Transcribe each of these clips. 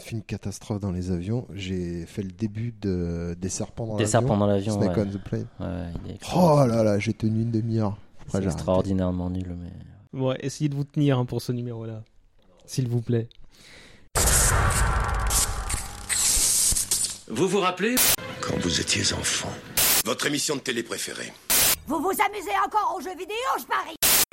fait une catastrophe dans les avions. J'ai fait le début de... des serpents dans Des l'avion. serpents dans l'avion. Snake ouais. on the plane. Ouais, il est Oh là là, j'ai tenu une demi-heure. Après, C'est arrêté. extraordinairement nul, mais. Ouais, essayez de vous tenir hein, pour ce numéro-là. S'il vous plaît. Vous vous rappelez Quand vous étiez enfant, Votre émission de télé préférée. Vous vous amusez encore aux jeux vidéo, je parie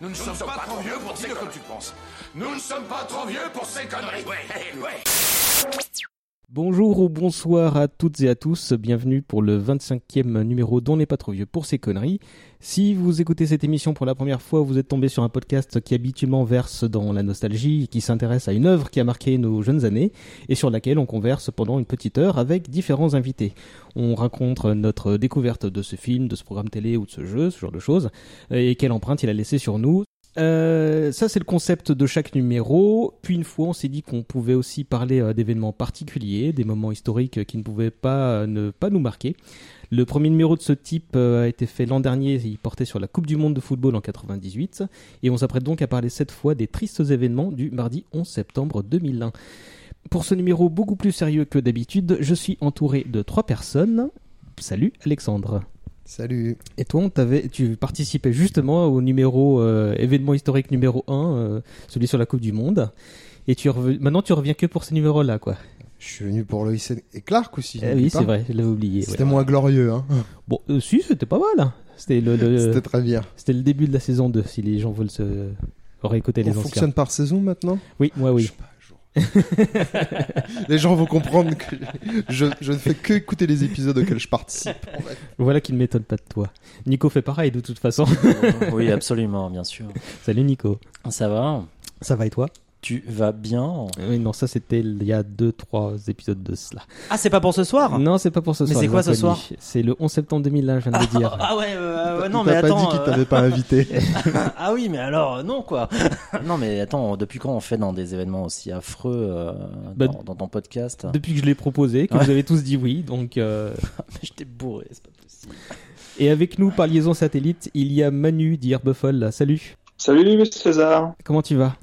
Nous ne sommes pas trop vieux pour dire comme tu penses. Nous ne sommes pas trop vieux pour ces conneries. Ouais, ouais. Bonjour ou bonsoir à toutes et à tous, bienvenue pour le 25e numéro d'On n'est pas trop vieux pour ces conneries. Si vous écoutez cette émission pour la première fois, vous êtes tombé sur un podcast qui habituellement verse dans la nostalgie, qui s'intéresse à une œuvre qui a marqué nos jeunes années et sur laquelle on converse pendant une petite heure avec différents invités. On raconte notre découverte de ce film, de ce programme télé ou de ce jeu, ce genre de choses, et quelle empreinte il a laissé sur nous. Euh, ça c'est le concept de chaque numéro. Puis une fois, on s'est dit qu'on pouvait aussi parler euh, d'événements particuliers, des moments historiques qui ne pouvaient pas euh, ne pas nous marquer. Le premier numéro de ce type euh, a été fait l'an dernier. Il portait sur la Coupe du Monde de football en 98, et on s'apprête donc à parler cette fois des tristes événements du mardi 11 septembre 2001. Pour ce numéro beaucoup plus sérieux que d'habitude, je suis entouré de trois personnes. Salut Alexandre. Salut. Et toi, on t'avait, tu participais justement au numéro euh, événement historique numéro 1, euh, celui sur la Coupe du Monde. Et tu rev... maintenant, tu reviens que pour ce numéro-là, quoi. Je suis venu pour Loïs et Clark aussi. Eh oui, c'est vrai, je l'avais oublié. C'était ouais. moins glorieux. Hein. Bon, euh, si, c'était pas mal. hein. C'était le, le- C'était très bien. c'était le début de la saison 2, si les gens veulent se réécouter On les anciens. fonctionne par saison maintenant? Oui, moi, oui. Je sais pas, je- Les gens vont comprendre que je, je ne fais que écouter les épisodes auxquels je participe. en fait. Voilà qui ne m'étonne pas de toi. Nico fait pareil, de toute façon. oui, absolument, bien sûr. Salut Nico. Ça va? Ça va et toi? Tu vas bien Oui, non, ça c'était il y a 2-3 épisodes de cela. Ah, c'est pas pour ce soir? Non, c'est pas pour ce Mais soir. c'est les quoi ce soir? C'est le 11 septembre 2001, je viens de le dire. Ah ouais, euh, ouais, non, mais t'a pas attends. dit qu'il euh, t'avait pas invité. ah oui, mais alors, euh, non, quoi. non, mais attends, depuis quand on fait dans des événements aussi affreux euh, Bah, dans, dans ton podcast? Depuis que je l'ai proposé, que Ouais. vous avez tous dit oui, donc. euh, Je t'ai bourré, c'est pas possible. Et avec nous par liaison satellite, il y a Manu d'Herbefolle. Salut. Salut César. Comment tu vas?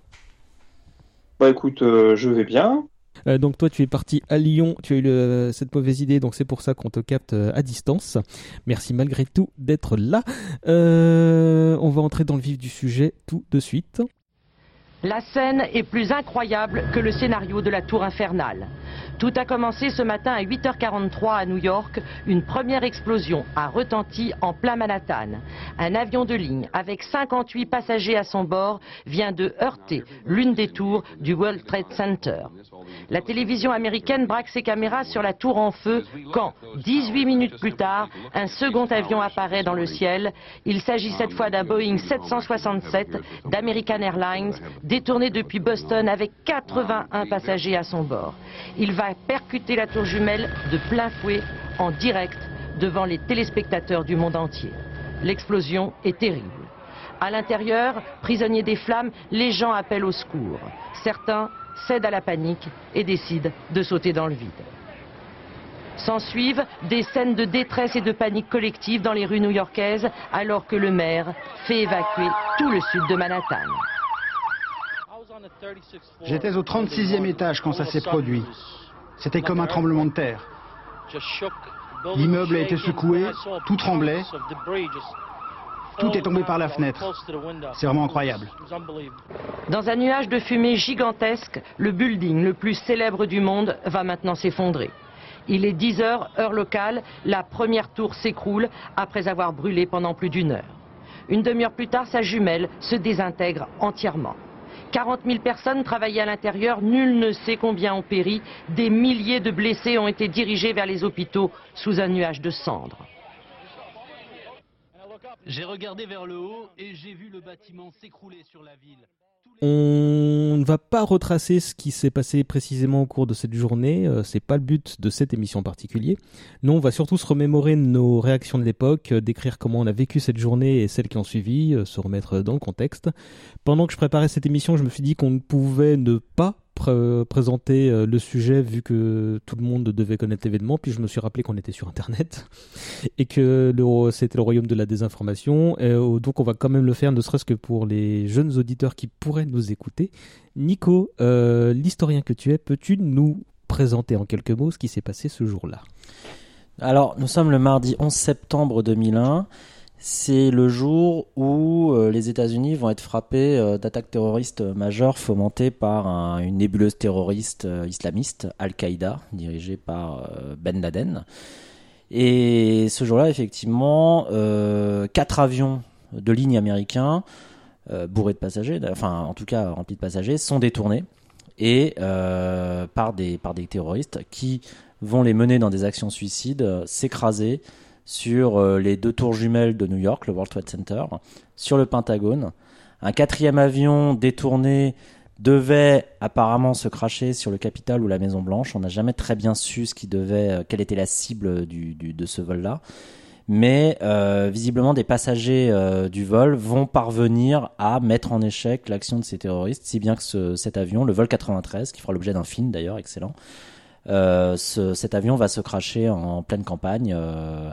Bah écoute, euh, je vais bien. Euh, donc toi tu es parti à Lyon, tu as eu le- cette mauvaise idée, donc c'est pour ça qu'on te capte euh, à distance. Merci malgré tout d'être là. Euh, on va entrer dans le vif du sujet tout de suite. La scène est plus incroyable que le scénario de la tour infernale. Tout a commencé ce matin à 8h43 à New York. Une première explosion a retenti en plein Manhattan. Un avion de ligne avec 58 passagers à son bord vient de heurter l'une des tours du World Trade Center. La télévision américaine braque ses caméras sur la tour en feu quand, 18 minutes plus tard, un second avion apparaît dans le ciel. Il s'agit cette fois d'un Boeing 767 d'American Airlines détourné depuis Boston avec 81 passagers à son bord. Il va percuter la tour jumelle de plein fouet en direct devant les téléspectateurs du monde entier. L'explosion est terrible. À l'intérieur, prisonniers des flammes, les gens appellent au secours. Certains cèdent à la panique et décident de sauter dans le vide. S'ensuivent des scènes de détresse et de panique collective dans les rues new-yorkaises alors que le maire fait évacuer tout le sud de Manhattan. J'étais au 36e étage quand ça s'est produit. C'était comme un tremblement de terre. L'immeuble a été secoué, tout tremblait, tout est tombé par la fenêtre. C'est vraiment incroyable. Dans un nuage de fumée gigantesque, le building le plus célèbre du monde va maintenant s'effondrer. Il est 10 heures, heure locale, la première tour s'écroule après avoir brûlé pendant plus d'une heure. Une demi-heure plus tard, sa jumelle se désintègre entièrement. 40 000 personnes travaillaient à l'intérieur, nul ne sait combien ont péri, des milliers de blessés ont été dirigés vers les hôpitaux sous un nuage de cendres. J'ai regardé vers le haut et j'ai vu le bâtiment s'écrouler sur la ville. On ne va pas retracer ce qui s'est passé précisément au cours de cette journée, euh, c'est pas le but de cette émission en particulier. Nous, on va surtout se remémorer nos réactions de l'époque, euh, décrire comment on a vécu cette journée et celles qui ont suivi, euh, se remettre dans le contexte. Pendant que je préparais cette émission, je me suis dit qu'on ne pouvait ne pas pr- présenter euh, le sujet vu que tout le monde devait connaître l'événement, puis je me suis rappelé qu'on était sur Internet et que c'était le royaume de la désinformation. Euh, donc on va quand même le faire, ne serait-ce que pour les jeunes auditeurs qui pourraient nous écouter. Nico, euh, l'historien que tu es, peux-tu nous présenter en quelques mots ce qui s'est passé ce jour-là? Alors, nous sommes le mardi 11 septembre 2001. C'est le jour où euh, les États-Unis vont être frappés euh, d'attaques terroristes majeures fomentées par un- une nébuleuse terroriste euh, islamiste, Al-Qaïda, dirigée par Ben Laden. Et ce jour-là, effectivement, quatre avions de ligne américains, bourrés de passagers, enfin en tout cas remplis de passagers, sont détournés et par des par des terroristes qui vont les mener dans des actions suicides, s'écraser sur euh, les deux tours jumelles de New York, le World Trade Center, sur le Pentagone. Un quatrième avion détourné devait apparemment se cracher sur le Capitole ou la Maison Blanche. On n'a jamais très bien su ce qui devait, euh, quelle était la cible du, de ce vol-là. Mais euh, visiblement, des passagers du vol vont parvenir à mettre en échec l'action de ces terroristes, si bien que ce- cet avion, le vol 93, qui fera l'objet d'un film d'ailleurs excellent, ce- cet avion va se cracher en pleine campagne, euh,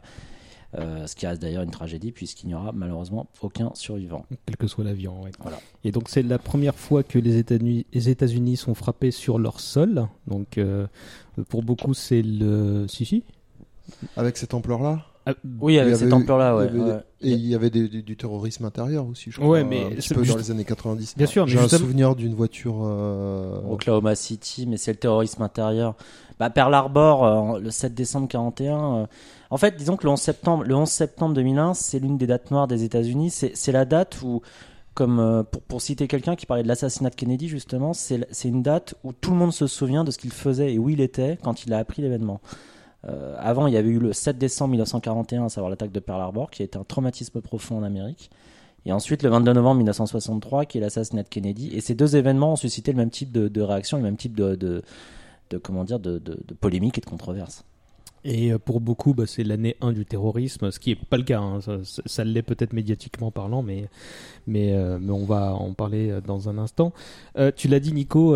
euh, ce qui reste d'ailleurs une tragédie puisqu'il n'y aura malheureusement aucun survivant. Quel que soit l'avion, ouais. Voilà. Et donc c'est la première fois que les États-Unis les États-Unis sont frappés sur leur sol. Donc euh, pour beaucoup c'est le... Si, si Avec cette ampleur-là? Ah, Oui, avec cette ampleur-là, ouais. Et il y avait des- du, du terrorisme intérieur aussi, je crois. Ouais, mais un petit c'est peu juste- dans les années 90. Bien sûr, mais J'ai un justement- souvenir d'une voiture. euh, Oklahoma City, mais c'est le terrorisme intérieur. Bah, Pearl Harbor, euh, le 7 décembre 41. euh, En fait, disons que le 11 septembre, le 11 septembre 2001, c'est l'une des dates noires des États-Unis. C'est la date où, comme euh, pour, pour citer quelqu'un qui parlait de l'assassinat de Kennedy justement, c'est une date où tout le monde se souvient de ce qu'il faisait et où il était quand il a appris l'événement. Euh, avant, il y avait eu le 7 décembre 1941, à savoir l'attaque de Pearl Harbor, qui a été un traumatisme profond en Amérique. Et ensuite, le 22 novembre 1963, qui est l'assassinat de Kennedy. Et ces deux événements ont suscité le même type de, de réaction, le même type de, de, de comment dire, de, polémique et de controverse. Et euh, pour beaucoup, bah, c'est l'année 1 du terrorisme, ce qui est pas le cas. hein. Ça, l'est peut-être médiatiquement parlant, mais, mais, euh, mais on va en parler dans un instant. Tu l'as dit, Nico,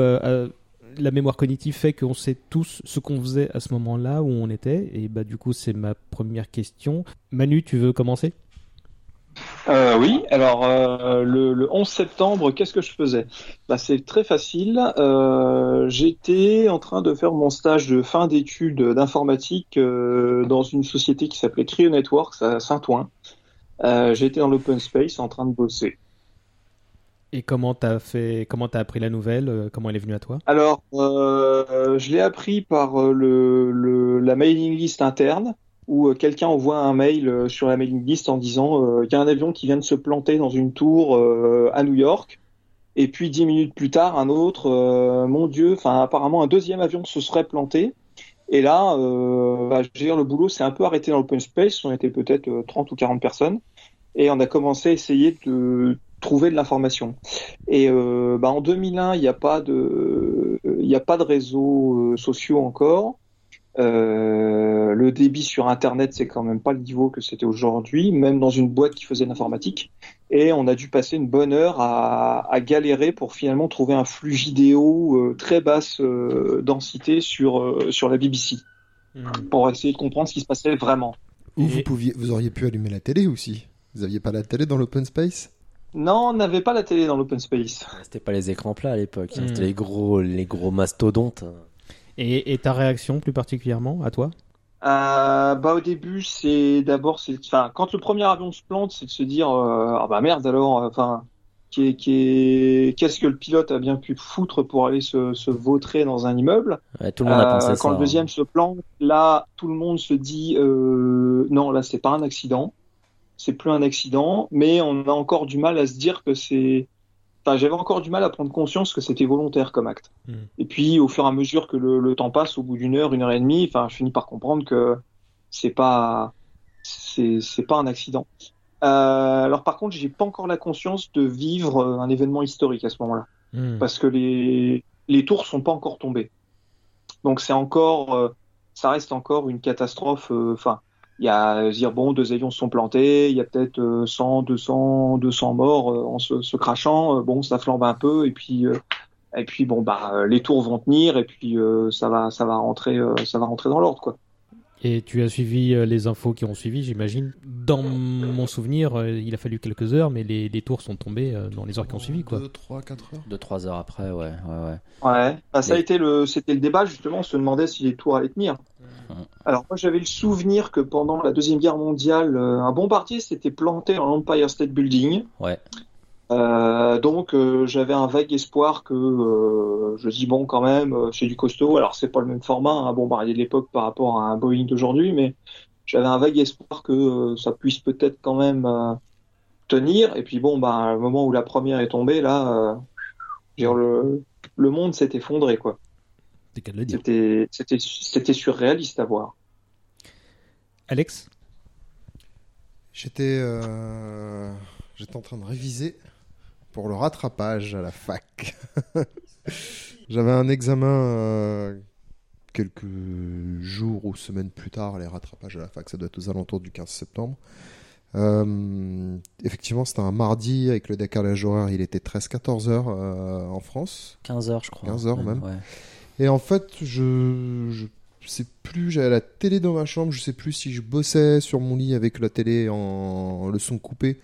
la mémoire cognitive fait qu'on sait tous ce qu'on faisait à ce moment-là, où on était. Et bah, du coup, c'est ma première question. Manu, tu veux commencer? Euh, oui, alors euh, le, le 11 septembre, qu'est-ce que je faisais? Bah, C'est très facile. Euh, J'étais en train de faire mon stage de fin d'études d'informatique dans une société qui s'appelait Cryo Networks à Saint-Ouen. J'étais dans l'open space en train de bosser. Et comment t'as fait Comment t'as appris la nouvelle euh, Comment elle est venue à toi? Alors, euh, je l'ai appris par euh, la mailing list interne où quelqu'un envoie un mail sur la mailing list en disant il y a un avion qui vient de se planter dans une tour à New York. Et puis dix minutes plus tard, un autre, mon Dieu, enfin apparemment un deuxième avion se serait planté. Et là, bah, le boulot s'est un peu arrêté dans l'open space. On était peut-être euh, 30 ou 40 personnes. Et on a commencé à essayer de trouver de l'information. Et euh, bah, en 2001, il n'y a pas de, il n'y a pas de réseaux euh, sociaux encore. Euh, le débit sur Internet, c'est quand même pas le niveau que c'était aujourd'hui, même dans une boîte qui faisait de l'informatique. Et on a dû passer une bonne heure à, à galérer pour finalement trouver un flux vidéo euh, très basse euh, densité sur euh, sur la BBC pour essayer de comprendre ce qui se passait vraiment. Ou vous pouviez, vous auriez pu allumer la télé aussi. Vous aviez pas la télé dans l'open space? Non, on n'avait pas la télé dans l'open space. C'était pas les écrans plats à l'époque, hein, c'était les gros, les gros mastodontes. et, et ta réaction plus particulièrement à toi? Euh, bah au début c'est d'abord c'est enfin quand le premier avion se plante c'est de se dire euh, ah bah merde alors euh, enfin qui est, qui est qu'est-ce que le pilote a bien pu foutre pour aller se, se vautrer dans un immeuble? Ouais, tout le monde a Euh, pensé quand ça. le hein. deuxième se plante là tout le monde se dit euh, non là c'est pas un accident c'est plus un accident mais on a encore du mal à se dire que c'est enfin j'avais encore du mal à prendre conscience que c'était volontaire comme acte et puis, au fur et à mesure que le, le temps passe, au bout d'une heure, une heure et demie, enfin, je finis par comprendre que c'est pas, c'est, c'est pas un accident. Euh, alors, par contre, j'ai pas encore la conscience de vivre euh, un événement historique à ce moment-là. Hmm. parce que les les tours sont pas encore tombées. Donc c'est encore, euh, ça reste encore une catastrophe. euh, Enfin, il y a dire bon, deux avions se sont plantés, il y a peut-être euh, 100, 200, 200 morts euh, en se, se crachant. Euh, bon, ça flambe un peu et puis euh, et puis bon bah les tours vont tenir et puis ça va ça va rentrer ça va rentrer dans l'ordre quoi. Et tu as suivi euh, les infos qui ont suivi, j'imagine. Dans mon souvenir, euh, il a fallu quelques heures, mais les, les tours sont tombés euh, dans les heures qui ont suivi, quoi. 2, 3, 4 heures 2-3 heures après, ouais. ouais, ouais. Ouais, bah, ça a été le, c'était le débat justement. On se demandait si les tours allaient tenir. Alors moi j'avais le souvenir que pendant la deuxième guerre mondiale, un bombardier s'était planté dans l'Empire State Building. Ouais. Euh, donc euh, j'avais un vague espoir que euh, je dis bon quand même euh, c'est du costaud. Alors c'est pas le même format un bombardier de l'époque par rapport à un Boeing d'aujourd'hui, mais j'avais un vague espoir que euh, ça puisse peut-être quand même euh, tenir. Et puis bon bah au moment où la première est tombée là, euh, dire, le le monde s'est effondré quoi. Le. C'était c'était c'était surréaliste à voir. Alex? J'étais euh, j'étais en train de réviser pour le rattrapage à la fac. J'avais un examen euh, quelques jours ou semaines plus tard, les rattrapages à la fac, ça doit être aux alentours du 15 septembre. Euh, effectivement, c'était un mardi avec le décalage horaire, il était 13-14 heures euh, en France. 15 heures, je crois. 15 heures même. Ouais. Et en fait, je, je sais plus, j'avais la télé dans ma chambre, je sais plus si je bossais sur mon lit avec la télé en le son coupé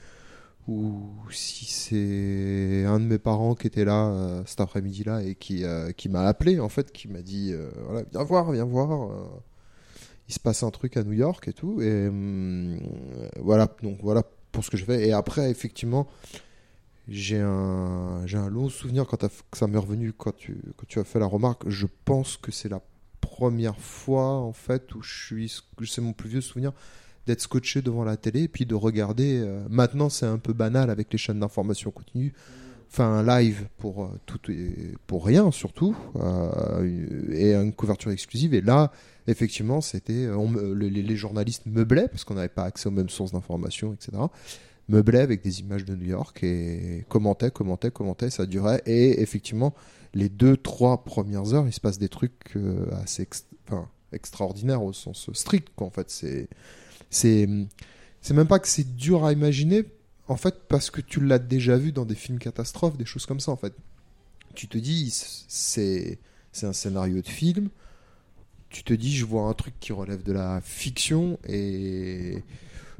ou si c'est un de mes parents qui était là euh, cet après-midi-là et qui, euh, qui m'a appelé en fait, qui m'a dit euh, voilà, viens voir, viens voir. il se passe un truc à New York et tout. Et hum, voilà, donc voilà pour ce que je fais. Et après, effectivement, j'ai un, j'ai un long souvenir quand ça m'est revenu quand tu, quand tu as fait la remarque. Je pense que c'est la première fois en fait où je suis, c'est mon plus vieux souvenir d'être scotché devant la télé et puis de regarder. euh, maintenant, c'est un peu banal avec les chaînes d'information continue. Enfin, un live pour euh, tout et pour rien surtout euh, et une couverture exclusive. Et là, effectivement, c'était les, les journalistes meublaient parce qu'on n'avait pas accès aux mêmes sources d'information, etc meublaient avec des images de New York et commentaient, commentaient, commentaient, ça durait. Et effectivement, les deux, trois premières heures, il se passe des trucs assez extraordinaires au sens strict. Quoi, en fait, c'est, c'est, c'est même pas que c'est dur à imaginer, en fait, parce que tu l'as déjà vu dans des films catastrophes, des choses comme ça, en fait. Tu te dis, c'est, c'est un scénario de film. Tu te dis, je vois un truc qui relève de la fiction et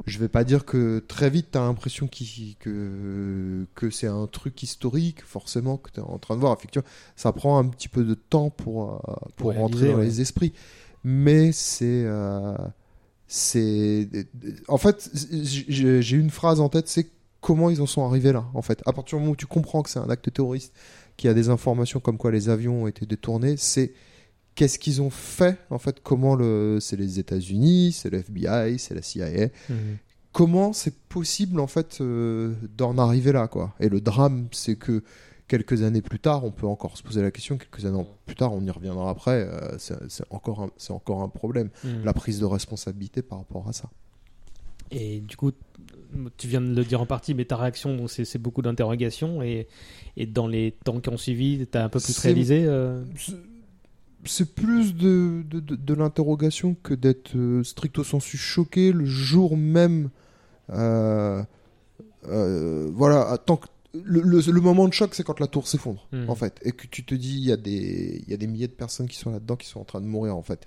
je vais pas dire que très vite tu as l'impression que, que c'est un truc historique, forcément, que tu es en train de voir. Effectivement, ça prend un petit peu de temps pour, euh, pour Pour rentrer dans les esprits. Mais c'est. euh, c'est En fait, j'ai une phrase en tête c'est comment ils en sont arrivés là, en fait. À partir du moment où tu comprends que c'est un acte terroriste, qu'il y a des informations comme quoi les avions ont été détournés, c'est qu'est-ce qu'ils ont fait en fait comment le c'est les États-Unis c'est le FBI c'est la CIA Mhm. comment c'est possible en fait euh, d'en arriver là quoi et le drame c'est que quelques années plus tard on peut encore se poser la question quelques années plus tard on y reviendra après euh, c'est encore un, encore un problème Mhm. la prise de responsabilité par rapport à ça Et du coup, tu viens de le dire en partie, mais ta réaction, c'est beaucoup d'interrogations. Et, et dans les temps qui ont suivi, tu as un peu plus réalisé euh, c'est- plus de, de, de- de l'interrogation que d'être euh, stricto sensu choqué le jour même. euh, voilà, tant que le, le- le moment de choc, c'est quand la tour s'effondre, Mhm. en fait, et que tu te dis, il y a des, y a des milliers de personnes qui sont là-dedans, qui sont en train de mourir, en fait.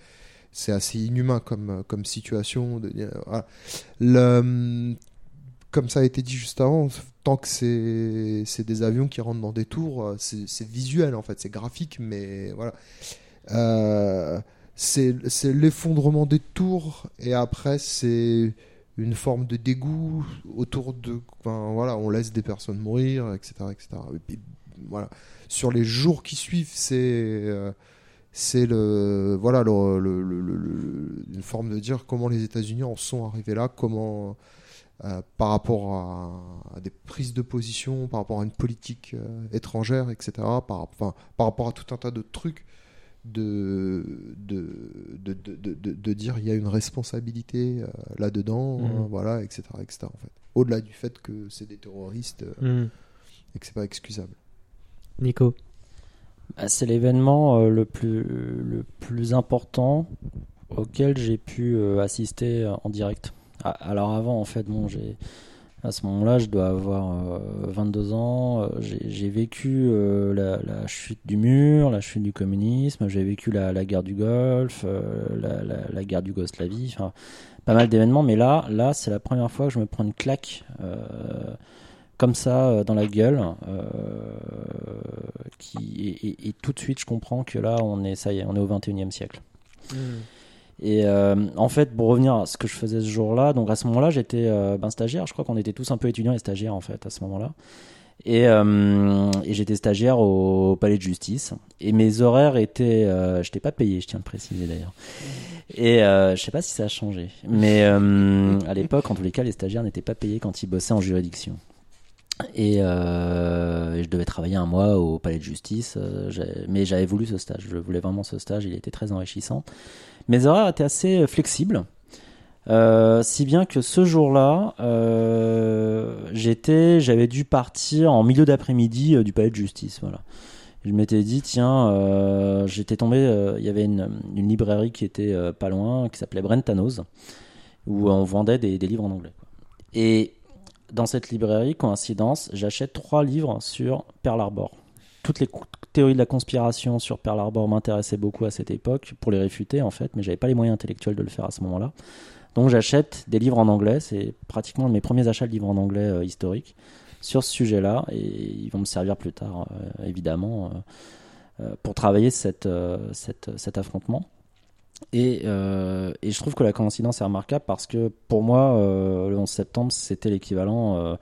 C'est assez inhumain comme, comme situation. De, dire, voilà. Le, comme ça a été dit juste avant, tant que c'est des avions qui rentrent dans des tours, euh, c'est visuel en fait, c'est graphique, mais voilà. Euh, c'est l'effondrement des tours et après c'est une forme de dégoût autour de. Enfin, voilà, on laisse des personnes mourir, etc. etc. Et puis, voilà. Sur les jours qui suivent, c'est. euh, c'est le voilà le, une forme de dire comment les États-Unis en sont arrivés là, comment euh, par rapport à, des prises de position, par rapport à une politique euh, étrangère, etc. Par, par rapport à tout un tas de trucs de de, de, de, de, dire il y a une responsabilité euh, là-dedans, Mhm. euh, voilà, etc., etc. En fait, au-delà du fait que c'est des terroristes euh, Mhm. et que c'est pas excusable. Nico bah, C'est l'événement euh, le, plus, le plus important auquel j'ai pu euh, assister en direct. Ah, alors avant, en fait, bon, j'ai à ce moment-là, je dois avoir 22 ans. J'ai vécu la, la, chute du mur, la chute du communisme. J'ai vécu la, guerre du Golfe, la, guerre d'Yougoslavie. Enfin, pas mal d'événements. Mais là, là, c'est la première fois que je me prends une claque comme ça euh, dans la gueule. Euh, et, tout de suite, je comprends que là, on est, ça y est, on est au 21e siècle. Hmm. Et euh, en fait, pour revenir à ce que je faisais ce jour-là, donc à ce moment-là, j'étais ben, stagiaire. Je crois qu'on était tous un peu étudiants et stagiaires en fait à ce moment-là. Et, et j'étais stagiaire au palais de justice. Et mes horaires étaient, je n'étais pas payé, je tiens à le préciser d'ailleurs. Et je sais pas si ça a changé, mais à l'époque, en tous les cas, les stagiaires n'étaient pas payés quand ils bossaient en juridiction. Euh, et, je devais travailler un mois au palais de justice, euh, mais j'avais voulu ce stage. Je voulais vraiment ce stage, il était très enrichissant. Mes horaires étaient assez flexibles, euh, si bien que ce jour-là, j'étais, j'avais dû partir en milieu d'après-midi du palais de justice. Voilà. Je m'étais dit, tiens, j'étais tombé, il y avait une, librairie qui était pas loin, qui s'appelait Brentanos, où on vendait des, des livres en anglais. Et dans cette librairie, coïncidence, j'achète trois livres sur Pearl Harbor. Toutes les théories de la conspiration sur Pearl Harbor m'intéressaient beaucoup à cette époque, pour les réfuter en fait, mais j'avais pas les moyens intellectuels de le faire à ce moment-là. Donc j'achète des livres en anglais, c'est pratiquement mes premiers achats de livres en anglais euh, historiques sur ce sujet-là, et ils vont me servir plus tard, euh, évidemment, euh, pour travailler cette, cet affrontement. Euh, et, je trouve que la coïncidence est remarquable parce que pour moi, le 11 septembre, c'était l'équivalent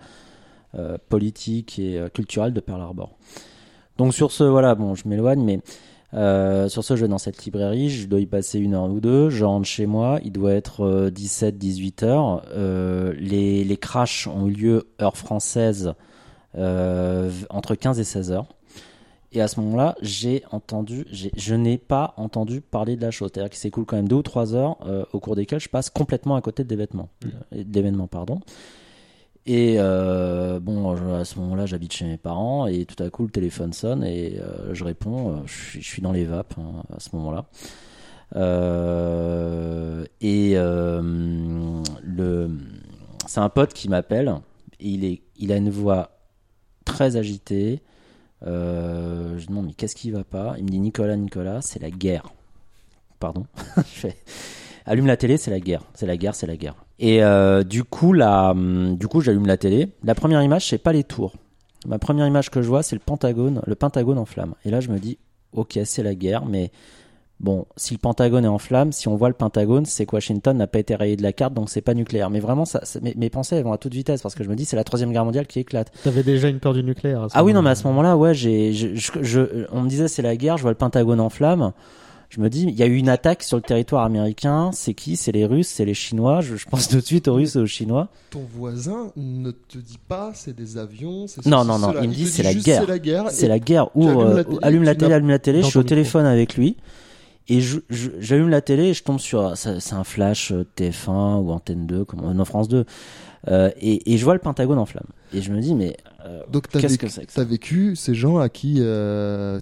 politique et culturel de Pearl Harbor. Donc sur ce, voilà, bon, je m'éloigne, mais sur ce, je vais dans cette librairie, je dois y passer une heure ou deux, je rentre chez moi, il doit être 17-18 heures. les, les crashs ont eu lieu heure française entre 15 et 16 heures. Et à ce moment-là, j'ai entendu, je n'ai pas entendu parler de la chose. C'est-à-dire qu'il s'écoule quand même deux ou trois heures euh, au cours desquelles je passe complètement à côté d'événements, mmh. euh, d'événements, pardon. Et euh, bon, à ce moment-là, j'habite chez mes parents et tout à coup, le téléphone sonne et je réponds. Je suis, dans les vapes hein, à ce moment-là. et c'est un pote qui m'appelle. Il il a une voix très agitée. Euh, je demande, mais qu'est-ce qui va pas? Il me dit, Nicolas, Nicolas, c'est la guerre. Pardon. allume la télé, c'est la guerre. C'est la guerre, c'est la guerre. Et euh, du coup, la, hum, du coup, j'allume la télé. La première image, c'est pas les tours. Ma première image que je vois, c'est le Pentagone, le Pentagone en flammes. Et là, je me dis, ok, c'est la guerre, mais Bon, si le Pentagone est en flammes, si on voit le Pentagone, c'est que Washington n'a pas été rayé de la carte, donc c'est pas nucléaire. Mais vraiment, ça, mes, pensées elles vont à toute vitesse parce que je me dis c'est la troisième guerre mondiale qui éclate. T'avais déjà une peur du nucléaire. ah oui, non, mais à ce moment-là, ouais, j'ai, je, on me disait c'est la guerre, je vois le Pentagone en flammes. Je me dis, il y a eu une attaque sur le territoire américain. C'est qui? C'est les Russes, c'est les Chinois? Je, pense tout de suite aux Russes et aux Chinois. Ton voisin ne te dit pas c'est des avions. Non, non, non. Il me dit c'est la, guerre. C'est la guerre. Ou allume la télé, allume la télé. Je suis au téléphone avec lui. Et j'allume la télé et je tombe sur. C'est un flash euh, TF1 ou Antenne 2, comme, non, France 2. Euh, et, et, je vois le Pentagone en flamme. Et je me dis, mais euh, qu'est-ce que c'est que ça? T'as vécu ces gens à qui euh,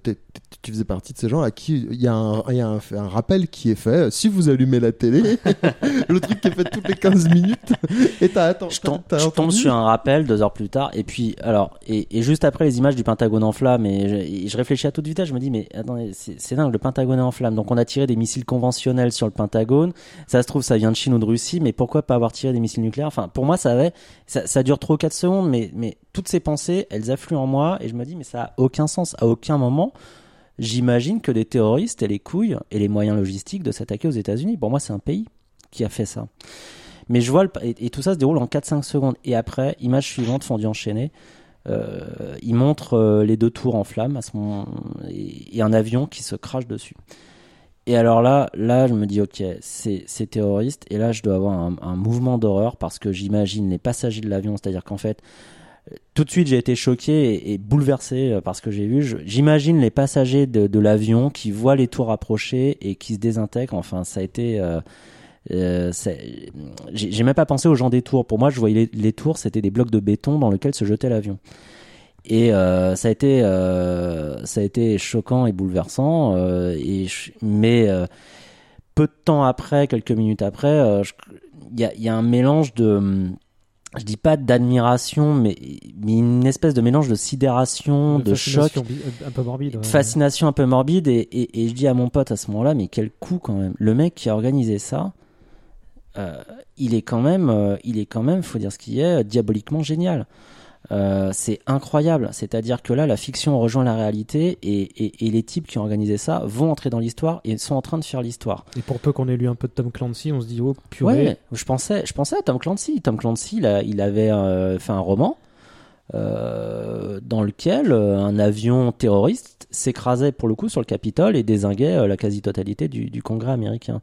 tu faisais partie de ces gens à qui il y a, un, y a un, un, rappel qui est fait. Si vous allumez la télé, le truc qui est fait toutes les 15 minutes, et t'as Je, tombe, je tombe sur un rappel deux heures plus tard, et puis alors et, et juste après les images du Pentagone en flamme, et je, je réfléchis à toute vitesse, je me dis mais attendez, c'est dingue, le Pentagone est en flamme. Donc on a tiré des missiles conventionnels sur le Pentagone. Ça se trouve ça vient de Chine ou de Russie, mais pourquoi pas avoir tiré des missiles nucléaires? Enfin pour moi ça avait ça, ça dure trop 4 secondes, mais mais toutes ces pensées, elles affluent en moi et je me dis mais ça a aucun sens. À aucun moment, j'imagine que des terroristes aient les couilles et les moyens logistiques de s'attaquer aux États-Unis. Pour moi, c'est un pays qui a fait ça. Mais je vois et, tout ça se déroule en 4-5 secondes. Et après, image suivante, fondu enchaîné. Euh, il montre euh, les deux tours en flammes à ce moment, et, un avion qui se crache dessus. Et alors là, là, je me dis, ok, c'est terroriste. Et là, je dois avoir un mouvement d'horreur parce que j'imagine les passagers de l'avion, c'est-à-dire qu'en fait, tout de suite j'ai été choqué et, bouleversé euh, par ce que j'ai vu. J'imagine les passagers de, l'avion qui voient les tours approcher et qui se désintègrent. Enfin, ça a été. Euh, euh, j'ai même pas pensé aux gens des tours. Pour moi, je voyais les, tours, c'était des blocs de béton dans lesquels se jetait l'avion. Et ça a été ça a été choquant et bouleversant. et mais peu de temps après, quelques minutes après, je- il y, a, il y a un mélange de hum, je dis pas d'admiration, mais, mais une espèce de mélange de sidération, de, choc, un peu morbide. ouais. fascination un peu morbide. Et, et, et je dis à mon pote à ce moment-là, mais quel coup quand même. Le mec qui a organisé ça, euh, il est quand même, euh, il est quand même, faut dire ce qu'il est, euh, diaboliquement génial. Euh, c'est incroyable. C'est-à-dire que là, la fiction rejoint la réalité et, et, et les types qui ont organisé ça vont entrer dans l'histoire et sont en train de faire l'histoire. Et pour peu qu'on ait lu un peu de Tom Clancy, on se dit, oh purée. Ouais, je pensais, je pensais à Tom Clancy. Tom Clancy, il, a- il avait euh, fait un roman euh, dans lequel euh, un avion terroriste s'écrasait pour le coup sur le Capitole et désinguait euh, la quasi-totalité du, du Congrès américain.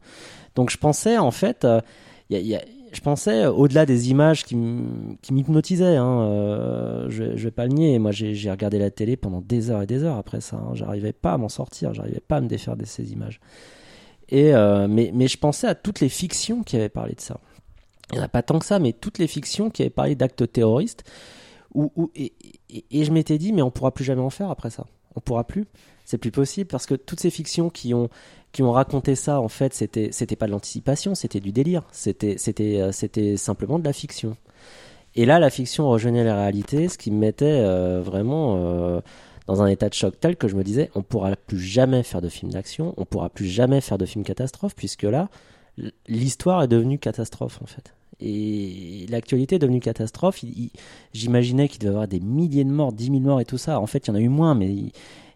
Donc je pensais en fait, euh, il y a- il y a- je pensais euh, au-delà des images qui, m'hypnotisaient. Hein, euh, je, je vais pas le nier. Moi, j'ai regardé la télé pendant des heures et des heures après ça. hein. J'arrivais pas à m'en sortir. J'arrivais pas à me défaire de ces images. Et euh, mais, je pensais à toutes les fictions qui avaient parlé de ça. Il n'y en a pas tant que ça, mais toutes les fictions qui avaient parlé d'actes terroristes. Et je m'étais dit, mais on pourra plus jamais en faire après ça. On pourra plus. C'est plus possible parce que toutes ces fictions qui ont qui ont raconté ça, en fait, c'était c'était pas de l'anticipation, c'était du délire. C'était c'était euh, c'était simplement de la fiction. Et là, la fiction rejoignait la réalité, ce qui me mettait euh, vraiment euh, dans un état de choc tel que je me disais, on pourra plus jamais faire de films d'action, on pourra plus jamais faire de films catastrophes, puisque là, l'histoire est devenue catastrophe en fait. Et l'actualité est devenue catastrophe. J'imaginais qu'il devait y avoir des milliers de morts, 10 000 morts et tout ça. En fait, il y en a eu moins, mais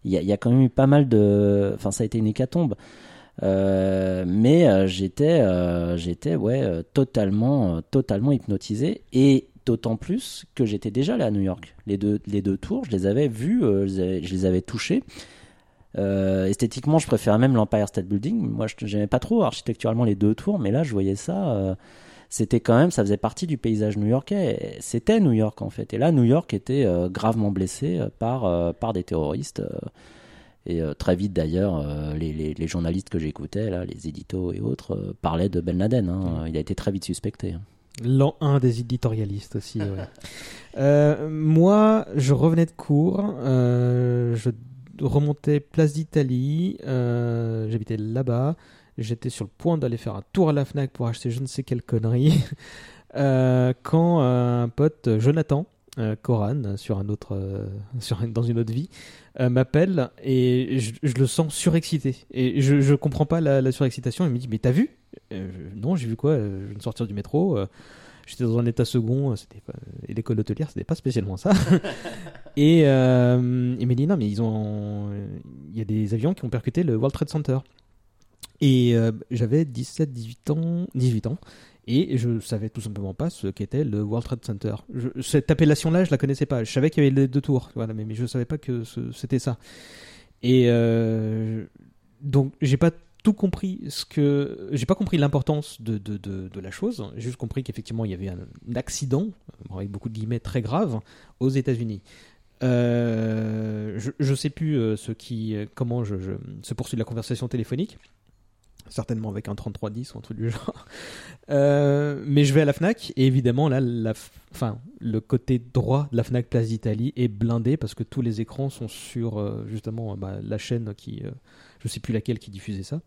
il y, a, quand même eu pas mal de. Enfin, ça a été une hécatombe. Euh, mais euh, j'étais, euh, j'étais ouais, totalement, totalement hypnotisé. Et d'autant plus que j'étais déjà allé à New York. Les deux, les deux tours, je les avais vus, je, les avais, touchés. Esthétiquement, je préférais même l'Empire State Building. Moi, je n'aimais pas trop architecturalement les deux tours, mais là, je voyais ça. C'était quand même, ça faisait partie du paysage new-yorkais. C'était New York en fait. Et là, New York était euh, gravement blessé euh, par euh, par des terroristes. et très vite d'ailleurs, les, les, les journalistes que j'écoutais, là, les éditos et autres, parlaient de Ben Laden. hein. Il a été très vite suspecté. hein. L'an 1 des éditorialistes aussi. ouais. Euh, moi, je revenais de cours, euh, je remontais Place d'Italie, euh, j'habitais là-bas, j'étais sur le point d'aller faire un tour à la Fnac pour acheter je ne sais quelle connerie, euh, quand euh, un pote, Jonathan, euh, Coran, sur un autre, euh, sur un- dans une autre vie, m'appelle et je, je le sens surexcité. Et je, je comprends pas la, la surexcitation. Il me dit Mais t'as vu? Non, j'ai vu quoi? Je viens de sortir du métro. J'étais dans un état second. C'était pas... Et l'école hôtelière, c'était pas spécialement ça. et il m'a dit Non, mais ils ont. Il y a des avions qui ont percuté le World Trade Center. Et euh, j'avais 17, 18 ans, 18 ans. Et je savais tout simplement pas ce qu'était le World Trade Center. Cette appellation-là, je la connaissais pas. Je savais qu'il y avait les deux tours, voilà, mais, mais je savais pas que c'était ça. Et euh, donc, j'ai pas tout compris ce que j'ai pas compris l'importance de, de, de, la chose. J'ai juste compris qu'effectivement il y avait un, accident, avec beaucoup de guillemets très grave, aux États-Unis. Euh, je, je sais plus ce qui, comment je- se poursuit la conversation téléphonique certainement avec un 3310 ou un truc du genre. Euh, mais je vais à la Fnac et évidemment là, la, enfin, le côté droit de la Fnac Place d'Italie est blindé parce que tous les écrans sont sur euh, justement bah, la chaîne qui, euh, je sais plus laquelle qui diffusait ça.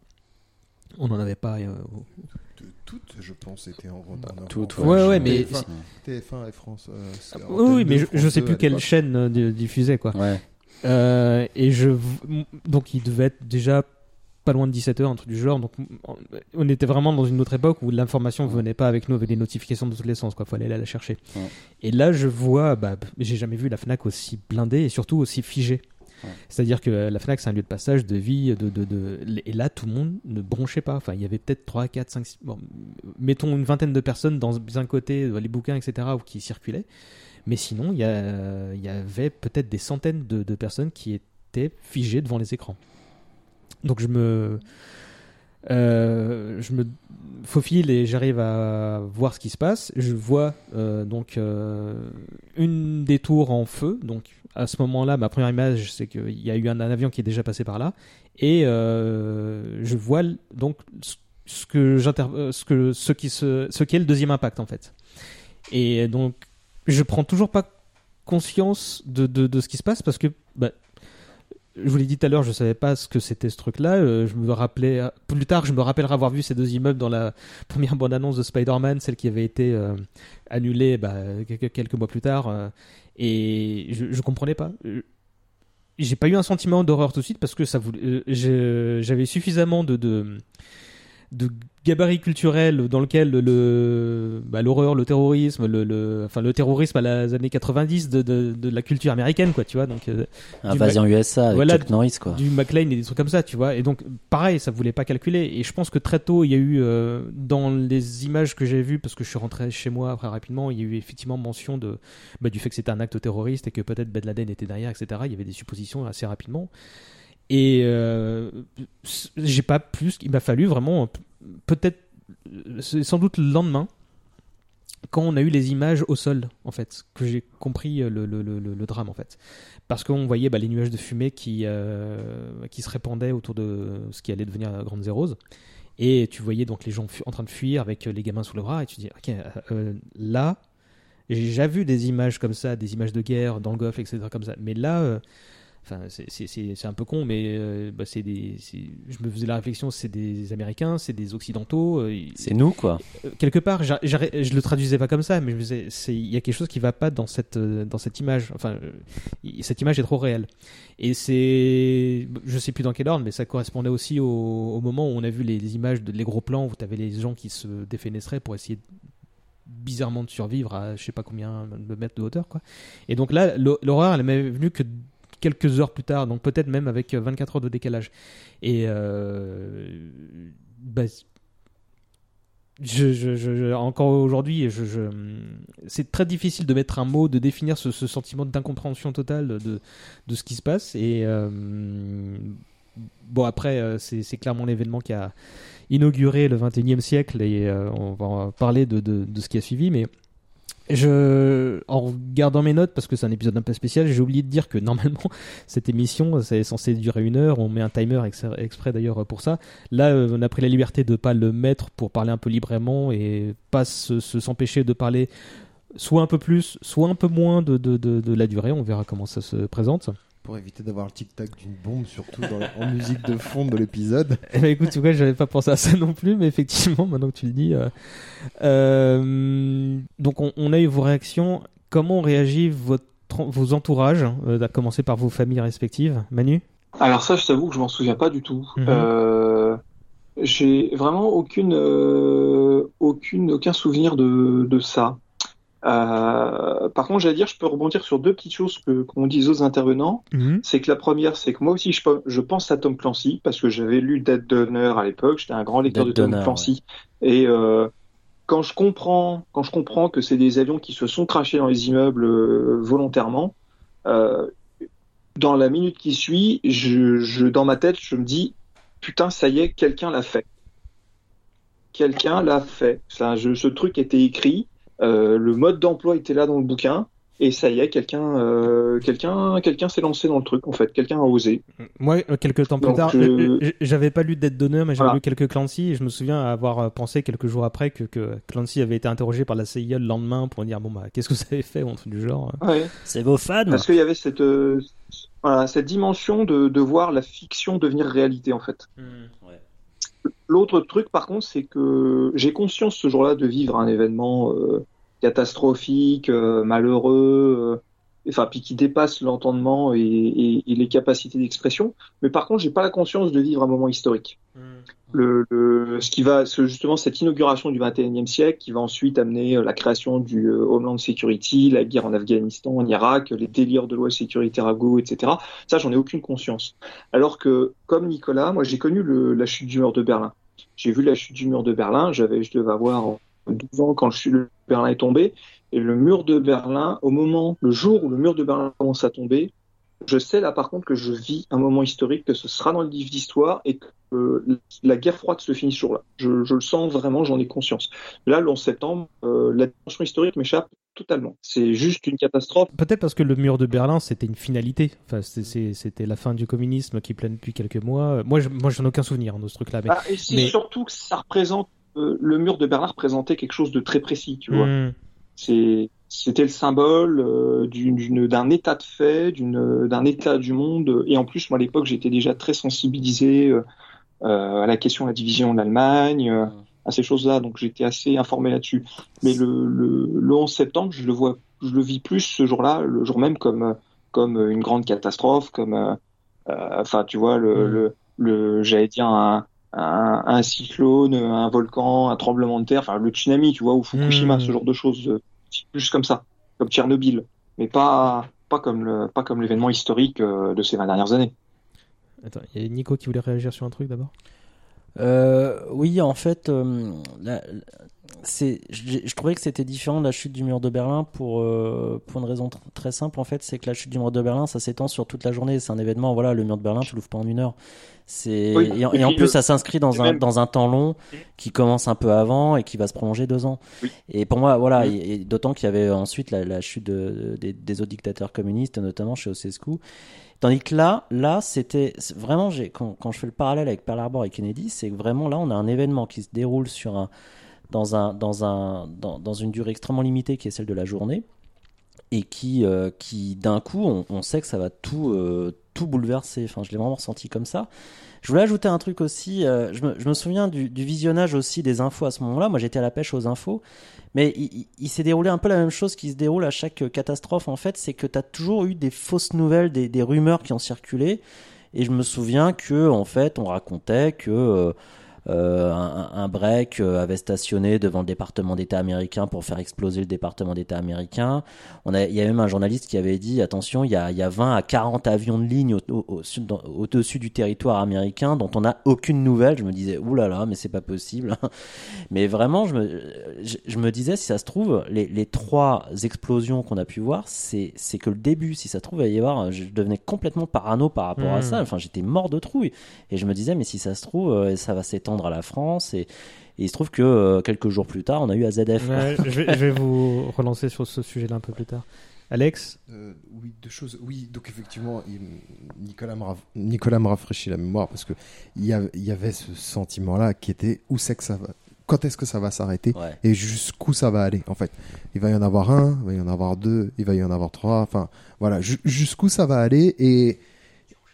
On n'en avait pas. euh, De- Toutes, je pense, étaient en toutes, en- ouais, ouais, mais- TF1, TF1 et France. euh, Ah, oui, mais 2, je, je sais 2 plus quelle chaîne euh, di- diffusait quoi. Ouais. Euh, et je donc il devait être déjà pas loin de 17h un truc du genre. Donc on- était vraiment dans une autre époque où l'information venait pas avec nous avec des notifications de tous les sens quoi. Fallait aller la chercher. Ouais. et là je vois bah j'ai jamais vu la Fnac aussi blindée et surtout aussi figée. Ouais. c'est-à-dire que la Fnac c'est un lieu de passage de vie de, de, de... et là tout le monde ne bronchait pas. Enfin il y avait peut-être 3, 4, 5, 6 bon, mettons une vingtaine de personnes dans un côté les bouquins etc où qui circulaient. Mais sinon, il y, y avait peut-être des centaines de, de personnes qui étaient figées devant les écrans. Donc je me, euh, je me faufile et j'arrive à voir ce qui se passe. Je vois euh, donc euh, une des tours en feu. Donc à ce moment-là, ma première image, c'est qu'il y a eu un, avion qui est déjà passé par là, et je vois donc ce- que ce que ce qui se, ce qui est le deuxième impact en fait. Et donc je prends toujours pas conscience de, de, de ce qui se passe parce que bah, je vous l'ai dit tout à l'heure, je savais pas ce que c'était ce truc-là. Euh, je me rappelais plus tard, je me rappellerai avoir vu ces deux immeubles dans la première bande-annonce de Spider-Man, celle qui avait été euh, annulée bah, quelques, mois plus tard. Euh, et je, je comprenais pas. J'ai pas eu un sentiment d'horreur tout de suite parce que ça. J'avais suffisamment de de gabarit culturel dans lequel le bah, l'horreur, le terrorisme, le, le, enfin le terrorisme à les années 90 de, de, de la culture américaine quoi, tu vois donc euh, invasion USA avec Chuck Norris quoi. Du McLean et des trucs comme ça, tu vois. Et donc pareil, ça voulait pas calculer et je pense que très tôt il y a eu euh, dans les images que j'ai vues parce que je suis rentré chez moi très rapidement, il y a eu effectivement mention de bah, du fait que c'était un acte terroriste et que peut-être Ben Laden était derrière, etc. Il y avait des suppositions assez rapidement. Et euh, j'ai pas plus, il m'a fallu vraiment, peut-être, c'est sans doute le lendemain, quand on a eu les images au sol, en fait, que j'ai compris le, le, le, drame, en fait. Parce qu'on voyait bah, les nuages de fumée qui, euh, qui se répandaient autour de ce qui allait devenir Grande Zéros. Et tu voyais donc les gens en train de fuir avec les gamins sous le bras, et tu dis, ok, euh, là, j'ai déjà vu des images comme ça, des images de guerre dans le Golfe, etc., comme ça. Mais là, Enfin, c'est un peu con, mais euh, bah, c'est des. Je me faisais la réflexion, c'est des Américains, c'est des Occidentaux. Euh, c'est nous, quoi. Euh, quelque part, je le traduisais pas comme ça, mais il y a quelque chose qui va pas dans cette dans cette image. Enfin, cette image est trop réelle. Et c'est, je sais plus dans quel ordre, mais ça correspondait aussi au, moment où on a vu les, images de les gros plans où tu avais les gens qui se défenestraient pour essayer bizarrement de survivre à je sais pas combien de mètres de hauteur quoi et donc là l'horreur elle m'est venue que quelques heures plus tard, donc peut-être même avec 24 heures de décalage. Et euh, bah, je, encore aujourd'hui, c'est très difficile de mettre un mot, de définir ce, sentiment d'incompréhension totale de, de, ce qui se passe. Et euh, bon, après, euh, c'est clairement l'événement qui a inauguré le 21e siècle et on va parler de, de, de, ce qui a suivi, mais en regardant mes notes, parce que c'est un épisode un peu spécial, j'ai oublié de dire que normalement, cette émission, c'est censé durer une heure. On met un timer exprès d'ailleurs pour ça. Là, euh, on a pris la liberté de pas le mettre pour parler un peu librement et pas s'empêcher se, de parler soit un peu plus, soit un peu moins de, de, de la durée. On verra comment ça se présente pour éviter d'avoir le tic-tac d'une bombe, surtout dans, en musique de fond de l'épisode. Eh ben, écoute, tu vois, j'avais pas pensé à ça non plus, mais effectivement, maintenant que tu le dis. Euh, euh, donc, on, a eu vos réactions. Comment réagit votre, vos entourages, euh, à commencer par vos familles respectives? Manu? Alors, ça, je t'avoue que je m'en souviens pas du tout. Mhm. J'ai vraiment aucune, aucune, aucun souvenir de, de ça. Euh, par contre, j'allais dire, je peux rebondir sur deux petites choses que qu'on dit aux intervenants. Mhm. C'est que la première, c'est que moi aussi, je, je, pense à Tom Clancy parce que j'avais lu Dead Donner à l'époque. J'étais un grand lecteur de Tom Clancy. Et euh, quand je comprends, quand je comprends que c'est des avions qui se sont crachés dans les immeubles euh, volontairement, euh, dans la minute qui suit, je, je, dans ma tête, je me dis, putain, ça y est, quelqu'un l'a fait. Quelqu'un l'a fait. Ça, je, ce truc était écrit euh, le mode d'emploi était là dans le bouquin. Et ça y est, quelqu'un, euh, quelqu'un, quelqu'un s'est lancé dans le truc en fait. Quelqu'un a osé. Moi, euh, quelques temps plus tard, j'avais pas lu Dead Donner, mais j'avais lu quelques Clancy, et je me souviens avoir pensé quelques jours après que, que Clancy avait été interrogé par la CIA le lendemain pour dire bon bah qu'est-ce que vous avez fait ou du genre. Ouais. C'est vos fans. Parce qu'il y avait cette voilà, cette dimension de, de voir la fiction devenir réalité en fait. Mmh, ouais. L'autre truc, par contre, c'est que j'ai conscience ce jour-là de vivre un événement euh, catastrophique, euh, malheureux, euh, enfin, puis qui dépasse l'entendement et, les capacités d'expression. Mais par contre, j'ai pas la conscience de vivre un moment historique. Mmh le, le, ce qui va, ce, justement, cette inauguration du 21e siècle, qui va ensuite amener euh, la création du euh, Homeland Security, la guerre en Afghanistan, en Irak, les délires de loi sécuritaire à go, etc. Ça, j'en ai aucune conscience. Alors que, comme Nicolas, moi, j'ai connu le, la chute du mur de Berlin. J'ai vu la chute du mur de Berlin. J'avais, je devais avoir 12 ans quand le Berlin est tombé. Et le mur de Berlin, au moment, le jour où le mur de Berlin commence à tomber, je sais là par contre que je vis un moment historique, que ce sera dans le livre d'histoire et que euh, la guerre froide se finit ce jour-là. Je, je, le sens vraiment, j'en ai conscience. Là, le 11 septembre, euh, la dimension historique m'échappe totalement. C'est juste une catastrophe. Peut-être parce que le mur de Berlin, c'était une finalité. Enfin, c'était la fin du communisme qui plane depuis quelques mois. Moi, je, moi, j'en ai aucun souvenir de ce truc-là. Mais, ah, et c'est surtout que ça représente euh, le mur de Berlin représentait quelque chose de très précis, tu vois. Hmm. C'est c'était le symbole euh, d'une- d'un état de fait, d'une- d'un état du monde. Et en plus, moi, à l'époque, j'étais déjà très sensibilisé euh, euh, à la question de la division de l'Allemagne, euh, à ces choses-là. Donc, j'étais assez informé là-dessus. Mais le, le, le 11 septembre, je le vois, je le vis plus ce jour-là, le jour même, comme, comme une grande catastrophe, comme, euh, euh, enfin, tu vois, le, le, le j'allais dire un, un, un cyclone, un volcan, un tremblement de terre, enfin, le tsunami, tu vois, ou Fukushima, Mm. ce genre de choses, euh, juste comme ça, comme Tchernobyl, mais pas, pas comme le, pas comme l'événement historique euh, de ces 20 dernières années. Attends, il y a Nico qui voulait réagir sur un truc d'abord? Euh, oui, en fait, euh, la- c'est, je, je trouvais que c'était différent de la chute du mur de Berlin pour euh, pour une raison tr- très simple. En fait, c'est que la chute du mur de Berlin, ça s'étend sur toute la journée. C'est un événement. Voilà, le mur de Berlin, tu l'ouvres pas en une heure. C'est Oui, et, en- et plus, le- ça s'inscrit dans un même- dans un temps long qui commence un peu avant et qui va se prolonger deux ans. Et pour moi, voilà, Oui. et, et d'autant qu'il y avait ensuite la, la chute de- des, des autres dictateurs communistes, notamment chez Ceausescu. Tandis que là, là, c'était vraiment, quand, quand je fais le parallèle avec Pearl Harbor et Kennedy, c'est que vraiment là, on a un événement qui se déroule sur un, dans, un, dans, un, dans, une durée extrêmement limitée qui est celle de la journée et qui, euh, qui d'un coup, on, on sait que ça va tout, euh, tout bouleverser. Enfin, je l'ai vraiment ressenti comme ça. Je voulais ajouter un truc aussi. euh, je, me, souviens du, visionnage aussi des infos à ce moment-là. Moi, j'étais à la pêche aux infos. Mais il, s'est déroulé un peu la même chose qui se déroule à chaque euh, catastrophe, en fait. C'est que tu as toujours eu des fausses nouvelles, des, des rumeurs qui ont circulé. Et je me souviens que, en fait, on racontait que euh, euh, un, un break euh, avait stationné devant le département d'État américain pour faire exploser le département d'État américain. On a, il y a même un journaliste qui avait dit attention, il y a, il y a 20 à 40 avions de ligne au, au- au- sud- dans- au-dessus du territoire américain dont on n'a aucune nouvelle. Je me disais oulala, là là, mais c'est pas possible. mais vraiment, je me, je, je me disais si ça se trouve, les, les trois explosions qu'on a pu voir, c'est que le début. Si ça se trouve, il va y avoir, je devenais complètement parano par rapport à Mhm. ça. Enfin, j'étais mort de trouille. Et je me disais, mais si ça se trouve, euh, ça va s'étendre à la France. Et, et il se trouve que euh, quelques jours plus tard, on a eu AZF. Ouais, je, vais, je vais vous relancer sur ce sujet-là un peu plus tard. Alex? Euh, oui, deux choses. Oui, donc effectivement, il- Nicolas, me raf- Nicolas me rafraîchit la mémoire parce que il y, y avait ce sentiment-là qui était où c'est que ça va, quand est-ce que ça va s'arrêter Ouais. et jusqu'où ça va aller. En fait, il va y en avoir un, il va y en avoir deux, il va y en avoir trois. Enfin, voilà, ju- jusqu'où ça va aller et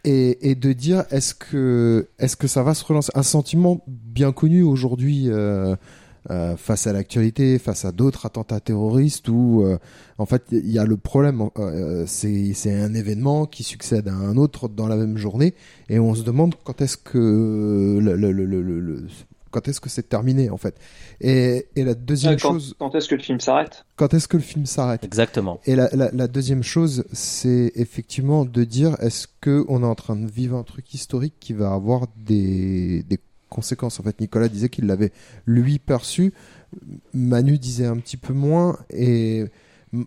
et, et de dire est-ce que est-ce que ça va se relancer? Un sentiment bien connu aujourd'hui euh, euh, face à l'actualité face à d'autres attentats terroristes où euh, en fait il y a le problème euh, c'est un événement qui succède à un autre dans la même journée et on se demande quand est-ce que le- le- le- quand est-ce que c'est terminé en fait? Et, et la deuxième Euh, quand chose quand est-ce que le film s'arrête? Quand est-ce que le film s'arrête? Exactement. Et la, la, la deuxième chose, c'est effectivement de dire est-ce que on est en train de vivre un truc historique qui va avoir des, des conséquences? En fait, Nicolas disait qu'il l'avait lui perçu, Manu disait un petit peu moins, et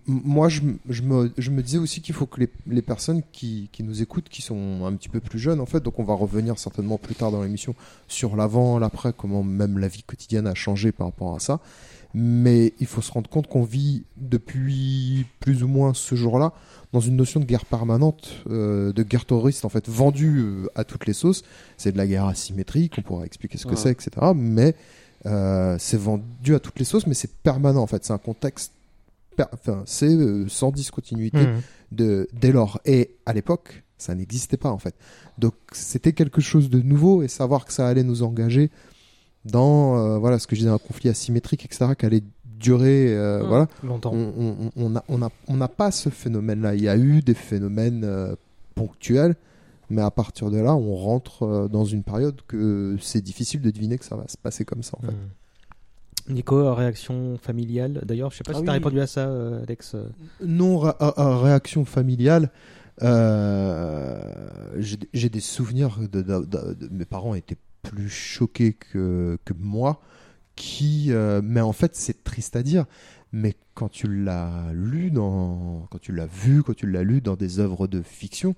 moi je, me, je me disais aussi qu'il faut que les, les personnes qui, qui nous écoutent, qui sont un petit peu plus jeunes en fait, donc on va revenir certainement plus tard dans l'émission sur l'avant, l'après, comment même la vie quotidienne a changé par rapport à ça mais il faut se rendre compte qu'on vit depuis plus ou moins ce jour-là dans une notion de guerre permanente, euh, de guerre terroriste en fait, vendue euh, à toutes les sauces. C'est de la guerre asymétrique, on pourra expliquer ce que Ouais. c'est, etc. Mais euh, c'est vendu à toutes les sauces, mais c'est permanent en fait. C'est un contexte, enfin, c'est euh, sans discontinuité Mhm. de dès lors. Et à l'époque, ça n'existait pas en fait. Donc c'était quelque chose de nouveau et savoir que ça allait nous engager dans euh, voilà ce que je disais un conflit asymétrique etc qui allait durer euh, Mmh. voilà Longtemps. on on on- on a on a on n'a pas ce phénomène là il y a eu des phénomènes ponctuels mais à partir de là on rentre dans une période que c'est difficile de deviner que ça va se passer comme ça en fait Mhm. Nico, réaction familiale. D'ailleurs, je sais pas Ah si tu as répondu à ça, euh, Alex. euh. non à- à réaction familiale euh, j'ai des souvenirs de, de- de- de- mes parents étaient plus choqués que, que moi qui euh, mais en fait c'est triste à dire mais quand tu l'as lu dans quand tu l'as vu quand tu l'as lu dans des œuvres de fiction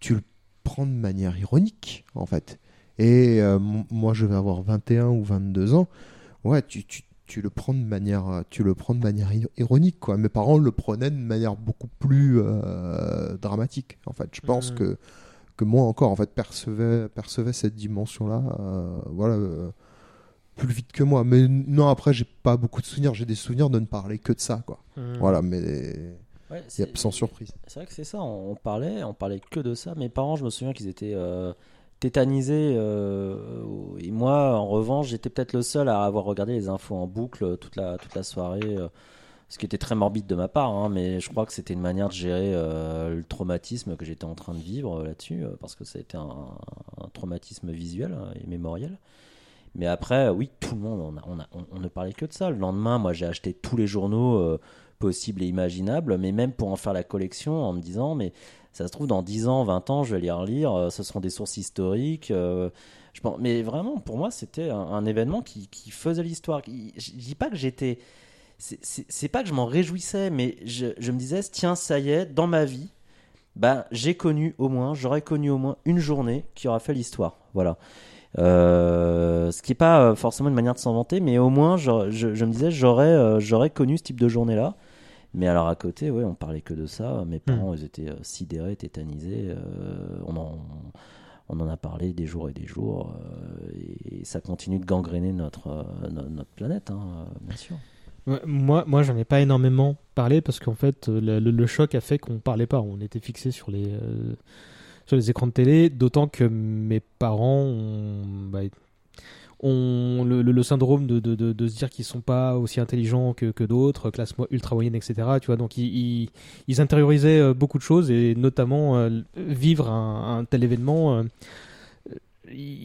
tu le prends de manière ironique en fait et euh, moi je vais avoir 21 ou 22 ans ouais tu, tu, tu le prends de manière tu le prends de manière ironique quoi mes parents le prenaient de manière beaucoup plus euh, dramatique en fait je pense Mhm. que que moi encore en fait percevais percevais cette dimension là voilà euh, plus vite que moi. Mais non, après, j'ai pas beaucoup de souvenirs. J'ai des souvenirs de ne parler que de ça, quoi. Mhm. Voilà, mais Ouais, sans surprise. C'est vrai que c'est ça, on on parlait, on parlait que de ça. Mes parents, je me souviens qu'ils étaient euh, tétanisés. euh, et moi, en revanche, j'étais peut-être le seul à avoir regardé les infos en boucle toute la, toute la soirée. euh, ce qui était très morbide de ma part, hein, mais je crois que c'était une manière de gérer euh, le traumatisme que j'étais en train de vivre là-dessus, parce que ça a été un, un traumatisme visuel euh, et mémoriel. Mais après, oui, tout le monde, on, a- on, a- on- ne parlait que de ça. Le lendemain, moi, j'ai acheté tous les journaux possibles et imaginables, mais même pour en faire la collection, en me disant, mais ça se trouve, dans 10 ans, 20 ans, je vais les relire, euh, ce seront des sources historiques. euh, je pense, mais vraiment, pour moi, c'était un, événement qui, faisait l'histoire. Je dis pas que j'étais. c'est- pas que je m'en réjouissais, mais je, me disais, tiens, ça y est, dans ma vie, ben, j'ai connu au moins, j'aurais connu au moins une journée qui aura fait l'histoire. Voilà. Euh, ce qui n'est pas forcément une manière de s'en vanter, mais au moins, je, me disais, j'aurais j'aurais connu ce type de journée-là. Mais alors à côté, ouais, on parlait que de ça. Mes parents, ils étaient euh, sidérés, tétanisés. euh, on, en, on en a parlé des jours et des jours. euh, et ça continue de gangréner notre, euh, no- notre planète, hein, bien sûr. Ouais, Moi, moi j'en ai pas énormément parlé parce qu'en fait, le, le- le choc a fait qu'on parlait pas. On était fixé sur les, sur les écrans de télé, d'autant que mes parents ont, bah, ont le, syndrome de, se dire qu'ils sont pas aussi intelligents que, d'autres, classe ultra moyenne, etc. Tu vois, donc ils, ils, intériorisaient euh, beaucoup de choses et notamment euh, vivre un, tel événement. euh,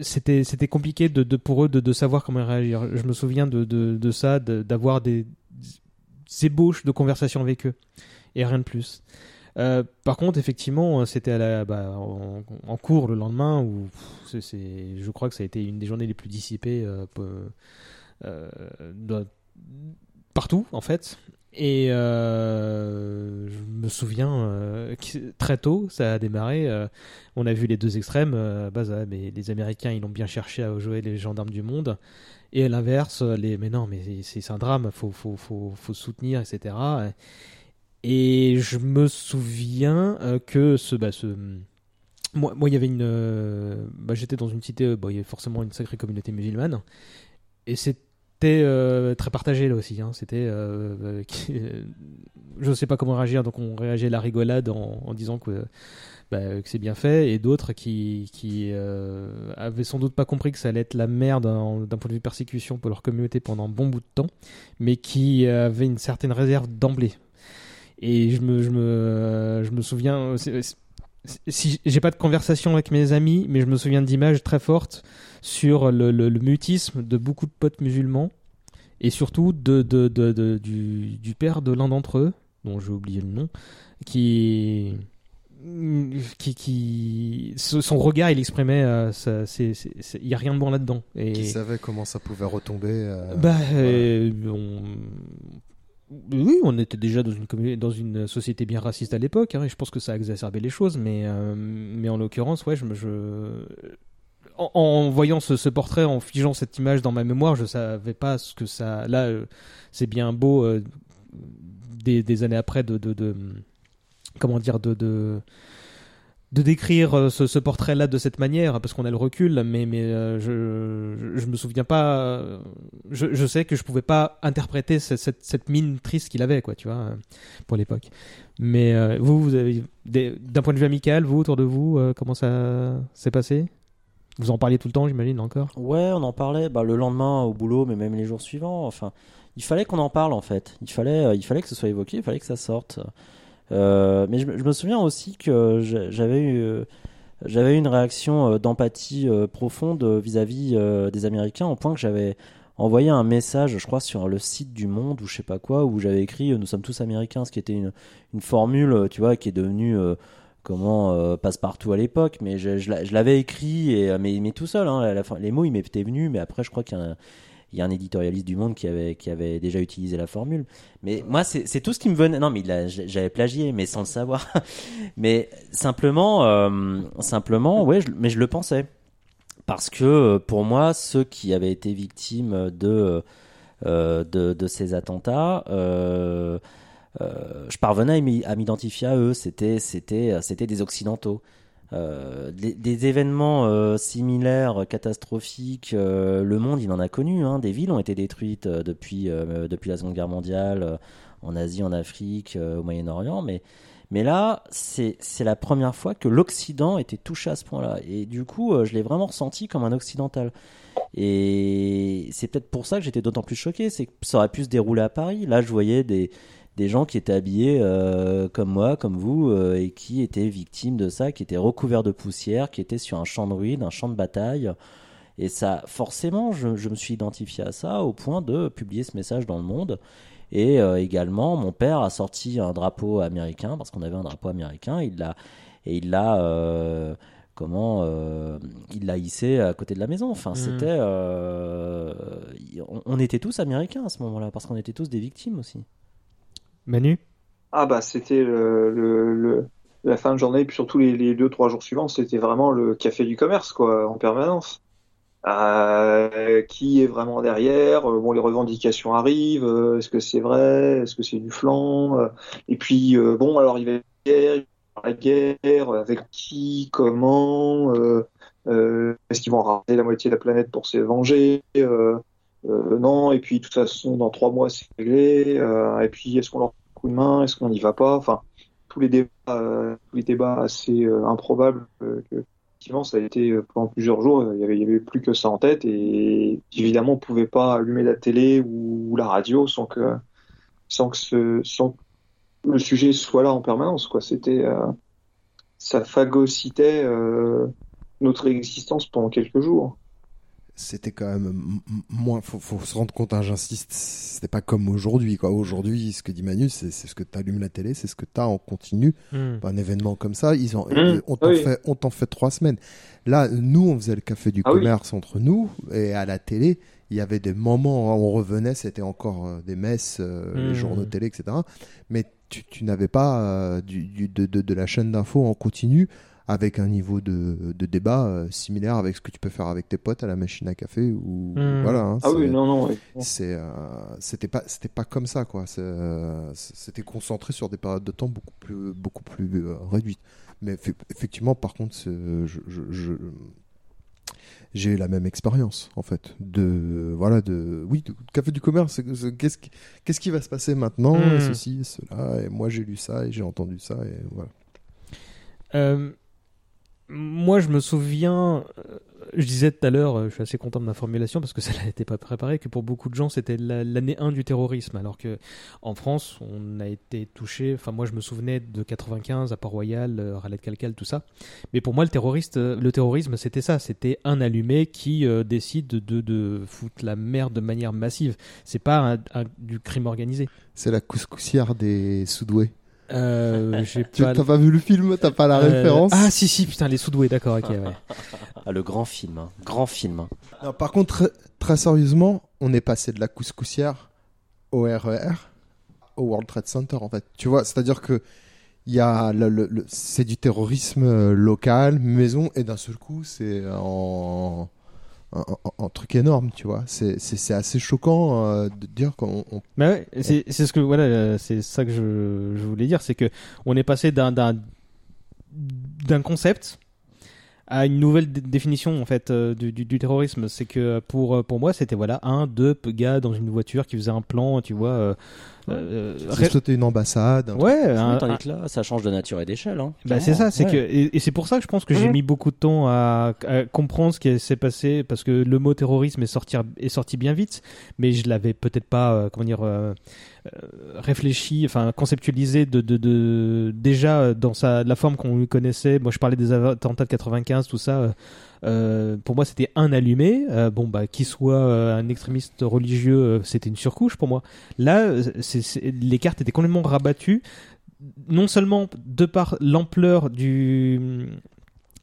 c'était compliqué de, pour eux de, savoir comment réagir. Je me souviens de, ça, d'avoir des, ébauches de conversation avec eux et rien de plus. Euh, par contre, effectivement, c'était à la, bah, en, cours le lendemain où je crois que ça a été une des journées les plus dissipées euh, euh, partout en fait. Et euh, je me souviens euh, très tôt, ça a démarré. euh, on a vu les deux extrêmes. euh, bah, mais les Américains, ils ont bien cherché à jouer les gendarmes du monde. Et à l'inverse, les mais non, mais c'est un drame, faut faut soutenir, etc. Et je me souviens euh, que ce bah moi, il y avait une. euh, bah, J'étais dans une cité, euh, il y avait forcément une sacrée communauté musulmane. Et c'était très partagé là aussi. Hein. C'était. Je ne sais pas comment réagir, donc on réagit à la rigolade en, disant que, bah, que c'est bien fait. Et d'autres qui, qui avaient sans doute pas compris que ça allait être la merde en- d'un point de vue persécution pour leur communauté pendant un bon bout de temps, mais qui avaient une certaine réserve d'emblée. Et je me, je me, je me souviens. c'est- si j'ai pas de conversation avec mes amis, mais je me souviens d'images très fortes sur le, le- le mutisme de beaucoup de potes musulmans et surtout de, de, de- de- du, du père de l'un d'entre eux, dont j'ai oublié le nom, qui qui, qui son regard il exprimait euh, il y a rien de bon là-dedans et Qui savait comment ça pouvait retomber. euh, bah, voilà. euh, on- Oui, on était déjà dans une, société bien raciste à l'époque, hein, et je pense que ça a exacerbé les choses, mais, euh, en l'occurrence, ouais. En, voyant ce, portrait, en figeant cette image dans ma mémoire, je savais pas ce que ça. Là, euh, c'est bien beau, euh, des, années après, de. comment dire de de décrire euh, ce, portrait-là de cette manière, parce qu'on a le recul, mais, euh, je, je, je me souviens pas. euh, Je, sais que je pouvais pas interpréter cette, mine triste qu'il avait, quoi, tu vois, pour l'époque. Mais vous, vous avez d'un point de vue amical, vous autour de vous, comment ça s'est passé? Vous en parliez tout le temps, j'imagine encore? Ouais, on en parlait bah, le lendemain au boulot, mais même les jours suivants. Enfin, il fallait qu'on en parle en fait. Il fallait, il fallait que ce soit évoqué, il fallait que ça sorte. Euh, mais je, me- souviens aussi que j'a- j'avais eu, j'avais une réaction euh, d'empathie euh, profonde vis-à-vis des Américains, au point que j'avais envoyé un message, je crois, sur le site du Monde ou je sais pas quoi, où j'avais écrit "Nous sommes tous Américains", ce qui était une, formule, tu vois, qui est devenue comment passe-partout à l'époque, mais je, je l'a- je l'avais écrit et mais, mais tout seul. Hein, les mots ils m'étaient venus, mais après je crois qu'il y a un, il y a un éditorialiste du Monde qui avait déjà utilisé la formule. Mais moi c'est tout ce qui me venait. Non mais j'avais plagié, mais sans le savoir. mais simplement euh, simplement ouais, mais je le pensais parce que euh, pour moi ceux qui avaient été victimes de euh, ces attentats. Euh, je parvenais à m'identifier à eux. C'était des occidentaux. Euh, des, événements euh, similaires, catastrophiques, euh, le monde il en a connu. Hein. Des villes ont été détruites depuis, depuis la Seconde Guerre mondiale, en Asie, en Afrique, au Moyen-Orient. Mais, mais là, c'est la première fois que l'Occident était touché à ce point-là. Et du coup, je l'ai vraiment ressenti comme un occidental. Et c'est peut-être pour ça que j'étais d'autant plus choqué. C'est que ça aurait pu se dérouler à Paris. Là, je voyais des des gens qui étaient habillés euh, comme moi, comme vous, euh, et qui étaient victimes de ça, qui étaient recouverts de poussière, qui étaient sur un champ de ruines, un champ de bataille. Et ça, forcément, je, me suis identifié à ça au point de publier ce message dans le monde. Et euh, également, mon père a sorti un drapeau américain parce qu'on avait un drapeau américain. Il l'a et il l'a comment il l'a hissé à côté de la maison. Enfin, mmh. c'était, on, était tous américains à ce moment-là parce qu'on était tous des victimes aussi. Manu? Ah bah c'était le, la fin de journée, puis surtout les, les deux trois jours suivants, c'était vraiment le café du commerce quoi, en permanence. Euh, qui est vraiment derrière? Euh, Bon, les revendications arrivent. Euh, est-ce que c'est vrai? Est-ce que c'est du flanc? Et puis bon, alors il va y la guerre, avec qui, comment Est-ce qu'ils vont raser la moitié de la planète pour se venger? Euh, non, et puis de toute façon, dans trois mois, c'est réglé. Euh, et puis, est-ce qu'on leur coup de main Est-ce qu'on n'y va pas? Enfin, tous les débats, euh, tous les débats assez improbables que effectivement, ça a été pendant plusieurs jours, il y avait, y avait plus que ça en tête et évidemment, on pouvait pas allumer la télé ou, la radio sans que, sans que ce, sans le sujet soit là en permanence, quoi. C'était, ça phagocytait notre existence pendant quelques jours c'était quand même moins faut, faut se rendre compte hein, j'insiste c'était pas comme aujourd'hui quoi. Aujourd'hui ce que dit Manu c'est ce que tu allumes la télé c'est ce que tu as en continu hmm. un événement comme ça. Ils ont hmm. on t'en fait on t'en fait trois semaines. Là nous on faisait le café du ah commerce entre nous et à la télé il y avait des moments où on revenait c'était encore euh, des messes euh, les hmm. journaux télé etc mais tu, tu n'avais pas euh, du, du, de, de, de la chaîne d'infos en continu avec un niveau de, de débat euh, similaire avec ce que tu peux faire avec tes potes à la machine à café ou hmm. voilà hein, ah oui non non c'est euh, c'était pas c'était pas comme ça quoi euh, c'était concentré sur des périodes de temps beaucoup plus beaucoup plus réduites mais effectivement par contre je, je, j'ai eu la même expérience en fait de voilà de oui de, café du commerce qu'est-ce qui, qu'est-ce qui va se passer maintenant et hmm. ceci et cela et moi j'ai lu ça et j'ai entendu ça et voilà moi, je me souviens, euh, je disais tout à l'heure, euh, je suis assez content de ma formulation parce que ça n'était pas préparé, que pour beaucoup de gens, c'était l'année 1 du terrorisme, alors que en France, on a été touché, enfin moi je me souvenais de 95, à Port-Royal, euh, Raleigh Calcal, tout ça. Mais pour moi, le, terroriste, le terrorisme, c'était ça, c'était un allumé qui décide de, de, foutre la merde de manière massive. C'est pas du crime organisé. C'est la couscoussière des Soudoués. Euh, tu pas... T'as pas vu le film T'as pas la euh, référence Ah si si putain les Soudoués d'accord ok ouais. ah, le grand film hein. grand film. Hein. Non, par contre très, sérieusement on est passé de la couscoussière au RER e au World Trade Center en fait. Tu vois c'est à dire que il y a le c'est du terrorisme euh, local maison et d'un seul coup c'est en un, truc énorme, tu vois. C'est assez choquant euh, de dire qu'on. Mais ouais, c'est ce que voilà, euh, c'est ça que je, je voulais dire, c'est que on est passé d'un d'un concept à une nouvelle définition en fait euh, du, du, terrorisme. C'est que pour pour moi, c'était voilà un deux gars dans une voiture qui faisait un plan, tu vois sauter une ambassade. ouais, un, là, ça change de nature et d'échelle. Hein, bah c'est ça, c'est que et, c'est pour ça que je pense que j'ai mis beaucoup de temps à, comprendre ce qui s'est passé parce que le mot terrorisme est sorti est sorti bien vite, mais je l'avais peut-être pas euh, comment dire euh, euh, réfléchi, enfin conceptualisé de, de, de, déjà dans sa la forme qu'on lui connaissait. Moi, je parlais des attentats de 95, tout ça. Euh, pour moi, c'était un allumé. Euh, bon, bah, qu'il soit euh, un extrémiste religieux, c'était une surcouche pour moi. Là, les cartes étaient complètement rabattues, non seulement de par l'ampleur du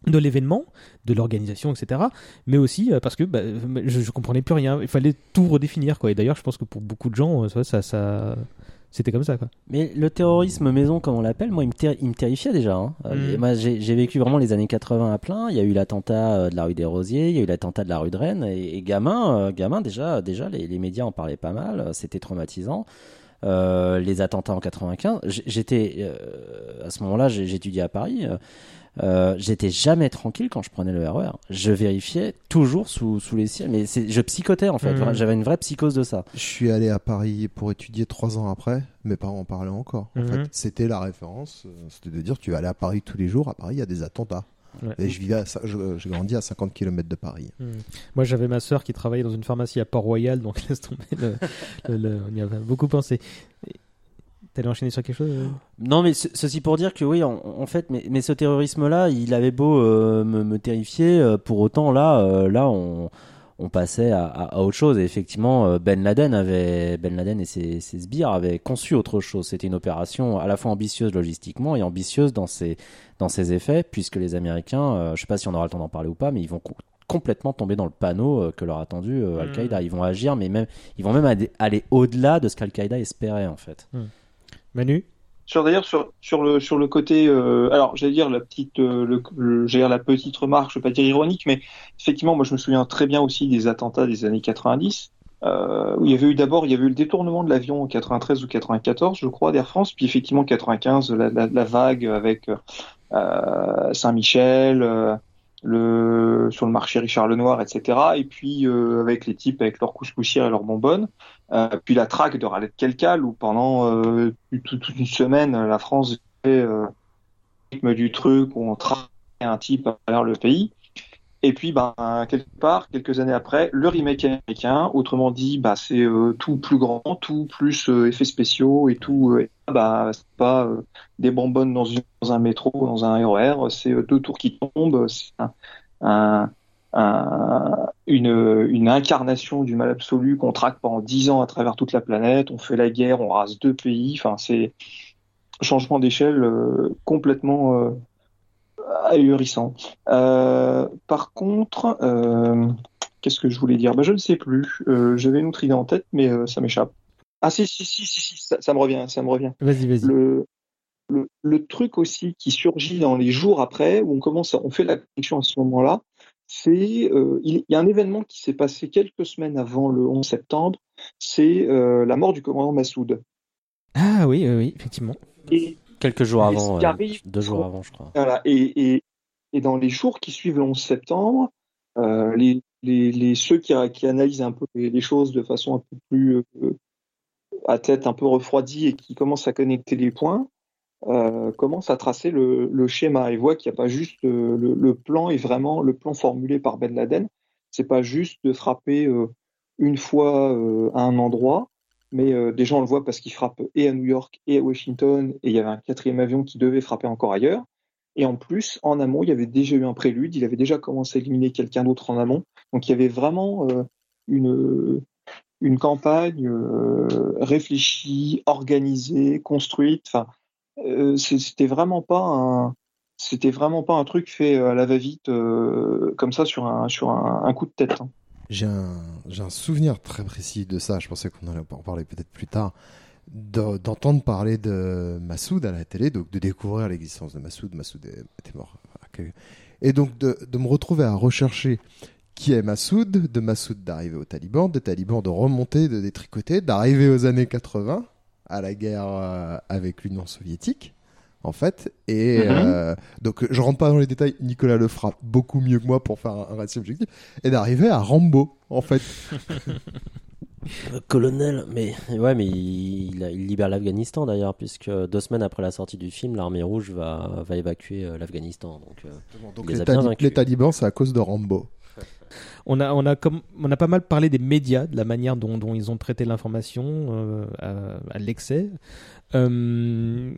de l'événement, de l'organisation, etc. Mais aussi parce que bah, je, je, comprenais plus rien. Il fallait tout redéfinir, quoi. Et d'ailleurs, je pense que pour beaucoup de gens, ça, ça, c'était comme ça quoi. Mais le terrorisme maison comme on l'appelle, moi il me, il me terrifiait déjà. Hein. Euh, mm. moi j'ai vécu vraiment les années 80 à plein. Il y a eu l'attentat euh, de la rue des Rosiers, il y a eu l'attentat de la rue de Rennes et, gamin, euh, gamin déjà, déjà les, les, médias en parlaient pas mal. C'était traumatisant. les attentats en 95. J'étais à ce moment-là, j'étudiais à Paris. Euh, j'étais jamais tranquille quand je prenais le RER. Je vérifiais toujours sous, sous les ciels, mais je psychotais en fait. Mhm. J'avais une vraie psychose de ça. Je suis allé à Paris pour étudier trois ans après. Mes parents en parlaient encore. En Mhm. fait, c'était la référence. euh, C'était de dire tu vas aller à Paris tous les jours. À Paris, il y a des attentats. Ouais. Et je vivais, à, ça- je- j'ai grandi à 50 km de Paris. Hmm. Moi, j'avais ma sœur qui travaillait dans une pharmacie à Port-Royal, donc laisse tomber. Le, le- le- on y a beaucoup pensé. T'allais enchaîner sur quelque chose euh Non, mais ce- ceci pour dire que oui, en, en fait, mais, mais ce terrorisme-là, il avait beau euh, me, me terrifier, euh, pour autant là, euh, là, on, on passait à, à- à autre chose. Et effectivement, euh, Ben Laden avait, Ben Laden et ses, ses sbires avaient conçu autre chose. C'était une opération à la fois ambitieuse logistiquement et ambitieuse dans ses dans ses effets, puisque les Américains, euh, je sais pas si on aura le temps d'en parler ou pas, mais ils vont co- complètement tomber dans le panneau euh, que leur a tendu euh, Al-Qaïda. Ils vont agir, mais même ils vont même aller- aller au-delà de ce qu'Al-Qaïda espérait en fait. Manu Sur d'ailleurs sur sur le sur le côté euh, alors j'allais dire la petite euh, le, le- la petite remarque je vais pas dire ironique mais effectivement moi je me souviens très bien aussi des attentats des années 90 euh, où il y avait eu d'abord il y avait eu le détournement de l'avion en 93 ou 94 je crois d'Air France puis effectivement 95 la, vague avec Saint-Michel le sur le marché Richard Lenoir etc et puis avec les types avec leurs couscoussières et leurs bonbonnes euh, puis la traque de Raleigh Kelkal où pendant euh, toute, une semaine la France fait euh, le rythme du truc où on traque un type à travers le pays. Et puis ben quelque part quelques années après le remake américain autrement dit bah c'est tout plus grand tout plus effets spéciaux et tout bah c'est pas des bonbonnes dans, un métro dans un RER c'est euh, deux tours qui tombent c'est un un- une, une incarnation du mal absolu qu'on traque pendant dix ans à travers toute la planète. On fait la guerre, on rase deux pays. Enfin, c'est un changement d'échelle euh, complètement euh, ahurissant. Euh, par contre, euh, qu'est-ce que je voulais dire? Ben, Je ne sais plus. Euh, J'avais une autre idée en tête, mais euh, ça m'échappe. Ah si, si, si, si, si ça, ça me revient, ça me revient. Vas-y, vas-y. Le, le, le truc aussi qui surgit dans les jours après, où on commence, à, on fait la connexion à ce moment-là, c'est euh, il y a un événement qui s'est passé quelques semaines avant le 11 septembre, c'est euh, la mort du commandant Massoud. Ah oui, oui, oui, effectivement. Et, Quelques jours et avant, arrive- deux jours avant, je crois. Voilà, et, et, et dans les jours qui suivent le 11 septembre, euh, les, les, les, ceux qui, qui analysent un peu les, les choses de façon un peu plus euh, à tête un peu refroidie et qui commencent à connecter les points, euh, commencent à tracer le, le schéma et voient qu'il n'y a pas juste euh, le, le plan est vraiment le plan formulé par Ben Laden. C'est pas juste de frapper euh, une fois euh, à un endroit, mais euh, déjà on le voit parce qu'il frappe et à New York et à Washington et il y avait un quatrième avion qui devait frapper encore ailleurs. Et en plus, en amont, il y avait déjà eu un prélude, il avait déjà commencé à éliminer quelqu'un d'autre en amont. Donc il y avait vraiment une, une campagne réfléchie, organisée, construite. Enfin, c'était vraiment pas un, c'était vraiment pas un truc fait à la va-vite euh, comme ça sur un sur un, coup de tête. hein. J'ai un, un souvenir très précis de ça. Je pensais qu'on allait en parler peut-être plus tard. de- D'entendre parler de Massoud à la télé, donc de découvrir l'existence de Massoud. Massoud était mort. Et donc de, de me retrouver à rechercher qui est Massoud, de Massoud d'arriver au Taliban, de Taliban de remonter, de détricoter, d'arriver aux années 80, à la guerre euh, avec l'Union soviétique, en fait. Et Mhm. euh, donc je rentre pas dans les détails, Nicolas le fera beaucoup mieux que moi pour faire un, récit objectif, et d'arriver à Rambo, en fait. Le colonel, mais ouais, mais il, il a- il libère l'Afghanistan d'ailleurs, puisque deux semaines après la sortie du film, l'armée rouge va, va évacuer euh, l'Afghanistan. Donc, euh, Donc les talibans, c'est à cause de Rambo. On a, on, a comme, on a pas mal parlé des médias, de la manière dont, ils ont traité l'information euh, à, l'excès. Euh,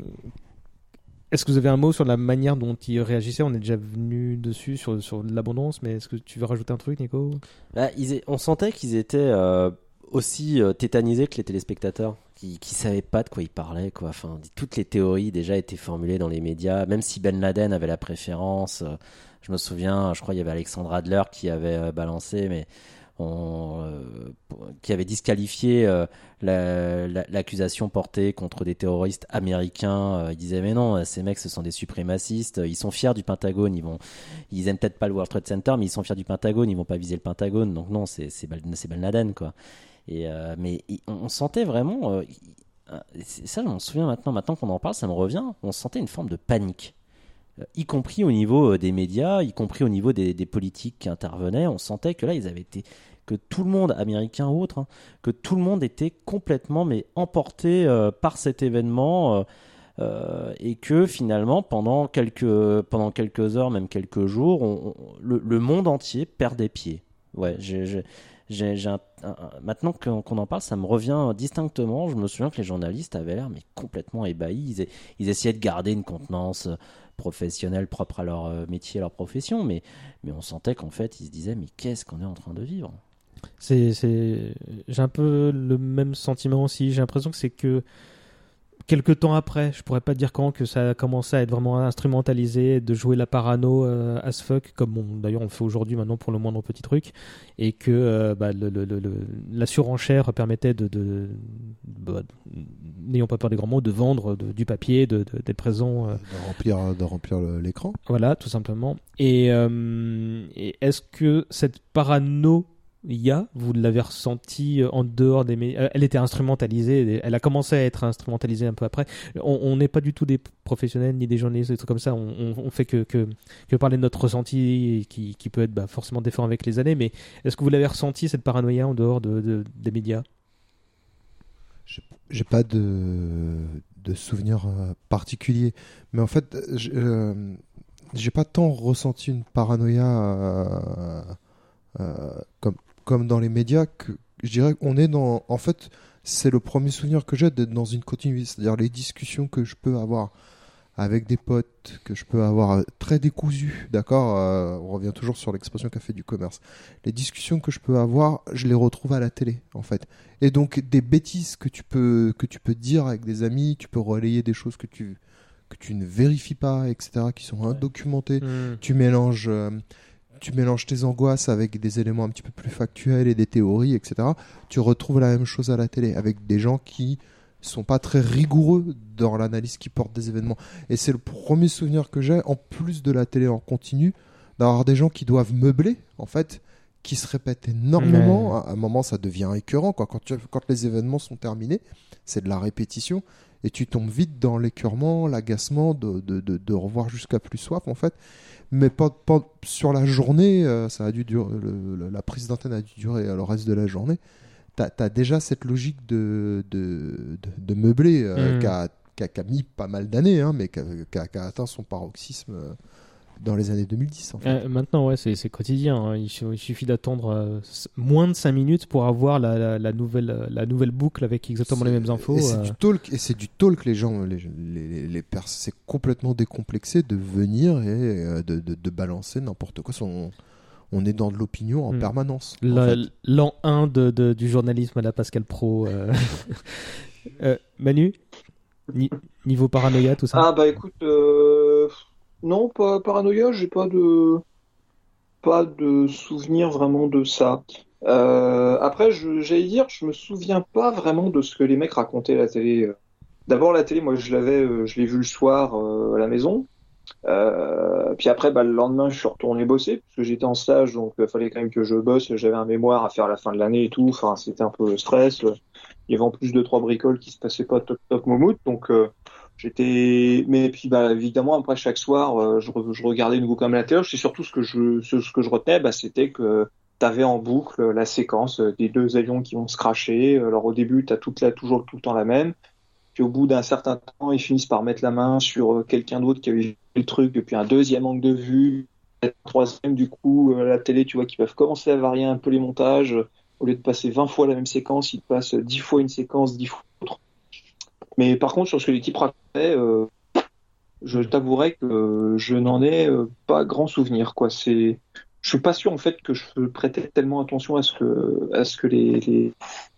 est-ce que vous avez un mot sur la manière dont ils réagissaient? On est déjà venu dessus sur, sur l'abondance, mais est-ce que tu veux rajouter un truc, Nico? Bah, on sentait qu'ils étaient euh, aussi tétanisés que les téléspectateurs, qui, qui savaient pas de quoi ils parlaient. Enfin, toutes les théories déjà étaient formulées dans les médias, même si Ben Laden avait la préférence. Euh, je me souviens, je crois qu'il y avait Alexandre Adler qui avait euh, balancé, mais euh, qui avait disqualifié euh, la- la- l'accusation portée contre des terroristes américains. Euh, il disait mais non, ces mecs ce sont des suprémacistes, ils sont fiers du Pentagone, ils vont, ils aiment peut-être pas le World Trade Center, mais ils sont fiers du Pentagone, ils vont pas viser le Pentagone, donc non, c'est c'est quoi. Euh, mais on, sentait vraiment euh, ça, je m'en souviens maintenant. Maintenant qu'on en parle, ça me revient. On sentait une forme de panique, y compris au niveau des médias, y compris au niveau des, des politiques qui intervenaient. On sentait que là, ils avaient été que tout le monde, américain ou autre, hein, que tout le monde était complètement mais emporté euh, par cet événement euh, euh, et que finalement pendant quelques pendant quelques heures, même quelques jours, le, monde entier perdait pied. Ouais, j'ai, maintenant qu'on en parle, ça me revient distinctement. Je me souviens que les journalistes avaient l'air mais complètement ébahis. Ils, essayaient de garder une contenance professionnelle propre à leur métier, à leur profession, mais, mais on sentait qu'en fait, ils se disaient mais qu'est-ce qu'on est en train de vivre? C'est, j'ai un peu le même sentiment aussi. J'ai l'impression que c'est que quelques temps après, je pourrais pas dire quand, que ça a commencé à être vraiment instrumentalisé, de jouer la parano euh, as fuck, comme d'ailleurs on le fait aujourd'hui maintenant pour le moindre petit truc, et que euh, bah, la surenchère permettait de, bah, n'ayons pas peur des grands mots, de vendre du papier, de, d'être présent. Euh, de remplir, de remplir l'écran. Voilà, tout simplement. Et, et est-ce que cette parano a, vous l'avez ressenti euh, en dehors des médias. Euh, elle était instrumentalisée, elle a commencé à être instrumentalisée un peu après. On n'est pas du tout des professionnels ni des journalistes, des trucs comme ça. On, on, fait que, que, que, parler de notre ressenti qui, qui peut être bah, forcément différent avec les années. Mais est-ce que vous l'avez ressenti cette paranoïa en dehors de, des médias? J'ai pas de, de souvenirs euh, particuliers, mais en fait, j'ai pas tant ressenti une paranoïa. comme, comme dans les médias, que je dirais qu'on est dans. En fait, c'est le premier souvenir que j'ai d'être dans une continuité, c'est-à-dire les discussions que je peux avoir avec des potes, que je peux avoir euh, très décousues, d'accord euh, On revient toujours sur l'expression qu'a fait du commerce. Les discussions que je peux avoir, je les retrouve à la télé, en fait. Et donc, des bêtises que tu peux, que tu peux dire avec des amis, tu peux relayer des choses que tu, que tu ne vérifies pas, etc., qui sont indocumentées. Mmh. Tu mélanges. Euh, tu mélanges tes angoisses avec des éléments un petit peu plus factuels et des théories, etc., tu retrouves la même chose à la télé, avec des gens qui sont pas très rigoureux dans l'analyse qui porte des événements. Et c'est le premier souvenir que j'ai, en plus de la télé en continu, d'avoir des gens qui doivent meubler, en fait, qui se répètent énormément. À un moment, ça devient écœurant. Quoi. Quand, quand les événements sont terminés, c'est de la répétition. Et tu tombes vite dans l'écœurement, l'agacement de, de, de, revoir jusqu'à plus soif, en fait mais pas, pas sur la journée, euh, ça a dû durer, la prise d'antenne a dû durer le reste de la journée. Tu as, déjà cette logique de, de, de, meubler euh, qui, a, a, mis pas mal d'années, hein, mais qui a, a, atteint son paroxysme euh, dans les années 2010. En fait. Euh, maintenant, ouais, c'est quotidien. Hein. Il, suffit d'attendre euh, moins de 5 minutes pour avoir la, la, nouvelle, la nouvelle boucle avec exactement les mêmes infos. Et c'est euh. du talk, et c'est du talk, les gens, les, les, les, c'est complètement décomplexé de venir et de, de, de balancer n'importe quoi. Son, on est dans de l'opinion en hmm. permanence. L'an 1 de, de, du journalisme à la Pascal Pro. Manu Niveau paranoïa, tout ça? Ah bah écoute, non, pas paranoïa, j'ai pas de pas de souvenir vraiment de ça. Euh, après, j'allais dire, je me souviens pas vraiment de ce que les mecs racontaient à la télé. D'abord, la télé, moi, je l'avais, euh, je l'ai vu le soir euh, à la maison. Puis après, bah, le lendemain, je suis retourné bosser parce que j'étais en stage, donc il fallait quand même que je bosse. J'avais un mémoire à faire à la fin de l'année et tout. Enfin, c'était un peu stress. Il y avait en plus deux trois bricoles qui se passaient pas top top moumoute, donc J'étais, mais puis bah évidemment après chaque soir, euh, je, je, regardais une boucle comme télé. C'est surtout ce que je ce, que je retenais, bah, c'était que tu avais en boucle la séquence des deux avions qui vont se cracher. Alors au début, tu as toute la, toujours tout le temps la même. Puis au bout d'un certain temps, ils finissent par mettre la main sur euh, quelqu'un d'autre qui avait vu le truc depuis un deuxième angle de vue, troisième du coup, euh, la télé, tu vois, qui peuvent commencer à varier un peu les montages. Au lieu de passer 20 fois la même séquence, ils passent 10 fois une séquence, 10 fois. Mais par contre, sur ce que l'équipe racontait, euh, je t'avouerai que je n'en ai euh, pas grand souvenir. Quoi. C'est, je suis pas sûr en fait que je prêtais tellement attention à ce que, à ce que les,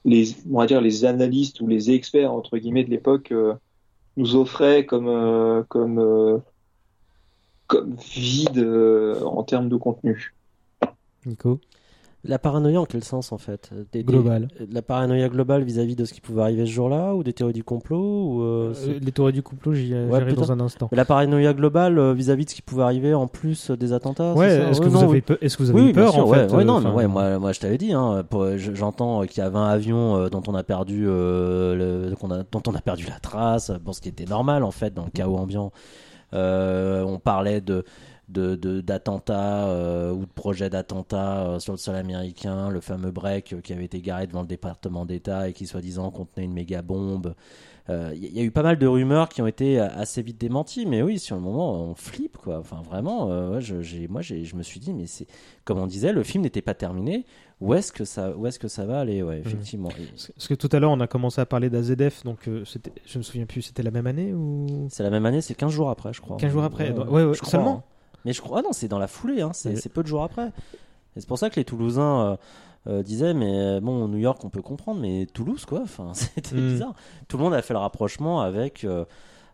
les, on va dire les analystes ou les experts entre guillemets de l'époque euh, nous offraient comme, comme, comme vide en termes de contenu. La paranoïa en quel sens en fait des, Global. La paranoïa globale vis-à-vis de ce qui pouvait arriver ce jour-là ou des théories du complot ou euh, euh, Les théories du complot, j'y arrive dans un instant. la paranoïa globale euh, vis-à-vis de ce qui pouvait arriver en plus des attentats Ouais, est-ce que, vous avez peur, est-ce que vous avez peur en fait ouais, non, ouais, moi, moi je t'avais dit, hein, j'entends qu'il y a 20 avions dont on a perdu, le, qu'on a dont on a perdu la trace, bon, ce qui était normal en fait dans le chaos ambiant. on parlait de d'attentats ou de projets d'attentats sur le sol américain, le fameux break qui avait été garé devant le département d'État et qui soi-disant contenait une méga bombe. Il euh, y, a eu pas mal de rumeurs qui ont été assez vite démenties, mais oui, sur le moment, on flippe, quoi. Enfin, vraiment, euh, je, moi, je me suis dit, mais c'est, comme on disait, le film n'était pas terminé. Où est-ce que ça, où est-ce que ça va aller, ouais, mmh. effectivement. Parce que tout à l'heure, on a commencé à parler d'AZF, donc euh, je me souviens plus, c'était la même année ou? C'est la même année, c'est 15 jours après, je crois. 15 jours après, ouais, ouais, seulement. Hein. Mais je crois, ah non, c'est dans la foulée, hein, c'est, peu de jours après. Et c'est pour ça que les Toulousains euh, disait mais euh, bon New York on peut comprendre mais Toulouse quoi enfin c'était hmm. bizarre tout le monde a fait le rapprochement avec euh,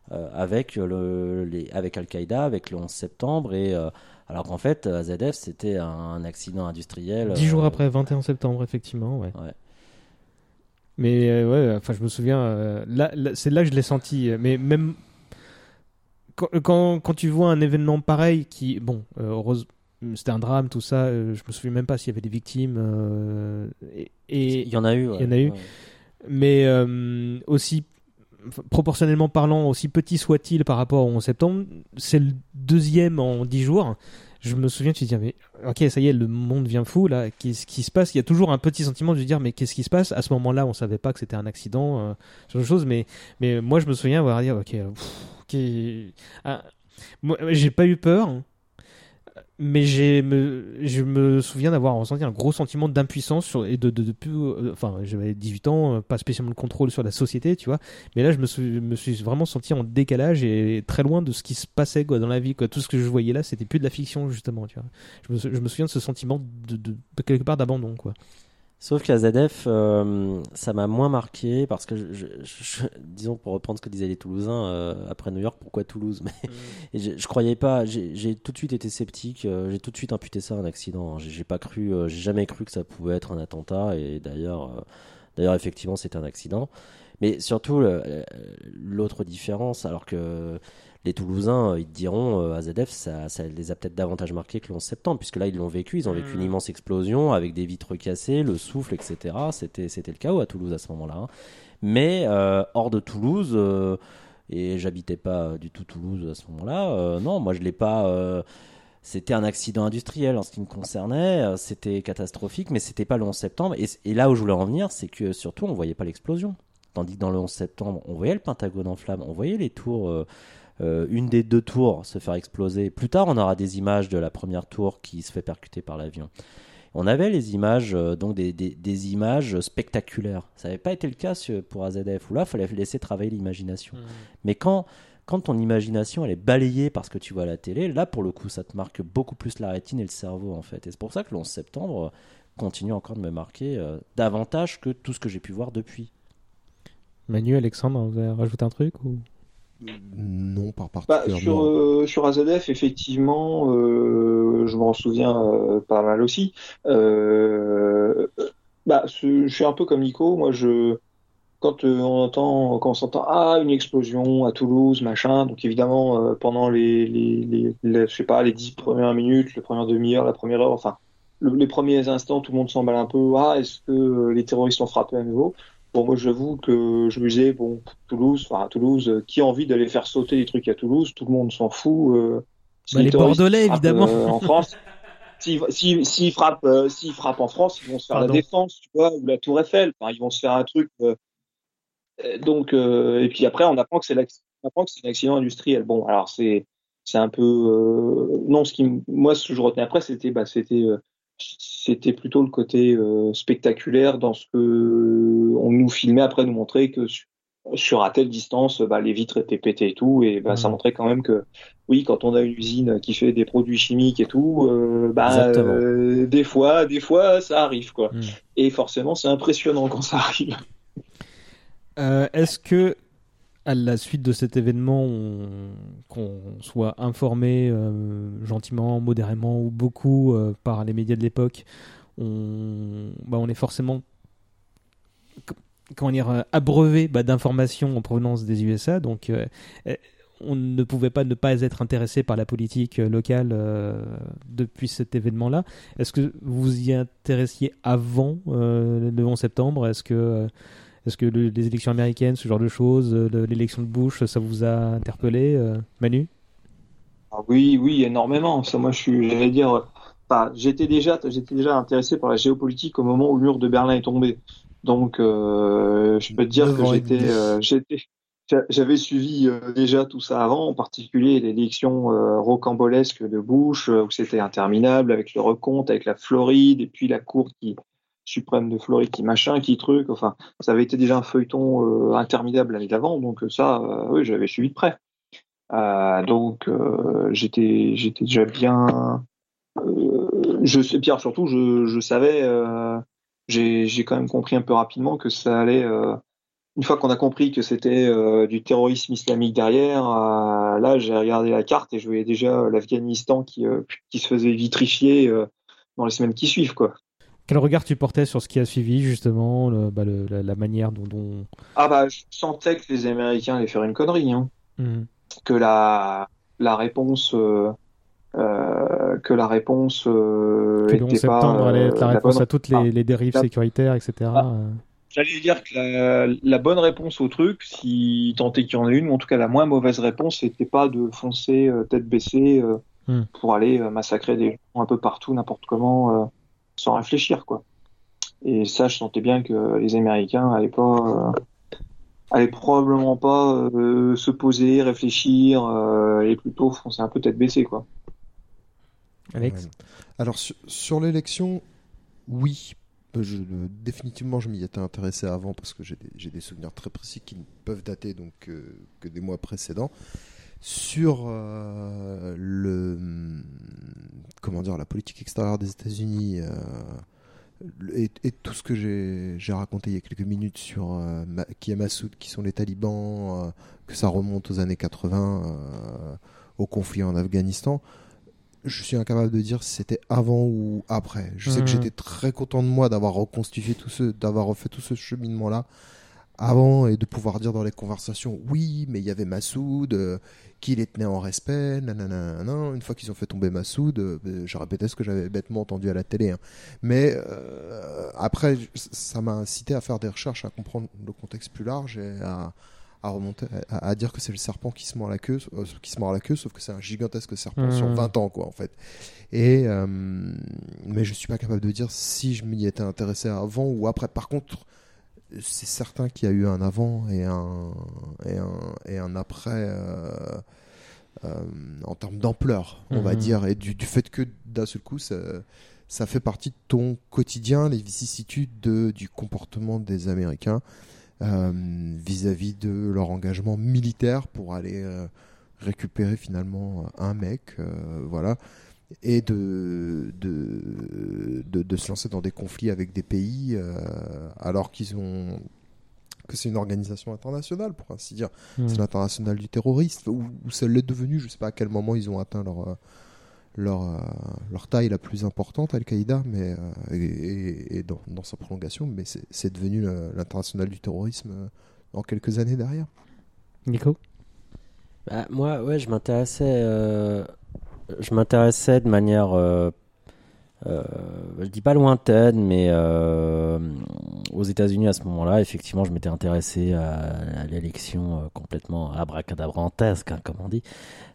avec le les, avec Al-Qaïda avec le 11 septembre et alors qu'en fait AZF c'était un accident industriel dix jours après 21 septembre effectivement ouais, mais ouais enfin je me souviens là, c'est là que je l'ai senti mais même quand, quand, quand, tu vois un événement pareil qui bon heureusement c'était un drame, tout ça. Euh, je me souviens même pas s'il y avait des victimes. Euh, et, il y en a eu. Il y en a eu. Mais euh, aussi, proportionnellement parlant, aussi petit soit-il par rapport au 11 septembre, c'est le deuxième en dix jours. Je me souviens, tu te dis, mais ok, ça y est, le monde vient fou, là, qu'est-ce qui se passe? Il y a toujours un petit sentiment de dire, mais qu'est-ce qui se passe? À ce moment-là, on savait pas que c'était un accident, ce genre de choses, mais, mais moi, je me souviens avoir dit, ok, Ah, moi, j'ai pas eu peur, mais me, je me souviens d'avoir ressenti un gros sentiment d'impuissance et de, de, euh, enfin j'avais 18 ans euh, pas spécialement le contrôle sur la société tu vois. Mais là je me suis, me suis vraiment senti en décalage et très loin de ce qui se passait quoi dans la vie quoi. Tout ce que je voyais là c'était plus de la fiction justement tu vois. Je me, souviens de ce sentiment de quelque part d'abandon quoi Sauf qu'à ZF, euh, ça m'a moins marqué parce que, je, disons pour reprendre ce que disaient les Toulousains euh, après New York, pourquoi Toulouse? Mais mm. je, je, croyais pas. J'ai tout de suite été sceptique. Euh, j'ai tout de suite imputé ça à un accident. Hein. J'ai pas cru, j'ai jamais cru que ça pouvait être un attentat. Et d'ailleurs, d'ailleurs effectivement, c'était un accident. Mais surtout, l'autre différence, alors que les Toulousains, euh, ils te diront, euh, AZF, ça, ça les a peut-être davantage marqués que le 11 septembre, puisque là, ils l'ont vécu, ils ont vécu une mm. immense explosion avec des vitres cassées, le souffle, etc. C'était, c'était le chaos à Toulouse à ce moment-là. Hein. Mais euh, hors de Toulouse, et j'habitais pas du tout Toulouse à ce moment-là, non, moi je l'ai pas. c'était un accident industriel en ce qui me concernait, c'était catastrophique, mais c'était pas le 11 septembre. Et, et, là où je voulais en venir, c'est que surtout on voyait pas l'explosion. Tandis que dans le 11 septembre, on voyait le Pentagone en flammes, on voyait les tours euh, une des deux tours se faire exploser. Plus tard, on aura des images de la première tour qui se fait percuter par l'avion. On avait les images, euh, donc des, des, images spectaculaires. Ça n'avait pas été le cas pour AZF, où là, il fallait laisser travailler l'imagination. Mmh. Mais quand, quand ton imagination elle est balayée parce que tu vois la télé, là, pour le coup, ça te marque beaucoup plus la rétine et le cerveau, en fait. Et c'est pour ça que le 11 septembre continue encore de me marquer euh, davantage que tout ce que j'ai pu voir depuis. Manu, Alexandre, vous avez rajouté un truc ou? Non, pas bah, particulièrement. sur, euh, sur AZF, effectivement, euh, je m'en souviens euh, pas mal aussi. Euh, bah, je suis un peu comme Nico. Moi, je, quand on entend, quand on s'entend, ah, une explosion à Toulouse, machin. Donc évidemment, pendant les, les, les, je sais pas, les dix premières minutes, la première demi-heure, la première heure, enfin, les premiers instants, tout le monde s'emballe un peu. Ah, est-ce que les terroristes ont frappé à nouveau? Bon, moi, j'avoue que je me disais, bon, Toulouse, enfin, Toulouse, euh, qui a envie d'aller faire sauter des trucs à Toulouse? Tout le monde s'en fout. Euh, bah, les Bordelais, évidemment. Euh, en France. S'ils si, si, frappent, euh, frappent en France, ils vont se faire la défense, tu vois, ou la Tour Eiffel. Enfin, ils vont se faire un truc. donc, et puis après, on apprend que c'est un accident industriel. Bon, alors c'est c'est un peu non. Ce qui moi, ce que je retenais après, c'était bah, c'était c'était plutôt le côté euh, spectaculaire dans ce que on nous filmait après nous montrer que sur, à telle distance bah, les vitres étaient pétées et tout et bah, ça mmh. montrait quand même que oui quand on a une usine qui fait des produits chimiques et tout euh, bah, euh, des fois des fois ça arrive quoi mmh. et forcément c'est impressionnant quand ça arrive est-ce que à la suite de cet événement, qu'on soit informé euh, gentiment, modérément ou beaucoup euh, par les médias de l'époque, on, bah, est forcément comment dire, abreuvé bah, d'informations en provenance des USA. Donc, euh, on ne pouvait pas ne pas être intéressé par la politique locale depuis cet événement-là. Est-ce que vous y intéressiez avant le 11 septembre? Est-ce que Est-ce que le- les élections américaines, ce genre de choses, euh, le- l'élection de Bush, ça vous a interpellé, euh, Manu? Ah oui, oui, énormément. Ça, moi, je suis, j'allais dire, j'étais déjà, j'étais déjà intéressé par la géopolitique au moment où le mur de Berlin est tombé. Donc, euh, je peux te dire que j'étais, euh, j'avais suivi déjà tout ça avant, en particulier l'élection rocambolesque de Bush, où c'était interminable avec le recompte, avec la Floride et puis la Cour qui suprême de Floride qui machin, qui truc. Enfin, ça avait été déjà un feuilleton euh, interminable l'année d'avant, donc euh, ça, euh, oui, j'avais suivi de près. Donc j'étais j'étais déjà bien je Pierre surtout je, savais j'ai quand même compris un peu rapidement que ça allait une fois qu'on a compris que c'était du terrorisme islamique derrière là j'ai regardé la carte et je voyais déjà l'Afghanistan qui qui se faisait vitrifier dans les semaines qui suivent quoi Quel regard tu portais sur ce qui a suivi, justement, le- bah, le- la, la manière dont. dont... ah bah je sentais que les Américains allaient faire une connerie hein. Mhm. que la la réponse euh, euh, que la réponse euh, Que le 11 était pas septembre allait être la euh, réponse bonne. à toutes les, Ah, les dérives la- sécuritaires, etc. Ah. J'allais dire que la, la bonne réponse au truc, si tant est qu'il y en ait une, ou en tout cas la moins mauvaise réponse, c'était pas de foncer tête baissée Hmm. pour aller massacrer des gens un peu partout, n'importe comment, sans réfléchir, quoi. Et ça, je sentais bien que les Américains allaient pas, euh, allaient probablement pas euh, se poser, réfléchir, euh, et plutôt foncer un peu tête baissée, quoi. Alex Ouais. Alors sur, sur l'élection, oui. Je, définitivement, je m'y étais intéressé avant parce que j'ai des, des souvenirs très précis qui ne peuvent dater donc euh, que des mois précédents. Sur euh, le comment dire la politique extérieure des États-Unis euh, et, et tout ce que j'ai raconté il y a quelques minutes sur euh, Ma- qui est Massoud, qui sont les talibans, que ça remonte aux années 80, euh, au conflit en Afghanistan je suis incapable de dire si c'était avant ou après. Je sais que j'étais très content de moi d'avoir reconstitué tout ce, d'avoir refait tout ce cheminement-là avant et de pouvoir dire dans les conversations, oui, mais il y avait Massoud, euh, qui les tenait en respect, nanana, nanana. Une fois qu'ils ont fait tomber Massoud, euh, ben, je répétais ce que j'avais bêtement entendu à la télé. hein. Mais euh, après, ça m'a incité à faire des recherches, à comprendre le contexte plus large et à, à remonter, à, à dire que c'est le serpent qui se mord la queue, euh, qui se mord la queue, sauf que c'est un gigantesque serpent Mhm. sur 20 ans, quoi, en fait. Et mais je suis pas capable de dire si je m'y étais intéressé avant ou après. Par contre, c'est certain qu'il y a eu un avant et un et un, et un après euh, euh, en termes d'ampleur, on va Mhm. dire, et du, du fait que d'un seul coup, ça, ça fait partie de ton quotidien, les vicissitudes de, du comportement des Américains euh, vis-à-vis de leur engagement militaire pour aller euh, récupérer finalement un mec, euh, voilà, et de de, de, de se lancer dans des conflits avec des pays euh, alors qu'ils ont que c'est une organisation internationale, pour ainsi dire. Mhm. C'est l'international du terrorisme, ou, ou ça l'est devenu, je sais pas à quel moment ils ont atteint leur, euh, leur, euh, leur taille la plus importante, Al-Qaïda, mais, et, et- et dans, dans sa prolongation, mais c'est c'est devenu l'international du terrorisme en quelques années derrière. Nico? Bah, moi, ouais, je m'intéressais, euh, je m'intéressais de manière, euh, euh, je dis pas lointaine, mais euh, aux États-Unis à ce moment-là, effectivement, je m'étais intéressé à, l'élection complètement abracadabrantesque, hein, comme on dit,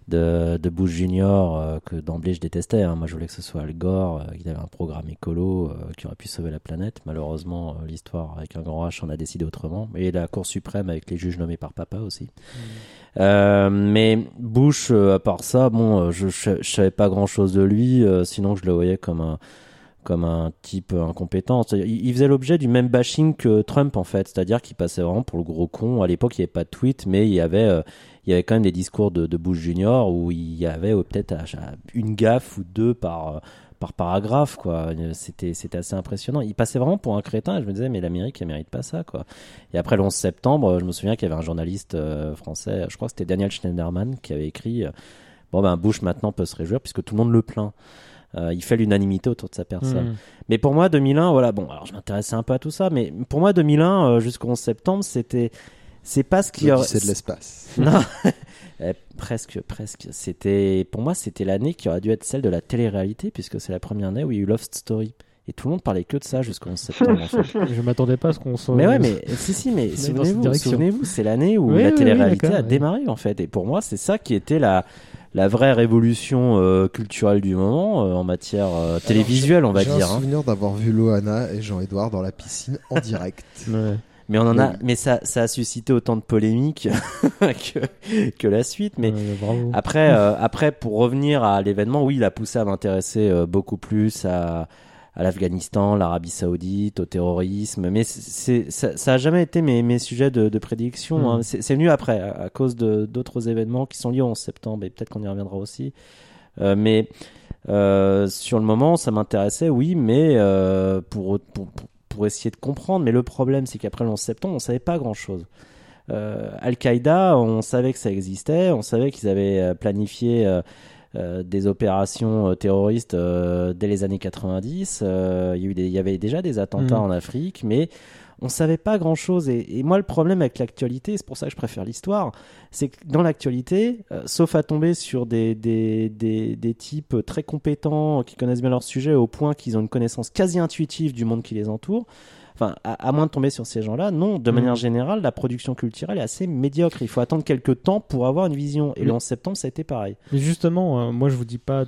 de, de Bush Junior, euh, que d'emblée je détestais. hein. Moi, je voulais que ce soit Al Gore, euh, qui avait un programme écolo euh, qui aurait pu sauver la planète. Malheureusement, euh, l'histoire avec un grand H en a décidé autrement. Et la Cour suprême avec les juges nommés par papa aussi. Euh, mais Bush, à part ça, bon, je, je, je savais pas grand chose de lui, sinon je le voyais comme un, comme un type incompétent. Il, il faisait l'objet du même bashing que Trump en fait, c'est-à-dire qu'il passait vraiment pour le gros con. À l'époque, il n'y avait pas de tweet, mais il y avait, euh, il y avait quand même des discours de, de Bush Junior où il y avait peut-être une gaffe ou deux par, euh, par paragraphe, quoi. C'était, c'était assez impressionnant. Il passait vraiment pour un crétin et je me disais, mais l'Amérique, elle mérite pas ça, quoi. Et après le 11 septembre, je me souviens qu'il y avait un journaliste euh, français, je crois que c'était Daniel Schneiderman, qui avait écrit, euh, bon ben Bush maintenant peut se réjouir puisque tout le monde le plaint. Euh, il fait l'unanimité autour de sa personne. Mhm. Mais pour moi, 2001, voilà, bon, alors je m'intéressais un peu à tout ça, mais pour moi, 2001 euh, jusqu'au 11 septembre, c'était, c'est pas ce qui aurait. L'Odyssée de l'espace. Non, Eh, presque, presque. C'était, pour moi, c'était l'année qui aurait dû être celle de la télé-réalité, puisque c'est la première année où il y a eu Love Story. Et tout le monde parlait que de ça jusqu'au 11 septembre. en fait. Je m'attendais pas à ce qu'on soit. Mais ouais, mais si, si, mais souvenez-vous, souvenez-vous, c'est l'année où Oui, la oui, oui, télé-réalité d'accord, a oui. démarré en fait. Et pour moi, c'est ça qui était la la vraie révolution euh, culturelle du moment euh, en matière euh, télévisuelle, on va J'ai dire. un hein. souvenir d'avoir vu Loana et Jean-Edouard dans la piscine en direct. Ouais. Mais on en a, Oui. mais ça, ça a suscité autant de polémiques que, que la suite. Mais bravo. après, euh, après, pour revenir à l'événement, oui, il a poussé à m'intéresser euh, beaucoup plus à, à l'Afghanistan, l'Arabie Saoudite, au terrorisme. Mais c'est, ça, ça a jamais été mes, mes sujets de, de prédilection. Mm. hein. C'est, c'est venu après, à, à cause de d'autres événements qui sont liés au 11 septembre. Et peut-être qu'on y reviendra aussi. Euh, mais euh, sur le moment, ça m'intéressait, oui, mais euh, pour, pour, pour- pour essayer de comprendre. Mais le problème, c'est qu'après le 11 septembre, on savait pas grand-chose. Euh, Al-Qaïda, on savait que ça existait, on savait qu'ils avaient euh, planifié euh, euh, des opérations terroristes dès les années 90. Euh, il, y avait déjà des attentats Mhm. en Afrique, mais on savait pas grand-chose. Et, et moi, le problème avec l'actualité, c'est pour ça que je préfère l'histoire, c'est que dans l'actualité, euh, sauf à tomber sur des, des, des, des types très compétents qui connaissent bien leur sujet au point qu'ils ont une connaissance quasi intuitive du monde qui les entoure, enfin, à, à moins de tomber sur ces gens-là, non, de Mhm. manière générale, la production culturelle est assez médiocre. Il faut attendre quelques temps pour avoir une vision. Et le 11 septembre, ça a été pareil. Mais justement, euh, moi je vous dis pas,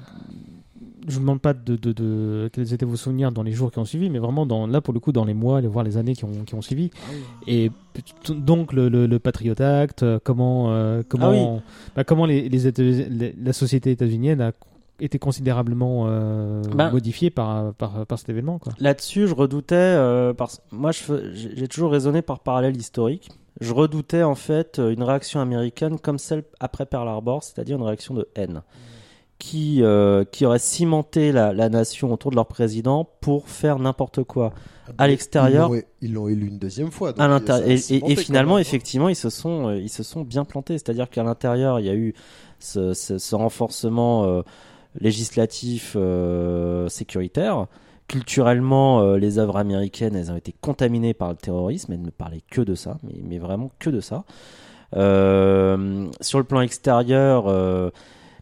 je vous demande pas de, de, de quels étaient vos souvenirs dans les jours qui ont suivi, mais vraiment dans là pour le coup dans les mois, les, voire les années qui ont, qui ont suivi. Et p- donc le, le, le Patriot Act, euh, comment euh, comment Ah oui. bah, comment les, les, la société états-unienne a été considérablement euh, Ben- modifiée par, par par cet événement. Là-dessus, je redoutais, euh, parce moi, j'ai toujours raisonné par parallèle historique. Je redoutais en fait une réaction américaine comme celle après Pearl Harbor, c'est-à-dire une réaction de haine, qui euh, qui aurait cimenté la, la nation autour de leur président pour faire n'importe quoi à l'extérieur. Ils l'ont- élu une deuxième fois. donc à l'intérieur. Et, finalement, hein. effectivement, ils se sont, euh, ils se sont bien plantés. C'est-à-dire qu'à l'intérieur, il y a eu ce, ce- ce renforcement euh, législatif euh, sécuritaire. Culturellement, les œuvres américaines, elles ont été contaminées par le terrorisme. Elles ne parlaient que de ça, mais, mais vraiment que de ça. Sur le plan extérieur,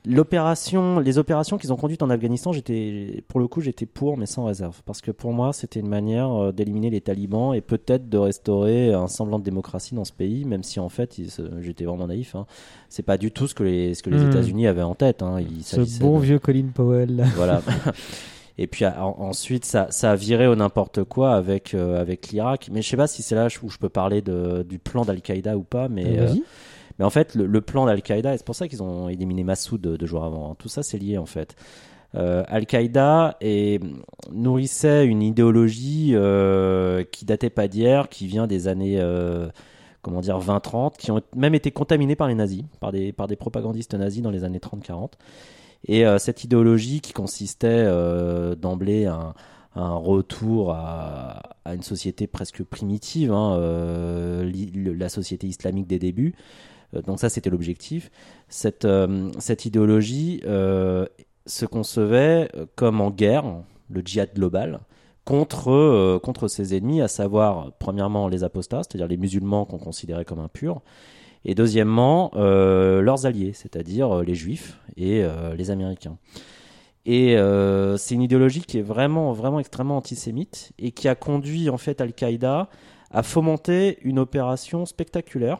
l'opération, les opérations qu'ils ont conduites en Afghanistan, j'étais, pour le coup, j'étais pour, mais sans réserve, parce que pour moi, c'était une manière euh, d'éliminer les talibans et peut-être de restaurer un semblant de démocratie dans ce pays, même si en fait, j'étais vraiment naïf. Hein. C'est pas du tout ce que les, ce que les Hmm. États-Unis avaient en tête. Hein. Il Ce bon de- vieux Colin Powell. là. voilà. Et puis ensuite, ça, ça a viré au n'importe quoi avec, euh, avec l'Irak. Mais je sais pas si c'est là où je peux parler de, du plan d'Al-Qaïda ou pas. Mais, vas-y. euh, mais en fait, le, plan d'Al-Qaïda, et c'est pour ça qu'ils ont éliminé Massoud deux, jours avant. hein. Tout ça, c'est lié en fait. Euh, Al-Qaïda nourrissait une idéologie euh, qui datait pas d'hier, qui vient des années euh, comment dire 20-30, qui ont même été contaminés par les nazis, par des propagandistes nazis dans les années 30-40. Et euh, cette idéologie qui consistait d'emblée un, un retour à, à une société presque primitive, hein, la société islamique des débuts. Euh, donc ça, c'était l'objectif. Cette, euh, idéologie euh, se concevait comme en guerre, le djihad global, contre, ses ennemis, à savoir, premièrement, les apostats, c'est-à-dire les musulmans qu'on considérait comme impurs, et deuxièmement, leurs alliés, c'est-à-dire les juifs et les américains. Et c'est une idéologie qui est vraiment, vraiment extrêmement antisémite et qui a conduit en fait Al-Qaïda à fomenter une opération spectaculaire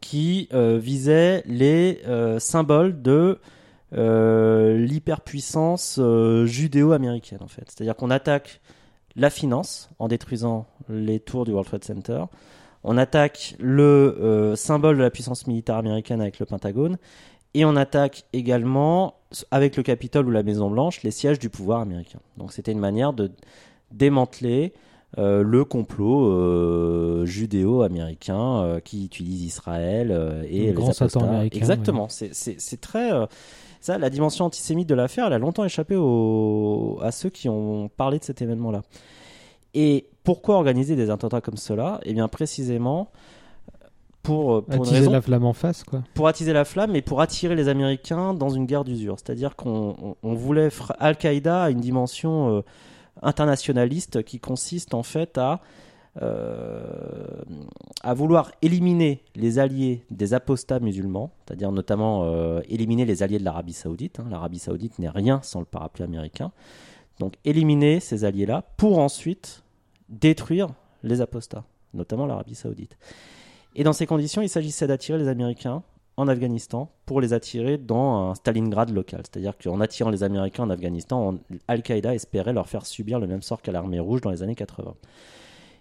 qui euh, visait les euh, symboles de euh, l'hyperpuissance judéo-américaine en fait. C'est-à-dire qu'on attaque la finance en détruisant les tours du World Trade Center. On attaque le symbole de la puissance militaire américaine avec le Pentagone. Et on attaque également, avec le Capitole ou la Maison Blanche, les sièges du pouvoir américain. Donc c'était une manière de démanteler euh, le complot euh, judéo-américain euh, qui utilise Israël et Le les grand Satan américain, Exactement. ouais. C'est- très... ça, la dimension antisémite de l'affaire, elle a longtemps échappé au- à ceux qui ont parlé de cet événement-là. Et pourquoi organiser des attentats comme cela? Eh bien, précisément pour, pour Attiser raison la flamme en face quoi. pour attiser la flamme et pour attirer les Américains dans une guerre d'usure. C'est-à-dire qu'on on- on voulait Al-Qaïda a une dimension internationaliste qui consiste en fait à euh, à vouloir éliminer les alliés des apostats musulmans, c'est-à-dire notamment euh, éliminer les alliés de l'Arabie Saoudite. hein. L'Arabie Saoudite n'est rien sans le parapluie américain. Donc éliminer ces alliés-là pour ensuite détruire les apostats, notamment l'Arabie saoudite. Et dans ces conditions, il s'agissait d'attirer les Américains en Afghanistan pour les attirer dans un Stalingrad local. C'est-à-dire qu'en attirant les Américains en Afghanistan, Al-Qaïda espérait leur faire subir le même sort qu'à l'armée rouge dans les années 80.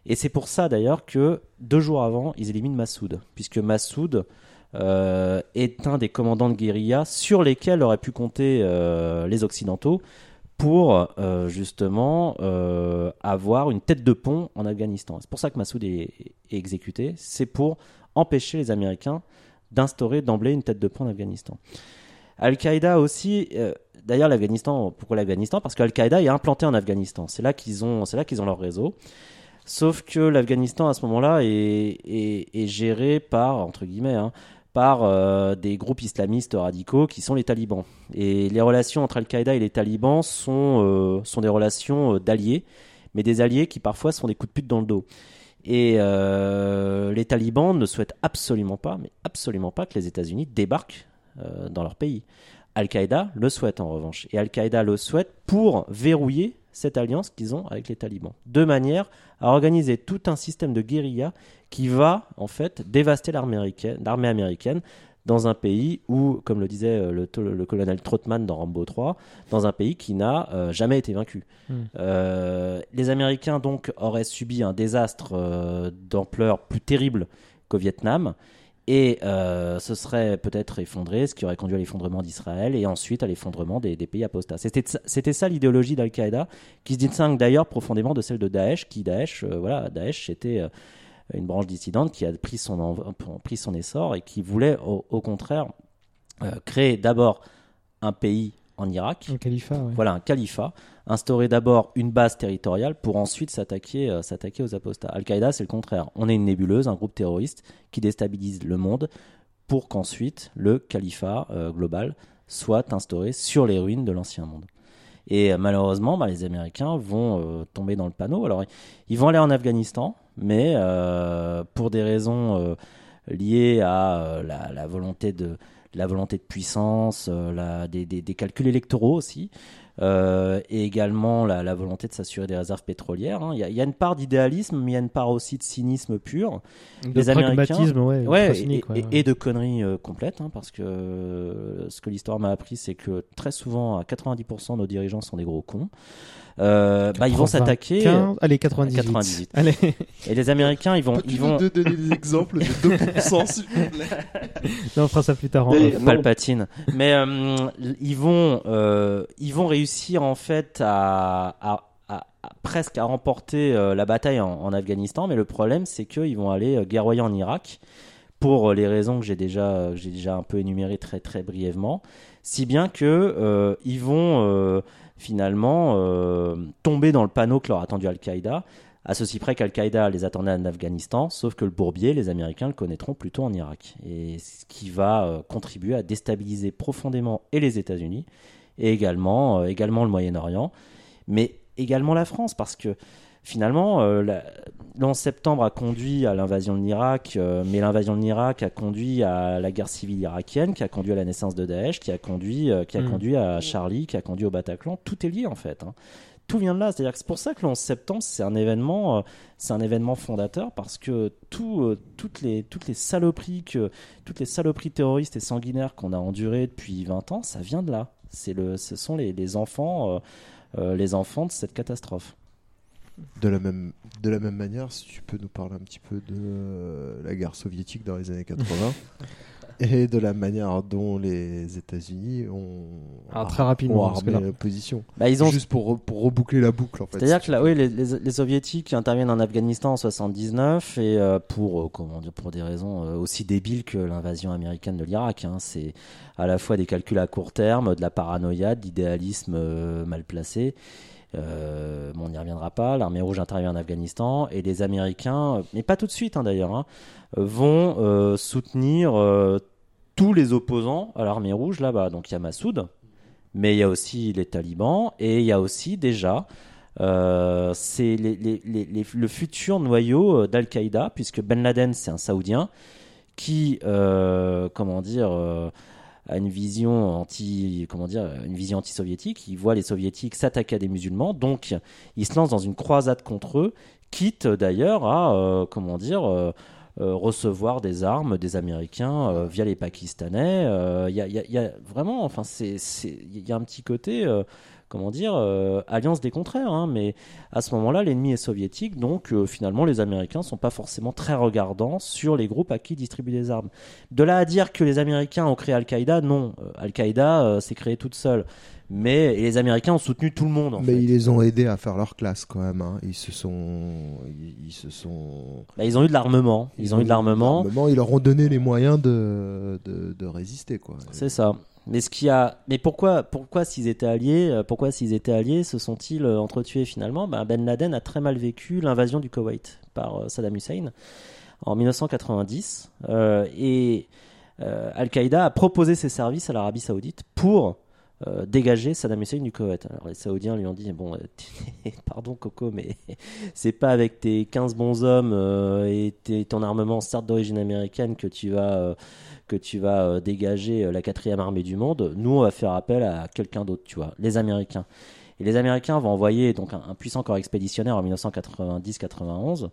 Et c'est pour ça d'ailleurs que deux jours avant, ils éliminent Massoud, puisque Massoud euh, est un des commandants de guérilla sur lesquels auraient pu compter euh, les Occidentaux pour euh, justement avoir une tête de pont en Afghanistan. C'est pour ça que Massoud est, est exécuté, c'est pour empêcher les Américains d'instaurer d'emblée une tête de pont en Afghanistan. Al-Qaïda aussi, d'ailleurs l'Afghanistan, pourquoi l'Afghanistan? Parce qu'Al-Qaïda est implanté en Afghanistan, c'est là qu'ils ont, ont leur réseau. Sauf que l'Afghanistan à ce moment-là est, géré par, entre guillemets, hein, par euh, des groupes islamistes radicaux qui sont les talibans. Et les relations entre Al-Qaïda et les talibans sont, euh, sont des relations euh, d'alliés, mais des alliés qui parfois sont des coups de pute dans le dos. Et les talibans ne souhaitent absolument pas, mais absolument pas que les États-Unis débarquent dans leur pays. Al-Qaïda le souhaite en revanche. Et Al-Qaïda le souhaite pour verrouiller cette alliance qu'ils ont avec les talibans. De manière à organiser tout un système de guérilla qui va en fait dévaster l'armée américaine, dans un pays où, comme le disait euh, le, colonel Trotman dans Rambo 3, dans un pays qui n'a euh, jamais été vaincu. Hmm. Euh, les Américains donc auraient subi un désastre d'ampleur plus terrible qu'au Vietnam et ce serait peut-être effondré, ce qui aurait conduit à l'effondrement d'Israël et ensuite à l'effondrement des, pays apostats. C'était ça l'idéologie d'Al-Qaïda, qui se distingue d'ailleurs profondément de celle de Daesh, qui Daesh, voilà, Daesh était une branche dissidente qui a pris son, pris son essor et qui voulait au, contraire créer d'abord un pays en Irak. Un califat, Voilà, un califat instaurer d'abord une base territoriale pour ensuite s'attaquer euh, s'attaquer aux apostats. Al-Qaïda, c'est le contraire. On est une nébuleuse, un groupe terroriste qui déstabilise le monde pour qu'ensuite le califat euh, global soit instauré sur les ruines de l'ancien monde. Et euh, malheureusement, bah, les Américains vont tomber dans le panneau. Alors, ils vont aller en Afghanistan, mais pour des raisons liées à la, volonté de la volonté de puissance, des, calculs électoraux aussi. Euh, et également la, volonté de s'assurer des réserves pétrolières. Hein. Il y, a une part d'idéalisme, mais il y a une part aussi de cynisme pur. De les Américains, ouais, et, de conneries euh, complètes, hein, parce que euh, ce que l'histoire m'a appris, c'est que très souvent, à 90%, nos dirigeants sont des gros cons. Euh, bah, ils vont s'attaquer. Allez, 98. 98. Allez. Et les Américains, ils vont. Ils vont... donner des exemples de 2%, s'il vous plaît? Non, on fera ça plus tard. Mais, Palpatine. Mais euh, ils, vont, euh, ils vont réussir, en fait, à, à, à, presque à remporter euh, la bataille en, en, Afghanistan. Mais le problème, c'est qu'ils vont aller euh, guerroyer en Irak pour les raisons que j'ai déjà, j'ai déjà un peu énumérées très, très brièvement. Si bien que ils vont finalement euh, tomber dans le panneau que leur a tendu Al-Qaïda, à ceci près qu'Al-Qaïda les attendait en Afghanistan, sauf que le bourbier, les Américains le connaîtront plutôt en Irak. Et ce qui va euh, contribuer à déstabiliser profondément et les États-Unis, et également, euh, également le Moyen-Orient, mais également la France, parce que finalement, euh, le 11 septembre a conduit à l'invasion de l'Irak, euh, mais l'invasion de l'Irak a conduit à la guerre civile irakienne, qui a conduit à la naissance de Daesh, qui a conduit, euh, qui a mm. conduit à Charlie, qui a conduit au Bataclan. Tout est lié en fait. Hein. Tout vient de là. C'est-à-dire que c'est pour ça que le 11 septembre, c'est un événement, c'est un événement fondateur parce que tout, toutes les, toutes les saloperies que, toutes les saloperies terroristes et sanguinaires qu'on a endurées depuis 20 ans, ça vient de là. C'est le, ce sont les, les enfants, les enfants de cette catastrophe. De la même, de la même manière, si tu peux nous parler un petit peu de euh, la guerre soviétique dans les années 80 et de la manière dont les États-Unis ont, ah, très rapidement armé la position. Bah, ils ont... Juste pour, pour reboucler la boucle en fait. C'est-à-dire que là, oui, les, les, Soviétiques interviennent en Afghanistan en 79 et euh, pour, euh, comment dire, pour des raisons aussi débiles que l'invasion américaine de l'Irak. Hein. C'est à la fois des calculs à court terme, de la paranoïa, de l'idéalisme mal placé. Euh, on n'y reviendra pas. L'armée rouge intervient en Afghanistan et les Américains, mais pas tout de suite hein, d'ailleurs, hein, vont euh, soutenir euh, tous les opposants à l'armée rouge là-bas. Donc il y a Massoud, mais il y a aussi les talibans et il y a aussi déjà le futur noyau d'Al-Qaïda, puisque Ben Laden c'est un Saoudien qui, comment dire, a une vision anti, comment dire, une vision anti-soviétique. Il voit les soviétiques s'attaquer à des musulmans, donc il se lance dans une croisade contre eux, quitte d'ailleurs à, euh, comment dire, euh, euh, recevoir des armes des Américains via les Pakistanais. Il y a, vraiment, enfin, il y a un petit côté comment dire, euh, alliance des contraires. Hein, mais à ce moment-là, l'ennemi est soviétique, donc euh, finalement, les Américains sont pas forcément très regardants sur les groupes à qui ils distribuent des armes. De là à dire que les Américains ont créé Al-Qaïda, non. Euh, Al-Qaïda s'est créé toute seule. Mais et les Américains ont soutenu tout le monde. En mais fait. ils les ont aidés à faire leur classe quand même. Hein. Ils se sont, ils, ils se sont. Bah, ils ont eu de l'armement. Ils, ils, ont, eu de l'armement. Ils leur ont donné les moyens de de, de résister quoi. C'est ça. Mais ce qui a, mais pourquoi, pourquoi s'ils étaient alliés, pourquoi s'ils étaient alliés, se sont-ils entretués finalement? Ben, Ben Laden a très mal vécu l'invasion du Koweït par Saddam Hussein en 1990 euh, et euh, Al-Qaïda a proposé ses services à l'Arabie Saoudite pour euh, dégager Saddam Hussein du Koweït. Alors les Saoudiens lui ont dit bon, pardon Coco, mais c'est pas avec tes 15 bons hommes et ton armement certes d'origine américaine que tu vas que tu vas euh, dégager la quatrième armée du monde, nous on va faire appel à quelqu'un d'autre, tu vois, les Américains. Et les Américains vont envoyer donc un, puissant corps expéditionnaire en 1990-91,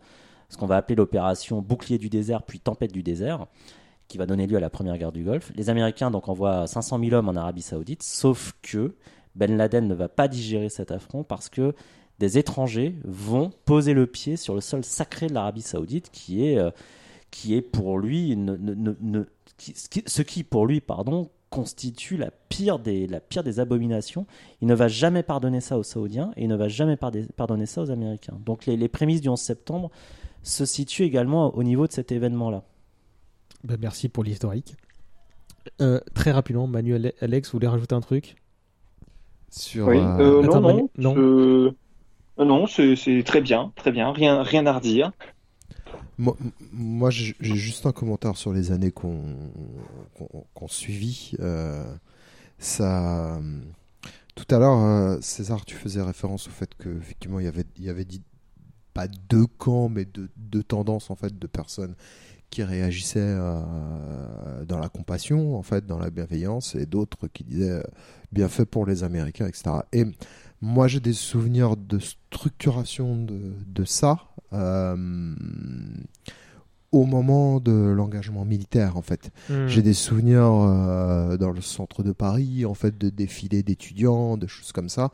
ce qu'on va appeler l'opération Bouclier du désert puis Tempête du désert, qui va donner lieu à la première guerre du Golfe. Les Américains donc envoient 500 000 hommes en Arabie Saoudite, sauf que Ben Laden ne va pas digérer cet affront parce que des étrangers vont poser le pied sur le sol sacré de l'Arabie Saoudite, qui est, euh, qui est pour lui ne, ce qui pour lui pardon constitue la pire des la pire des abominations. Il ne va jamais pardonner ça aux saoudiens et il ne va jamais pardonner ça aux américains. Donc les, les prémices du 11 septembre se situent également au niveau de cet événement là ben merci pour l'historique. Euh, très rapidement Manuel Alex vous voulez rajouter un truc? Sur oui, euh, non, Attends, non, Manu... non. Je... non c'est très bien très bien rien rien à redire moi, j'ai juste un commentaire sur les années qu'on qu qu suivi. Euh, ça, tout à l'heure, euh, César, tu faisais référence au fait que effectivement il y avait, il y avait dit pas deux camps, mais deux, deux tendances en fait de personnes qui réagissaient euh, dans la compassion, en fait, dans la bienveillance, et d'autres qui disaient bien fait pour les Américains, etc. Et moi, j'ai des souvenirs de structuration de, ça euh, au moment de l'engagement militaire, en fait. Hmm. Mmh. J'ai des souvenirs euh, dans le centre de Paris, en fait, de défilés d'étudiants, de choses comme ça,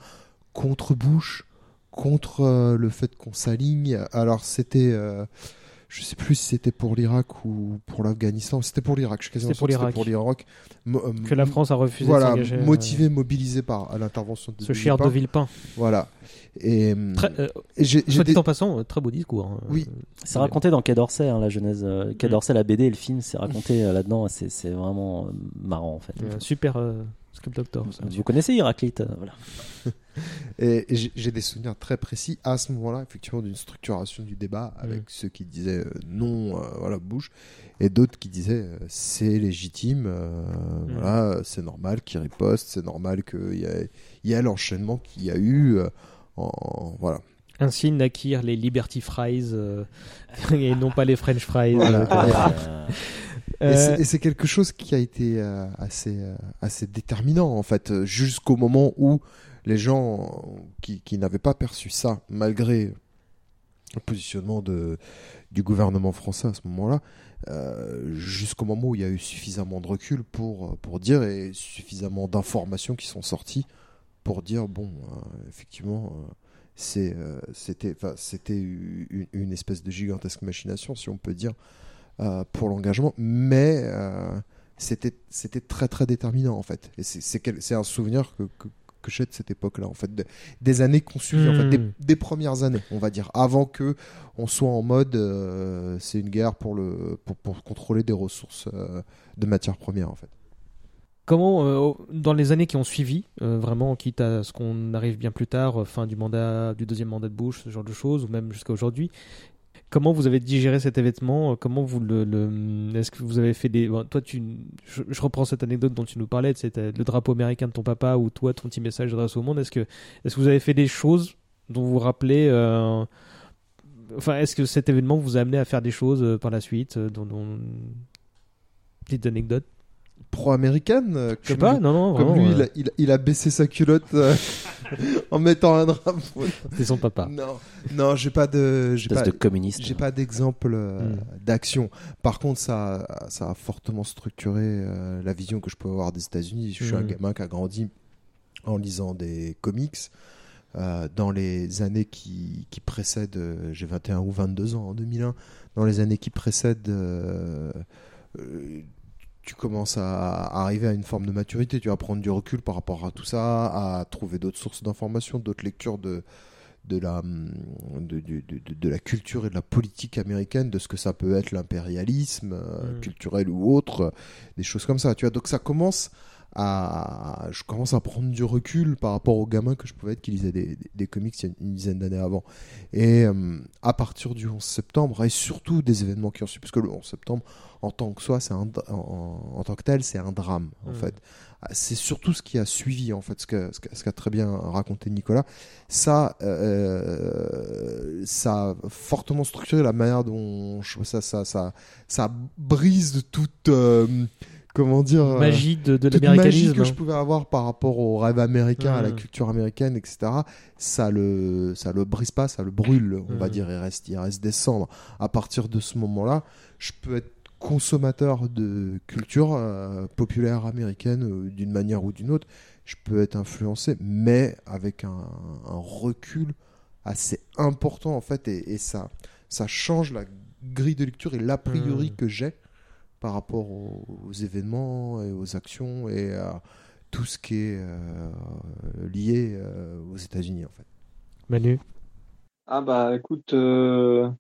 contre Bush, contre euh, le fait qu'on s'aligne. Alors, c'était je sais plus si c'était pour l'Irak ou pour l'Afghanistan. C'était pour l'Irak. Je suis quasiment pour l'Irak. pour l'Irak. Que la France a refusé voilà, de s'engager. motivé, euh... mobilisé par l'intervention de ce cher de Villepin. Voilà. Et, très, euh, et j'ai, soit dit des... en passant, très beau discours. Hein. Oui. C'est raconté dans Quai d'Orsay, hein, la genèse. Euh, Quai d'Orsay, la BD et le film, c'est raconté euh, là-dedans. C'est, c'est vraiment marrant en fait. super Doctor. Ça, vous connaissez Héraclite, voilà. et, j'ai des souvenirs très précis à ce moment-là, effectivement, d'une structuration du débat avec mmh. ceux qui disaient euh, non, euh, voilà, Bush, et d'autres qui disaient euh, c'est légitime, mmh. voilà, c'est normal qu'il riposte, c'est normal qu'il y ait, y l'enchaînement qu'il y a eu, en, voilà. Ainsi naquirent les Liberty Fries et non pas les French Fries. Voilà. Euh... Et c'est quelque chose qui a été euh, assez, euh, assez déterminant, en fait, jusqu'au moment où les gens qui, qui n'avaient pas perçu ça, malgré le positionnement de, du gouvernement français à ce moment-là, euh, jusqu'au moment où il y a eu suffisamment de recul pour, pour dire et suffisamment d'informations qui sont sorties pour dire, bon, effectivement c'est c'était c'était une, une, espèce de gigantesque machination si on peut dire euh, pour l'engagement mais euh, c'était c'était très très déterminant en fait. Et c'est un souvenir que, que, que j'ai de cette époque là en fait. De, des années qu'on suivi mmh. en fait. Des, des, premières années on va dire avant que on soit en mode euh, c'est une guerre pour le pour, pour contrôler des ressources de matières premières en fait. Comment, euh, dans les années qui ont suivi, euh, vraiment, quitte à ce qu'on arrive bien plus tard, euh, fin du mandat, du deuxième mandat de Bush, ce genre de choses, ou même jusqu'à aujourd'hui, comment vous avez digéré cet événement Comment vous le, le est-ce que vous avez fait des, bon, toi, tu, je, je, reprends cette anecdote dont tu nous parlais, c'était le drapeau américain de ton papa ou toi, ton petit message d'adresse au monde. Est-ce que, est-ce que vous avez fait des choses dont vous vous rappelez euh, Enfin, est-ce que cet événement vous a amené à faire des choses par la suite dont, dont... Petite anecdote? Pro-américaine. euh, Je sais pas, lui- non, non, Comme vraiment, lui, il, euh. a, il, a- il a baissé sa culotte euh, en mettant un drapeau. C'est son papa. Non, non, j'ai pas de, j'ai pas de communiste. J'ai pas d'exemple euh, Mm. d'action. Par contre, ça, ça a fortement structuré euh, la vision que je peux avoir des États-Unis. Je suis un Mm. gamin qui a grandi en lisant des comics. Euh, dans les années qui, qui précèdent, euh, j'ai 21 ou 22 ans en 2001, dans les années qui précèdent, euh, euh, tu commences à arriver à une forme de maturité, tu vas prendre du recul par rapport à tout ça, à trouver d'autres sources d'informations, d'autres lectures de, de, la, hum, de, de, de- de la culture et de la politique américaine, de ce que ça peut être l'impérialisme euh, Mm. culturel ou autre, des choses comme ça. Tu vois, donc ça commence à, je commence à prendre du recul par rapport aux gamins que je pouvais être qui lisaient des, des, des comics il y a une dizaine d'années avant. Et euh, à partir du 11 septembre, et surtout des événements qui ont suivi, parce que le 11 septembre, en tant que soi, c'est en, en tant que tel, c'est un drame, en Mm. fait. Ah, C'est surtout ce qui a suivi, en fait, ce qu'a ce ce très bien raconté Nicolas. Ça, euh, ça a fortement structuré la manière dont je- ça, ça, ça, ça brise toute, euh, comment dire, Magie de, de l'américanisme. que je hein. pouvais avoir par rapport au rêve américain, à la Mm. culture américaine, etc. Ça le, ça le brise pas, ça le brûle, on va Mm. dire. Il reste, il reste des cendres. À partir de ce moment-là, je peux être consommateur de culture euh, populaire américaine euh, d'une manière ou d'une autre. Je peux être influencé, mais avec un, un recul assez important en fait, et, et ça, ça change la grille de lecture et l'a priori Mm. que j'ai par rapport aux, aux événements et aux actions et à tout ce qui est euh, lié euh, aux États-Unis en fait. Manu? Ah bah écoute, euh,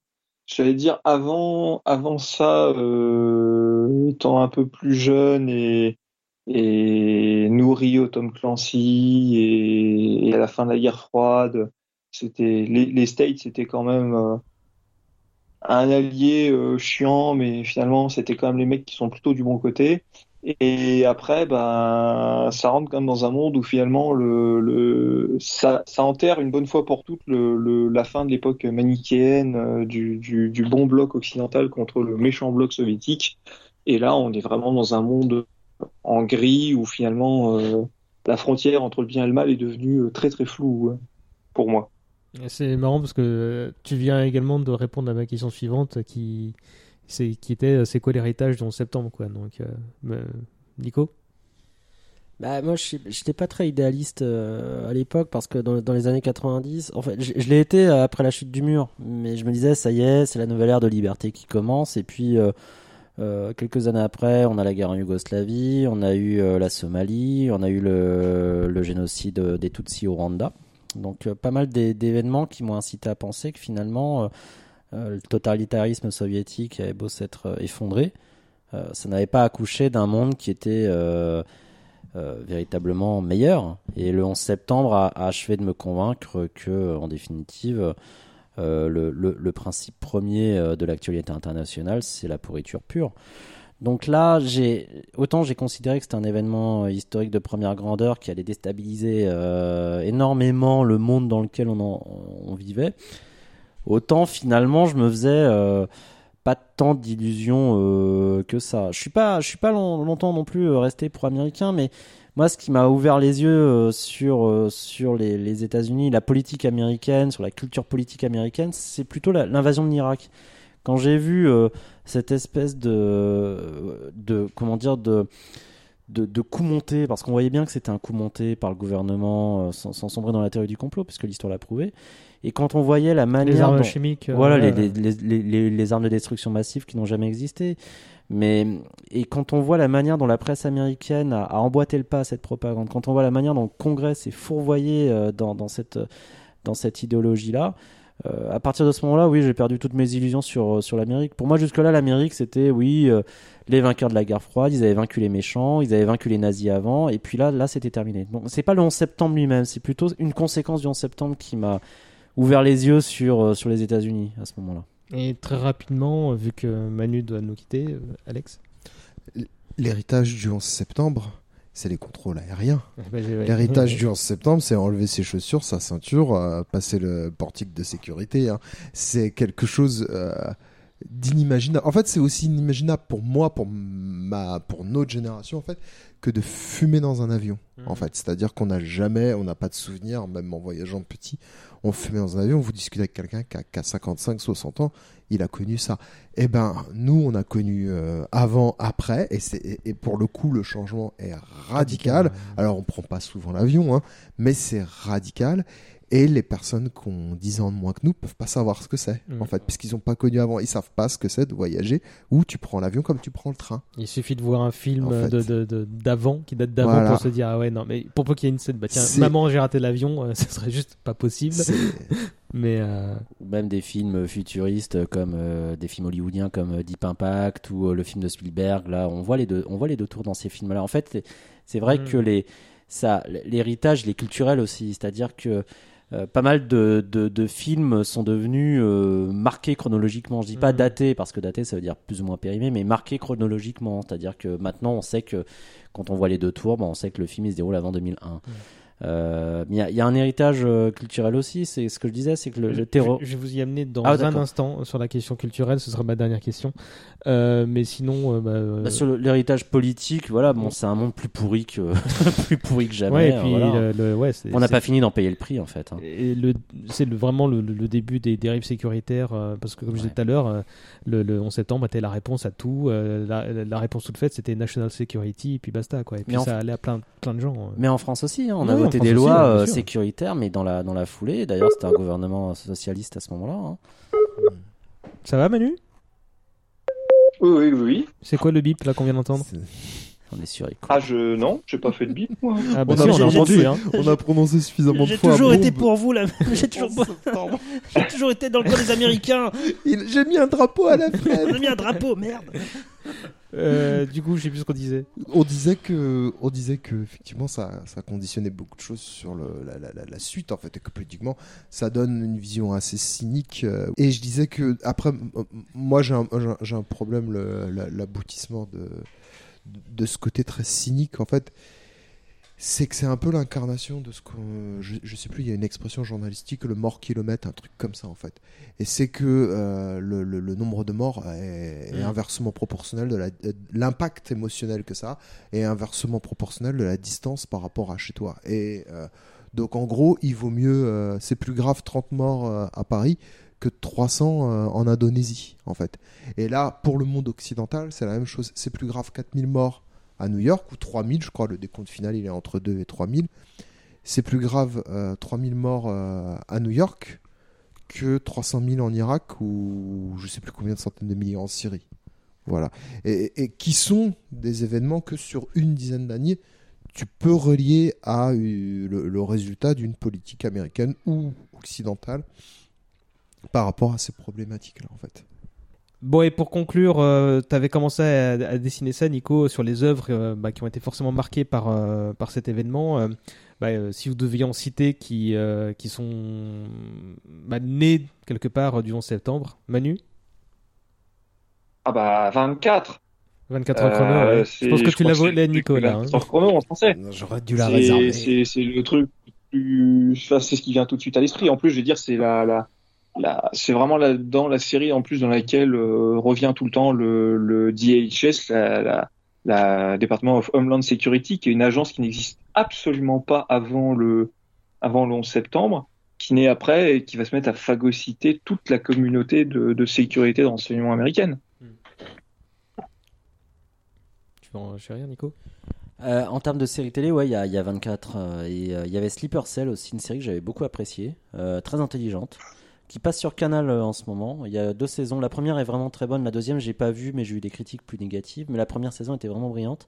j'allais dire avant, avant ça, euh, étant un peu plus jeune et, et nourri au Tom Clancy et, et à la fin de la guerre froide, c'était les, les States c'était quand même euh, un allié euh, chiant, mais finalement c'était quand même les mecs qui sont plutôt du bon côté. Et après, ben, ça rentre quand même dans un monde où finalement le, le ça, ça enterre une bonne fois pour toutes le, le, la fin de l'époque manichéenne euh, du, du, du bon bloc occidental contre le méchant bloc soviétique. Et là, on est vraiment dans un monde en gris où finalement euh, la frontière entre le bien et le mal est devenue euh, très très floue euh, pour moi. C'est marrant parce que tu viens également de répondre à ma question suivante qui, c'est, était euh, c'est quoi l'héritage 11 septembre quoi. Donc, euh, Nico? Bah, moi, je n'étais pas très idéaliste euh, à l'époque parce que dans, dans les années 90, en fait, je, l'ai été euh, après la chute du mur, mais je me disais, ça y est, c'est la nouvelle ère de liberté qui commence. Et puis, euh, euh, quelques années après, on a la guerre en Yougoslavie, on a eu euh, la Somalie, on a eu le, le génocide des Tutsis au Rwanda. Donc, euh, pas mal d'é- d'événements qui m'ont incité à penser que finalement, euh, euh, le totalitarisme soviétique avait beau s'être effondré, ça n'avait pas accouché d'un monde qui était véritablement meilleur. Et le 11 septembre a, achevé de me convaincre que, en définitive, le, principe premier de l'actualité internationale, c'est la pourriture pure. Donc là, j'ai autant j'ai considéré que c'était un événement euh, historique de première grandeur qui allait déstabiliser euh, énormément le monde dans lequel on, vivait. Autant finalement, je me faisais euh, pas tant d'illusions que ça. Je suis pas, je suis pas long- longtemps non plus resté pro-américain, mais moi, ce qui m'a ouvert les yeux sur les, les États-Unis, la politique américaine, sur la culture politique américaine, c'est plutôt l'invasion de l'Irak. Quand j'ai vu euh, cette espèce de de comment dire de de, de coup monté, parce qu'on voyait bien que c'était un coup monté par le gouvernement, euh, sans, sans sombrer dans la théorie du complot, puisque l'histoire l'a prouvé. Et quand on voyait la manière armes dont- chimiques, euh, voilà, les, ouais. les, les, les- armes de destruction massive qui n'ont jamais existé. Mais et quand on voit la manière dont la presse américaine a, a emboîté le pas à cette propagande, quand on voit la manière dont le Congrès s'est fourvoyé dans, dans cette dans cette idéologie-là, euh, à partir de ce moment-là, oui, j'ai perdu toutes mes illusions sur sur l'Amérique. Pour moi, jusque-là, l'Amérique, c'était oui, euh, les vainqueurs de la guerre froide, ils avaient vaincu les méchants, ils avaient vaincu les nazis avant, et puis là, là, c'était terminé. Donc, c'est pas le 11 septembre lui-même, c'est plutôt une conséquence du 11 septembre qui m'a ouvert les yeux sur euh, sur les États-Unis à ce moment-là. Et très rapidement, euh, vu que Manu doit nous quitter, euh, Alex? L'héritage du 11 septembre, c'est les contrôles aériens. bah, j'ai- ouais. L'héritage du 11 septembre, c'est enlever ses chaussures, sa ceinture, euh, passer le portique de sécurité. hein. C'est quelque chose. euh, d'inimaginable. En fait, c'est aussi inimaginable pour moi, pour ma, pour notre génération, en fait, que de fumer dans un avion. En fait, c'est-à-dire qu'on n'a jamais, on n'a pas de souvenir, même en voyageant petit, on fumait dans un avion, vous discutez avec quelqu'un qui a, qui a 55, 60 ans, il a connu ça. Eh ben, nous, on a connu euh, avant, après, et, c'est, et, et pour le coup, le changement est radical. Alors, on prend pas souvent l'avion, hein, mais c'est radical. Et les personnes qui ont 10 ans de moins que nous peuvent pas savoir ce que c'est, Mm. en fait, puisqu'ils ont pas connu avant. Ils savent pas ce que c'est de voyager, ou tu prends l'avion comme tu prends le train. Il suffit de voir un film En fait. de, de- de- d'avant, qui date d'avant, Voilà. pour se dire ah ouais non mais pour peu qu'il y ait une scène, bah tiens C'est- maman j'ai raté l'avion, euh, ça serait juste pas possible. Mais euh, Ou même des films futuristes comme euh, des films hollywoodiens comme euh, Deep Impact ou euh, le film de Spielberg. Là, on voit les deux, on voit les deux tours dans ces films-là. En fait, c'est- vrai Mm. que les, ça, l'héritage, il est culturel aussi. C'est-à-dire que euh, pas mal de, de, de films sont devenus euh, marqués chronologiquement. Je dis pas Mm. datés parce que daté ça veut dire plus ou moins périmé, mais marqués chronologiquement. C'est-à-dire que maintenant on sait que quand on voit les deux tours, bah, on sait que le film il se déroule avant 2001. Euh, il y a- il y, a un héritage euh, culturel aussi. C'est ce que je disais, c'est que le, le terror. je, je vais vous y amener dans Ah, un instant sur la question culturelle, ce sera ma dernière question. Euh, mais sinon, euh, bah, euh, Bah, sur l'héritage politique, voilà, bon, c'est un monde plus pourri que plus pourri que jamais. ouais, et hein, puis voilà. le- le- ouais, c'est- on n'a pas fini d'en payer le prix en fait. hein. Et c'est vraiment le, début des dérives sécuritaires, euh, parce que comme je disais tout à l'heure, euh, le, le 11 septembre était la réponse à tout. euh, la, la réponse toute faite, c'était National Security, et puis basta. Quoi. Et puis Mais ça allait à plein, plein de gens. euh. Mais en France aussi, hein, on a voté des lois bien euh, sécuritaires, mais dans la dans la foulée. D'ailleurs, c'était un gouvernement socialiste à ce moment-là. hein. Ça va, Manu? Oui, oui, oui. C'est quoi le bip là qu'on vient d'entendre? On est sûr. écoute. Ah, je. Non, j'ai pas fait de bip, moi. Ah bah On si, a on a entendu. Hein. On a prononcé suffisamment de J'ai fois. toujours été bombe. pour vous là. J'ai toujours, j'ai toujours été dans le camp des Américains. Il- J'ai mis un drapeau à la On fenêtre. a mis un drapeau, merde. Euh, du coup, je sais plus ce qu'on disait. on disait que, on disait que effectivement ça, ça conditionnait beaucoup de choses sur la, suite en fait, et que politiquement ça donne une vision assez cynique. euh, et je disais que après, moi j'ai un, un- problème l'aboutissement de, de ce côté très cynique en fait. C'est que c'est un peu l'incarnation de ce qu'on. Je, je sais plus, il y a une expression journalistique, le mort kilomètre, un truc comme ça en fait. Et c'est que euh, le, le- le nombre de morts est, est inversement proportionnel de l'impact émotionnel que ça a est inversement proportionnel de la distance par rapport à chez toi. Et euh, donc en gros, il vaut mieux, euh, c'est plus grave 30 morts à Paris que 300 euh, en Indonésie, en fait. Et là, pour le monde occidental, c'est la même chose. C'est plus grave 4000 morts à New York, ou 3000, je crois, le décompte final, il est entre 2 et 3000. C'est plus grave euh, 3000 morts euh, à New York que 300 000 en Irak ou je sais plus combien de centaines de milliers en Syrie. Voilà. Et, qui sont des événements que sur une dizaine d'années, tu peux relier à euh, le résultat d'une politique américaine ou occidentale par rapport à ces problématiques-là, en fait. Bon, et pour conclure, tu avais commencé à, à dessiner ça, Nico, sur les œuvres euh, bah, qui ont été forcément marquées par, euh, par cet événement. Euh, bah, euh, si vous deviez en citer qui, euh, qui sont bah, nés quelque part euh, du 11 septembre, Manu? Ah bah 24. 24 heures chrono, ouais. Je pense que tu l'as volé, Nico, là. hein. 24 heures chrono en français. J'aurais dû la réserver. C'est le truc plus. Enfin, c'est ce qui vient tout de suite à l'esprit. En plus, je vais dire, c'est la c'est vraiment là dans la série en plus dans laquelle euh, revient tout le temps le, le DHS, la, la, la département of Homeland Security, qui est une agence qui n'existe absolument pas avant le avant le 11 septembre, qui naît après et qui va se mettre à phagocyter toute la communauté de, de sécurité de renseignement américaine. Tu veux en chérir, Nico? Euh, en termes de série télé, ouais, il y a, il y a 24. euh, et euh, il y avait Sleeper Cell aussi, une série que j'avais beaucoup appréciée, euh, très intelligente, qui passe sur Canal euh, en ce moment. Il y a deux saisons. La première est vraiment très bonne. La deuxième, j'ai pas vu, mais j'ai eu des critiques plus négatives. Mais la première saison était vraiment brillante.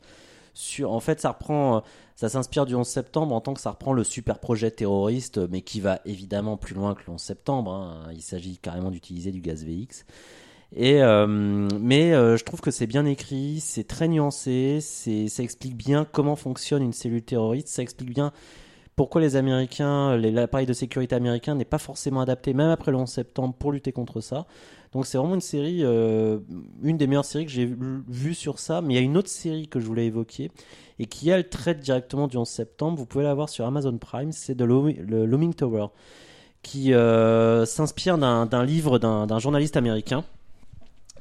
Sur, en fait, ça reprend, euh, ça s'inspire du 11 septembre en tant que ça reprend le super projet terroriste, mais qui va évidemment plus loin que le 11 septembre. hein. Il s'agit carrément d'utiliser du gaz VX. Et euh, mais euh, je trouve que c'est bien écrit, c'est très nuancé, c'est ça explique bien comment fonctionne une cellule terroriste, ça explique bien pourquoi les Américains, l'appareil de sécurité américain n'est pas forcément adapté même après le 11 septembre pour lutter contre ça. Donc c'est vraiment une série, euh, une des meilleures séries que j'ai vu- vues sur ça. Mais il y a une autre série que je voulais évoquer et qui elle traite directement du 11 septembre. Vous pouvez la voir sur Amazon Prime, c'est le Looming Tower qui euh, s'inspire d'un livre d'un journaliste américain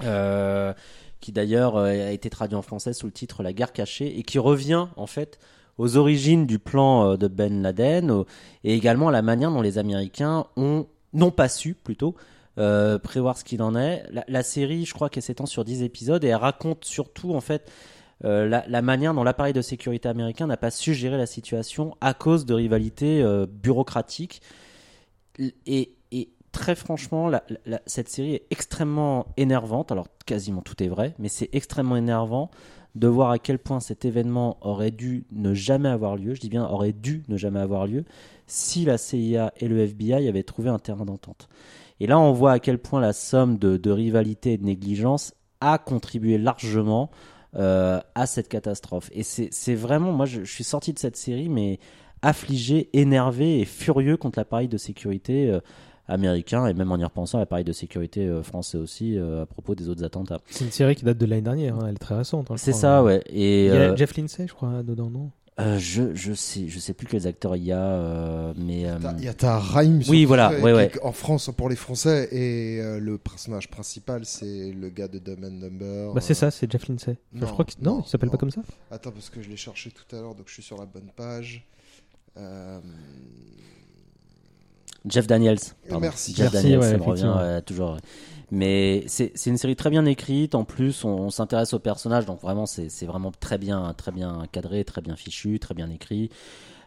euh, qui d'ailleurs a été traduit en français sous le titre La guerre cachée et qui revient en fait aux origines du plan euh, de Ben Laden et également à la manière dont les Américains ont n'ont pas su plutôt euh, prévoir ce qu'il en est. La, série, je crois qu'elle s'étend sur 10 épisodes et elle raconte surtout en fait euh, la, manière dont l'appareil de sécurité américain n'a pas su gérer la situation à cause de rivalités bureaucratiques. Et, très franchement, cette série est extrêmement énervante. Alors, quasiment tout est vrai, mais c'est extrêmement énervant de voir à quel point cet événement aurait dû ne jamais avoir lieu. Je dis bien aurait dû ne jamais avoir lieu si la CIA et le FBI avaient trouvé un terrain d'entente. Et là, on voit à quel point la somme de, rivalité et de négligence a contribué largement euh, à cette catastrophe. Et c'est vraiment, moi, je, je suis sorti de cette série, mais affligé, énervé et furieux contre l'appareil de sécurité euh, américain et même en y repensant à l'appareil de sécurité euh, français aussi euh, à propos des autres attentats. C'est une série qui date de l'année dernière, hein, elle est très récente. hein, C'est ça, ouais. Et Il y a euh, Jeff Lindsay, je crois, dedans, non? euh, je je sais je sais plus quels acteurs il y a, euh, mais euh, Il y a ta Rhyme Oui, voilà, ouais, ouais. en France pour les Français et euh, le personnage principal c'est le gars de Dumb and Dumber. Bah c'est ça, c'est Jeff Lindsay. Enfin, je crois que non, il s'appelle pas comme ça? Attends parce que je l'ai cherché tout à l'heure donc je suis sur la bonne page. Euh, Jeff Daniels. pardon. Merci. Jeff Merci, Daniels, ouais, ça me revient ouais, toujours. Mais c'est une série très bien écrite. En plus, on, on s'intéresse aux personnages, donc vraiment, c'est vraiment très bien, très bien cadré, très bien fichu, très bien écrit.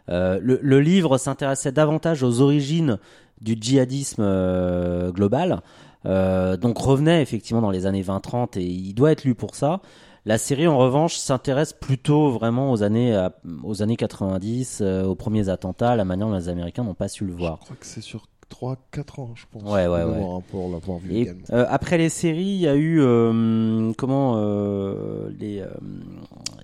Euh, le, le livre s'intéressait davantage aux origines du djihadisme euh, global, euh, donc revenait effectivement dans les années 20-30 et il doit être lu pour ça. La série, en revanche, s'intéresse plutôt vraiment aux années, à- aux années 90, euh, aux premiers attentats, la manière dont les Américains n'ont pas su le voir. Je crois que c'est sur 3-4 ans je pense. Ouais, ouais, de ouais. hein, pour l'avoir vu Et également. euh, après les séries, il y a eu euh, comment euh, les euh,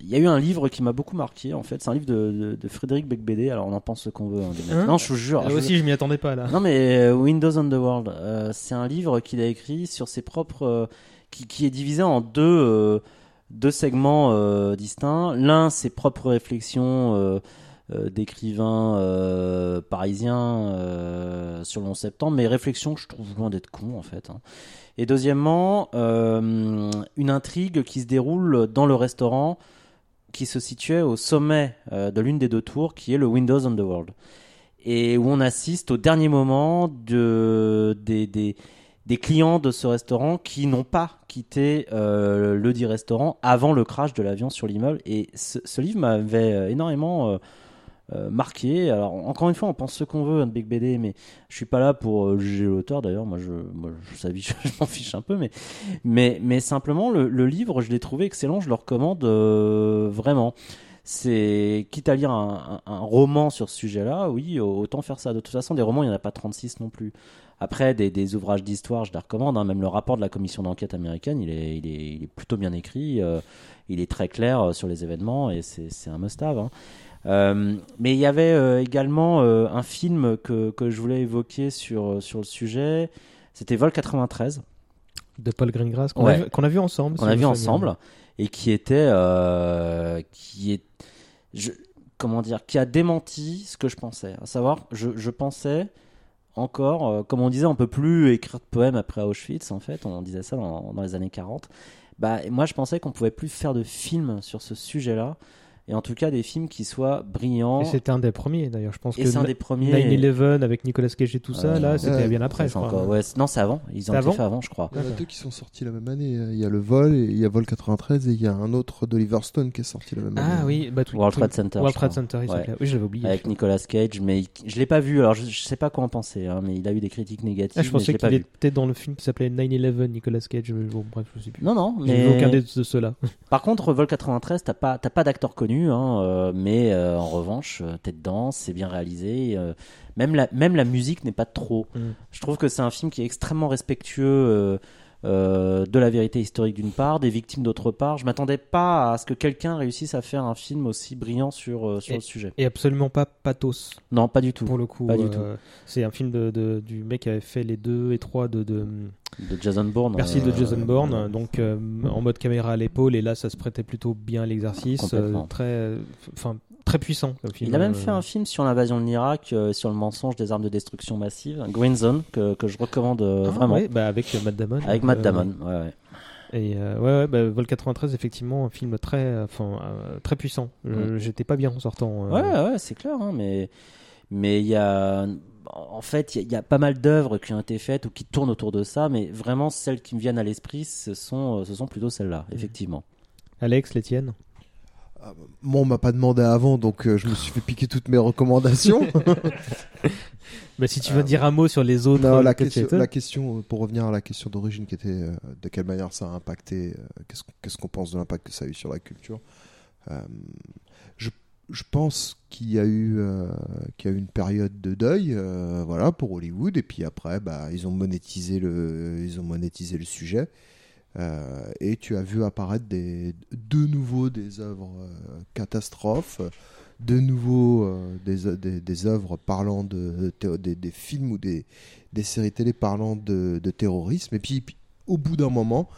il y a eu un livre qui m'a beaucoup marqué en fait, c'est un livre de, de, de Frédéric Becbédé. Alors on en pense ce qu'on veut. hein. Hein non, je vous jure. Là je- aussi, je m'y attendais pas là. Non mais euh, Windows Underworld, euh, c'est un livre qu'il a écrit sur ses propres, euh, qui, qui est divisé en deux euh, deux segments euh, distincts. L'un ses propres réflexions euh, euh, d'écrivain euh, parisien euh, sur le 11 septembre, mais réflexions que je trouve loin d'être con en fait. hein. Et deuxièmement, une intrigue qui se déroule dans le restaurant qui se situait au sommet de l'une des deux tours, qui est le Windows Underworld et où on assiste au dernier moment de, des, des, des clients de ce restaurant qui n'ont pas quitté euh, le dit restaurant avant le crash de l'avion sur l'immeuble. Et ce, livre m'avait euh, énormément euh, marqué. Alors, encore une fois, on pense ce qu'on veut, un Big BD, mais je suis pas là pour juger l'auteur d'ailleurs. Moi, je, moi, je, m'en fiche un peu, mais, mais, mais simplement, le, livre, je l'ai trouvé excellent. Je le recommande vraiment c'est quitte à lire un, un- un roman sur ce sujet-là, oui, autant faire ça. De toute façon, des romans, il n'y en a pas 36 non plus. Après, des, des ouvrages d'histoire, je les recommande. hein. Même le rapport de la commission d'enquête américaine, il est, il est, il est plutôt bien écrit. euh, il est très clair euh, sur les événements et c'est un must-have. hein. Euh, mais il y avait également un film que, que je voulais évoquer sur, sur le sujet. C'était Vol 93 De Paul Greengrass, qu'on Ouais. a, a vu ensemble. qu'on si a vu ensemble et qui était qui est je, comment dire qui a démenti ce que je pensais à savoir je, je pensais encore euh, comme on disait on peut plus écrire de poèmes après Auschwitz en fait on disait ça dans, dans les années 40 bah moi je pensais qu'on pouvait plus faire de films sur ce sujet là et en tout cas des films qui soient brillants Et c'était un des premiers d'ailleurs, je pense Et que c'est un des premiers. 9-11 avec Nicolas Cage et tout ça, Euh, là c'était ouais, bien après. c'est je crois. encore- ouais, c'est- non c'est avant ils ont avant fait avant je crois Il y en a deux qui sont sortis la même année. Il y a le vol et il y a Vol 93 et il y a un autre d'Oliver Stone qui est sorti la même année. Ah oui, bah, tout- World Trade Center World je Trade. Center, il Ouais. Oui, j'avais oublié. avec Nicolas Cage mais il- je l'ai pas vu alors je, je sais pas quoi en penser hein, mais il a eu des critiques négatives Ah, je pensais qu'il était dans le film qui s'appelait 9-11, Nicolas Cage. mais Bon, bref, je sais plus. Non, non, mais- aucun de de ceux-là. Par contre, Vol 93, t'as pas, t'as pas d'acteur connu, hein, euh, mais euh, en revanche, euh, t'es dedans, c'est bien réalisé. même la, même la musique n'est pas trop. Mm. Je trouve que c'est un film qui est extrêmement respectueux euh, de la vérité historique d'une part, des victimes d'autre part. Je m'attendais pas à ce que quelqu'un réussisse à faire un film aussi brillant sur euh, sur et, le sujet. Et absolument pas pathos. Non, pas du tout. Pour le coup, Pas du c'est un film de, de- du mec qui avait fait les deux et trois de, de, De Jason Bourne. Merci de euh, Jason Bourne, donc euh, en mode caméra à l'épaule, et là ça se prêtait plutôt bien à l'exercice, euh, très, euh, enfin très puissant comme film. Il a même euh, fait un film sur l'invasion de l'Irak, euh, sur le mensonge des armes de destruction massive, Green Zone, que, que je recommande euh, Ah, vraiment. ouais, bah avec euh, Matt Damon. Avec Matt euh, Damon, ouais, ouais. Et euh, ouais, ouais bah, Vol 93, effectivement, un film très, enfin, très puissant. J'étais pas bien en sortant. Ouais, ouais, c'est clair, hein, mais mais il y a en fait, il y, a pas mal d'œuvres qui ont été faites ou qui tournent autour de ça, mais vraiment celles qui me viennent à l'esprit, ce sont, ce sont plutôt celles-là, mmh. effectivement. Alex, les tiennes ah, Moi, on m'a pas demandé avant, donc je me suis fait piquer toutes mes recommandations. bah, si tu veux dire un mot sur les autres. Non, la, question, la question, pour revenir à la question d'origine, qui était de quelle manière ça a impacté, qu'est-ce qu'on pense de l'impact que ça a eu sur la culture. Je pense qu'il y a eu euh, qu'il y a eu une période de deuil euh, voilà pour Hollywood. Et puis après bah ils ont monétisé le ils ont monétisé le sujet. Euh, et tu as vu apparaître de nouveau des œuvres catastrophes de nouveau des, des, œuvres parlant de, des, des, films ou des, des séries télé parlant de, de terrorisme. Et puis au bout d'un moment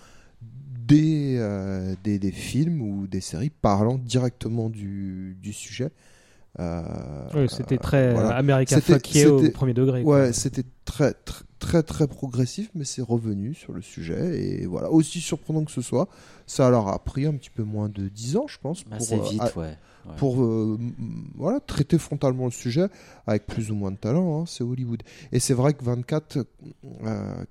euh, des, des, films ou des séries parlant directement du, du sujet. Euh, c'était très euh, américain au premier degré. Ouais, c'était très, très, très, très progressif, mais c'est revenu sur le sujet. Et voilà, aussi surprenant que ce soit, ça leur a pris un petit peu moins de 10 ans, je pense. Bah, pour, vite, ouais. Pour voilà, traiter frontalement le sujet avec plus ou moins de talent, hein, c'est Hollywood. Et c'est vrai que 24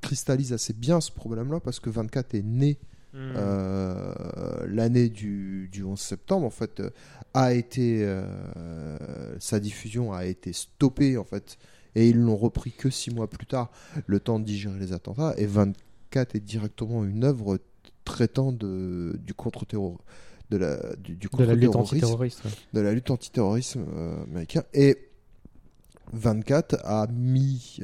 cristallise assez bien ce problème-là parce que 24 est né Hmm. Euh, l'année du, du, 11 septembre, en fait, euh, a été euh, sa diffusion a été stoppée en fait, et ils l'ont repris que six mois plus tard, le temps de digérer les attentats. Et 24 est directement une œuvre traitant de, du contre-terrorisme de la, du, de la lutte antiterroriste, de la lutte antiterrorisme américain. Et 24 a mis,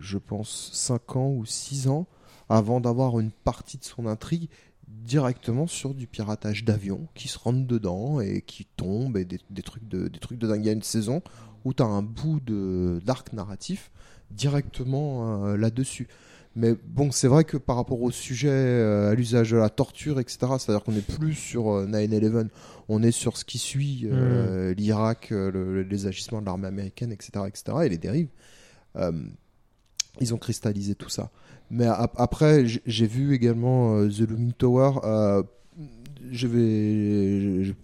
je pense, 5 ans ou 6 ans avant d'avoir une partie de son intrigue directement sur du piratage d'avions qui se rentrent dedans et qui tombent et des, trucs de des trucs de dingue. Il y a une saison où tu as un bout de d'arc narratif directement euh, là-dessus. Mais bon, c'est vrai que par rapport au sujet, euh, à l'usage de la torture, etc., c'est-à-dire qu'on n'est plus sur 9-11, euh, on est sur ce qui suit mmh. l'Irak, les agissements de l'armée américaine, etc., etc., et les dérives. ils ont cristallisé tout ça. Mais après, j'ai vu également euh, The Looming Tower. Euh, je vais,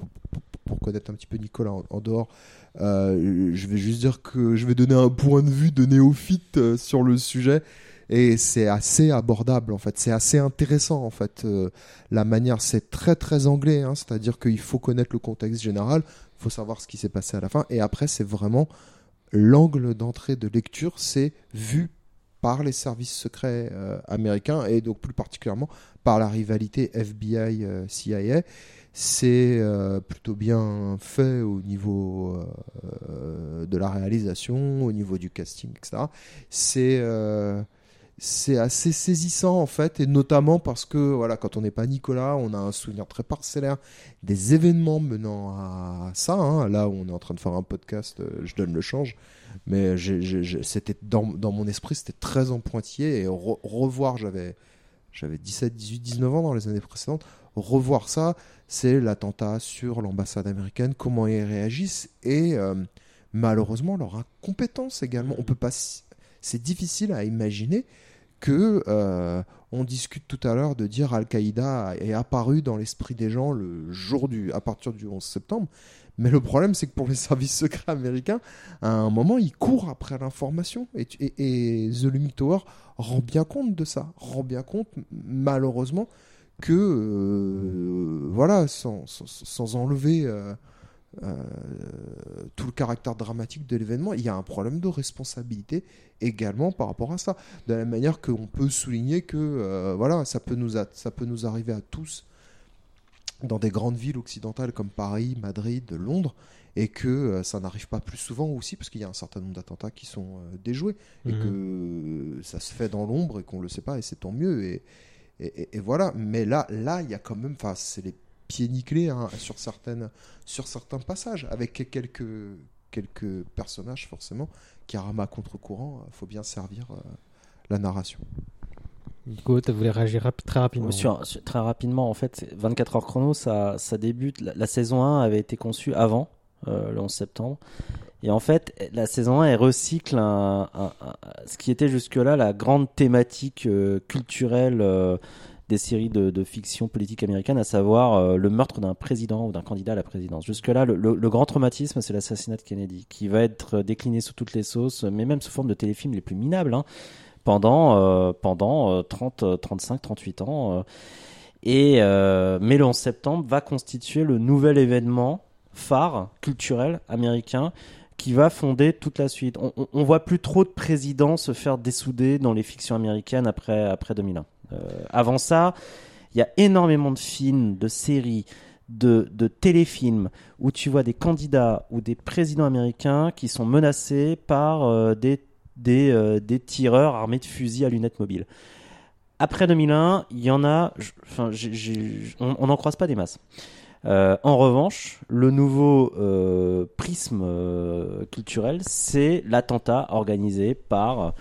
pour connaître un petit peu Nicolas en, dehors, euh, je vais juste dire que je vais donner un point de vue de néophyte sur le sujet et c'est assez abordable en fait, c'est assez intéressant en fait. la manière, c'est très très anglais, hein, c'est-à-dire qu'il faut connaître le contexte général, il faut savoir ce qui s'est passé à la fin, et après c'est vraiment l'angle d'entrée de lecture, c'est vu par les services secrets euh, américains et donc plus particulièrement par la rivalité FBI-CIA. Euh, c'est euh, plutôt bien fait au niveau de la réalisation, au niveau du casting, etc. C'est c'est assez saisissant en fait, et notamment parce que voilà, quand on n'est pas Nicolas, on a un souvenir très parcellaire des événements menant à ça. Hein. Là où on est en train de faire un podcast, je donne le change. Mais c'était dans, dans, mon esprit, c'était très en pointillé. Et revoir, j'avais, j'avais 17, 18, 19 ans dans les années précédentes. Revoir ça, c'est l'attentat sur l'ambassade américaine, comment ils réagissent et euh, malheureusement leur incompétence également. On peut pas, c'est difficile à imaginer que euh, on discute tout à l'heure de dire Al-Qaïda est apparu dans l'esprit des gens le jour du, à partir du 11 septembre. Mais le problème, c'est que pour les services secrets américains, à un moment, ils courent après l'information. Et, The Lumic Tower rend bien compte de ça. Rend bien compte, malheureusement, que, euh, voilà, sans, sans, enlever euh, tout le caractère dramatique de l'événement, il y a un problème de responsabilité également par rapport à ça. De la même manière qu'on peut souligner que, voilà, ça peut, nous ça peut nous arriver à tous dans des grandes villes occidentales comme Paris, Madrid, Londres, et que euh, ça n'arrive pas plus souvent aussi parce qu'il y a un certain nombre d'attentats qui sont euh, déjoués et mhm. que ça se fait dans l'ombre et qu'on le sait pas et c'est tant mieux et, et, voilà. Mais là, là, il y a quand même, enfin, c'est les pieds nickelés hein, sur certaines, sur certains passages avec quelques quelques personnages forcément qui rament à contre-courant. Il faut bien servir euh, la narration. Nico, tu voulais réagir très rapidement. très rapidement, en fait, 24 heures chrono, ça, ça débute. La, saison 1 avait été conçue avant le 11 septembre. Et en fait, la saison 1, elle recycle un, ce qui était jusque-là la grande thématique culturelle des séries de, fiction politique américaine, à savoir euh, le meurtre d'un président ou d'un candidat à la présidence. Jusque-là, le, grand traumatisme, c'est l'assassinat de Kennedy, qui va être décliné sous toutes les sauces, mais même sous forme de téléfilms les plus minables, hein, pendant, euh, pendant 30, 35, 38 ans. Euh. et, mais le 11 septembre va constituer le nouvel événement phare culturel américain qui va fonder toute la suite. On, on, voit plus trop de présidents se faire dessouder dans les fictions américaines après, après 2001. Euh, avant ça, il y a énormément de films, de séries, de, téléfilms où tu vois des candidats ou des présidents américains qui sont menacés par euh, des, euh, des, tireurs armés de fusils à lunettes mobiles. Après 2001, il y en a, enfin, on n'en croise pas des masses. en revanche, le nouveau prisme culturel, c'est l'attentat organisé par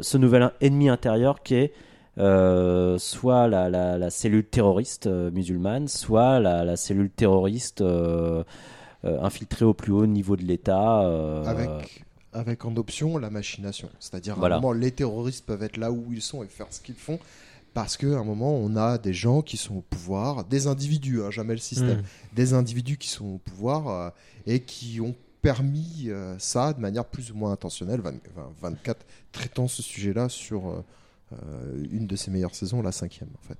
ce nouvel ennemi intérieur qui est euh, soit la, cellule terroriste euh, musulmane, soit la, cellule terroriste euh, infiltrée au plus haut niveau de l'État. Avec, avec en option la machination. C'est-à-dire, à un moment, les terroristes peuvent être là où ils sont et faire ce qu'ils font parce qu'à un moment, on a des gens qui sont au pouvoir, des individus, hein, jamais le système, hmm. des individus qui sont au pouvoir et qui ont permis ça de manière plus ou moins intentionnelle. 24 traitant ce sujet-là sur euh, une de ses meilleures saisons, la cinquième en fait.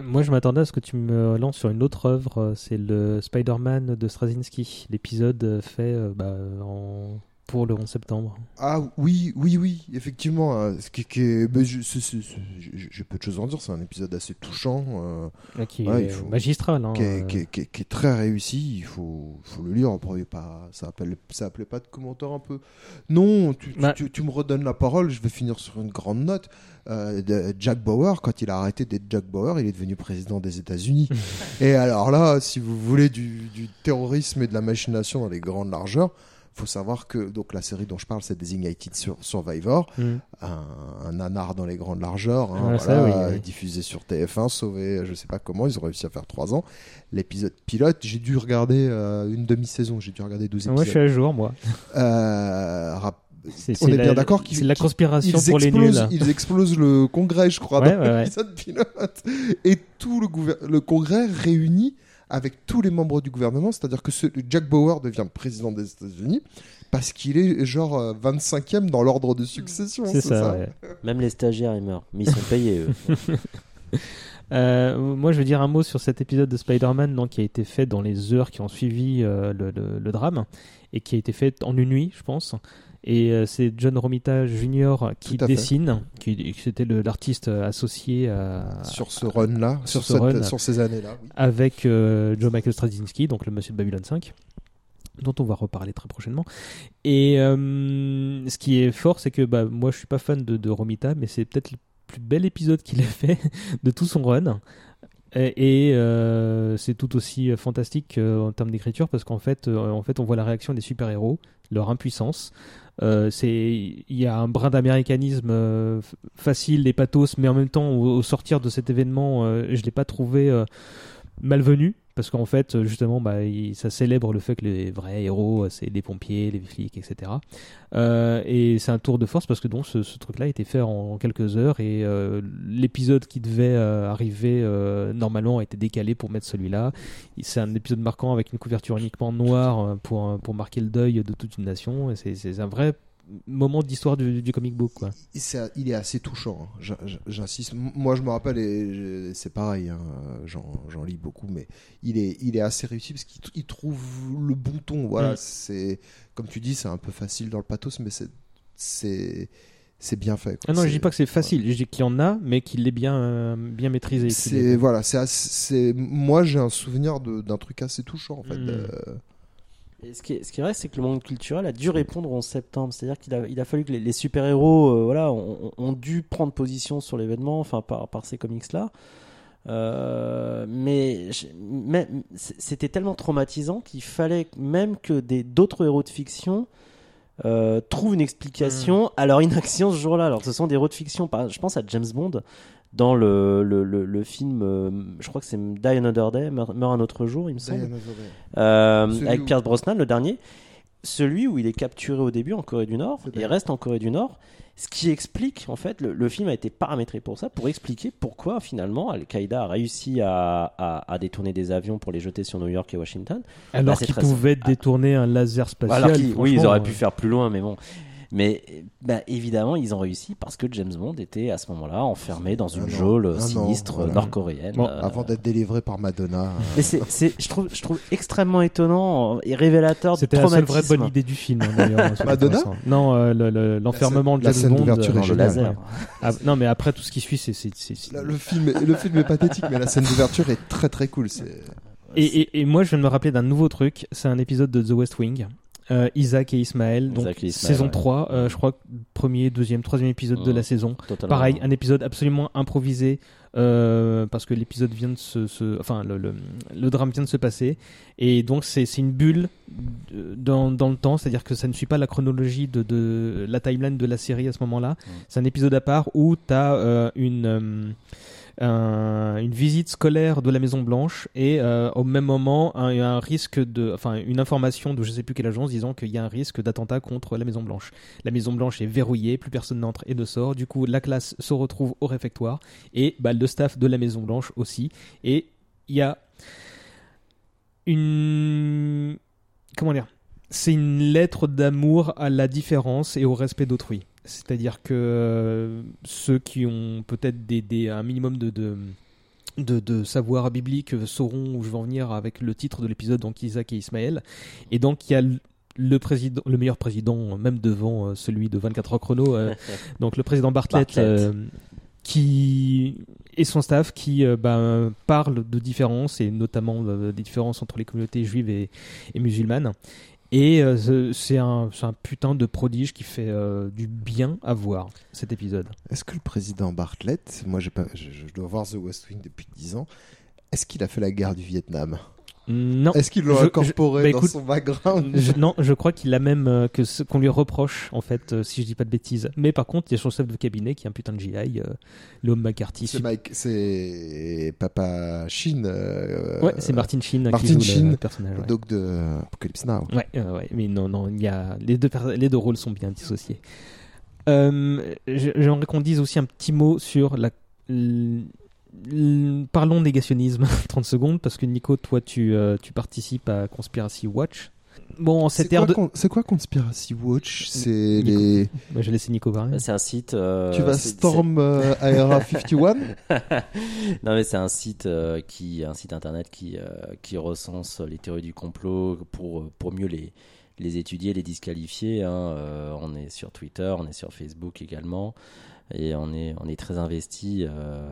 Moi je m'attendais à ce que tu me lances sur une autre œuvre, euh, c'est le Spider-Man de Straczynski, l'épisode fait euh, bah, en pour le 11 septembre. Ah oui, oui, oui, effectivement. Hein, ce qui, est, j'ai peu de choses à en dire. C'est un épisode assez touchant, euh, ah, qui est magistral, hein, qui, est, qui, est, très réussi. Il faut, faut le lire. Pas, ça appelle, ça appelait pas de commentaire un peu. Non, bah tu, tu, me redonnes la parole. Je vais finir sur une grande note. Euh, de Jack Bauer, quand il a arrêté d'être Jack Bauer, il est devenu président des États-Unis. et alors là, si vous voulez du, du terrorisme et de la machination dans les grandes largeurs faut savoir que donc la série dont je parle, c'est Designated Survivor, mm. un, un, anard dans les grandes largeurs, hein, diffusé sur TF1, sauvé, je sais pas comment, ils ont réussi à faire trois ans. L'épisode pilote, j'ai dû regarder euh, une demi-saison, j'ai dû regarder 12 épisodes. Moi, je suis à jour, moi. Euh, on est, bien d'accord qu'ils. La conspiration pour les nuls. Ils explosent le congrès, je crois, dans l'épisode pilote. Et tout le, le congrès réuni avec tous les membres du gouvernement, c'est-à-dire que ce, Jack Bauer devient président des États-Unis parce qu'il est genre 25e euh, dans l'ordre de succession. C'est ça. Même les stagiaires ils meurent, mais ils sont payés eux. Euh, moi, je veux dire un mot sur cet épisode de Spider-Man qui a été fait dans les heures qui ont suivi euh, le, le, drame et qui a été fait en une nuit, je pense. Et euh, c'est John Romita Jr. qui dessine, qui, c'était l'artiste associé à, sur ce run-là, sur, ce sur ces années-là. Avec euh, Joe Michael Straczynski, donc le monsieur de Babylon 5 dont on va reparler très prochainement. Et euh, ce qui est fort, c'est que bah, moi je suis pas fan de, de Romita, mais c'est peut-être le plus bel épisode qu'il ait fait de tout son run. Et, c'est tout aussi fantastique en termes d'écriture parce qu'en fait, en fait, on voit la réaction des super-héros, leur impuissance, euh, c'est il y a un brin d'américanisme euh, facile et pathos, mais en même temps, au, sortir de cet événement, euh, je l'ai pas trouvé malvenu parce qu'en fait justement bah, ça célèbre le fait que les vrais héros c'est les pompiers les flics etc euh, et c'est un tour de force parce que donc ce, truc là a été fait en, quelques heures et euh, l'épisode qui devait euh, arriver normalement a été décalé pour mettre celui-là. C'est un épisode marquant avec une couverture uniquement noire pour, pour marquer le deuil de toute une nation et c'est un vrai moment d'histoire du, du, comic book. Quoi. il est assez touchant, hein. j'insiste. Moi, je me rappelle, c'est pareil, hein, j'en lis beaucoup, mais il est, il est assez réussi parce qu'il trouve le bon ton. Voilà, mm. c'est comme tu dis, c'est un peu facile dans le pathos, mais c'est c'est bien fait. Ah non, je dis pas que c'est facile, je dis qu'il y en a, mais qu'il est bien, bien maîtrisé. C'est voilà, c'est moi j'ai un souvenir d'un truc assez touchant en fait. Mm. Euh, ce, qui est, ce qui est vrai, c'est que le monde culturel a dû répondre en septembre. C'est-à-dire qu'il a, il a fallu que les, super-héros euh, voilà, ont, dû prendre position sur l'événement, enfin par, par ces comics-là. Euh, mais, mais c'était tellement traumatisant qu'il fallait même que d'autres héros de fiction euh, trouvent une explication hmm. à leur inaction ce jour-là. Alors, ce sont des héros de fiction. Je pense à James Bond. Dans le, le, le, le film, euh, je crois que c'est Die Another Day, Meurt un autre jour, il me semble, Another Day. Euh, avec où- Pierce Brosnan, le dernier. Celui où il est capturé au début en Corée du Nord, il reste en Corée du Nord, ce qui explique, en fait, le, le film a été paramétré pour ça, pour expliquer pourquoi finalement Al-Qaïda a réussi à, à, à détourner des avions pour les jeter sur New York et Washington. Alors Bah, qu'ils très pouvaient détourner un laser spatial. alors oui, ils auraient pu euh, faire plus loin, mais bon. Mais bah, évidemment, ils ont réussi parce que James Bond était à ce moment-là enfermé dans une Un an. geôle Un an, sinistre voilà. nord-coréenne. Bon, Euh, Avant d'être délivré par Madonna. euh, Mais c'est, je trouve, je trouve extrêmement étonant et révélateur du C'était la seule vraie bonne idée du film, hein, c'est Madonna. Non, euh, le- le- l'enfermement de La James scène Bond. euh, le géniale. laser. Ah, non, mais après tout ce qui suit, c'est. le, film est, le film est pathétique, mais la scène d'ouverture est très très cool. C'est... Et, et, et moi, je viens de me rappeler d'un nouveau truc. C'est un épisode de The West Wing. Euh, Isaac et Ismaël, donc Ismaël, saison ouais. 3, euh, je crois premier, deuxième, troisième épisode de la saison. totalement. Pareil, un épisode absolument improvisé euh, parce que l'épisode vient de se, se- enfin le, le, le drame vient de se passer et donc c'est c'est une bulle dans, dans le temps, c'est-à-dire que ça ne suit pas la chronologie de, de la timeline de la série à ce moment-là. C'est un épisode à part où tu as une euh, un- une visite scolaire de la Maison Blanche et euh, au même moment une information de je sais plus quelle agence disant qu'il y a un risque d'attentat contre la Maison Blanche. La Maison Blanche est verrouillée, plus personne n'entre et ne sort. Du coup, la classe se retrouve au réfectoire et bah, le staff de la Maison Blanche aussi. Et il y a une comment dire c'est une lettre d'amour à la différence et au respect d'autrui. C'est-à-dire que euh, ceux qui ont peut-être des, des- un minimum de, de, de, de savoir biblique sauront où je vais en venir avec le titre de l'épisode, donc Isaac et Ismaël. Et donc il y a le- président, le meilleur président, même devant euh, celui de 24 heures chrono, euh, donc le président Bartlett, Bartlett. euh, qui et son staff qui euh, bah, parlent de différences et notamment euh, des différences entre les communautés juives et, et musulmanes. Et euh, ce- c'est un, putain de prodige qui fait euh, du bien à voir cet épisode. Est-ce que le président Bartlett, moi je, je dois voir The West Wing depuis 10 ans, est-ce qu'il a fait la guerre du Vietnam? Non. Est-ce qu'il l'a incorporé je- bah, dans écoute, son background je- Non, je crois qu'il a même euh, que ce qu'on lui reproche, en fait, euh, si je dis pas de bêtises. Mais par contre, il y a son chef de cabinet qui est un putain de GI, euh, Léon McCarthy. C'est Mike, c'est Papa Shin. euh, Ouais, c'est Martin Sheen qui Martin joue le Sheen, personnage, ouais. doc de Apocalypse Now. Ouais, ouais, mais non, non, il y a les deux, les deux rôles sont bien dissociés. J'aimerais qu'on dise aussi un petit mot sur la. Parlons négationnisme 30 secondes parce que Nico, toi, tu, euh, tu participes à Conspiracy Watch. Bon, en cette C'est ère quoi, de. con- c'est quoi Conspiracy Watch? C'est les. Bah, je vais laisser Nico parler. C'est un site. euh, Tu vas storm euh, Area 51 non mais c'est un site euh, qui un site internet qui euh, qui recense les théories du complot pour pour mieux les les étudier, les disqualifier. hein. Euh, on est sur Twitter, on est sur Facebook également. Et on est, on est très investi euh,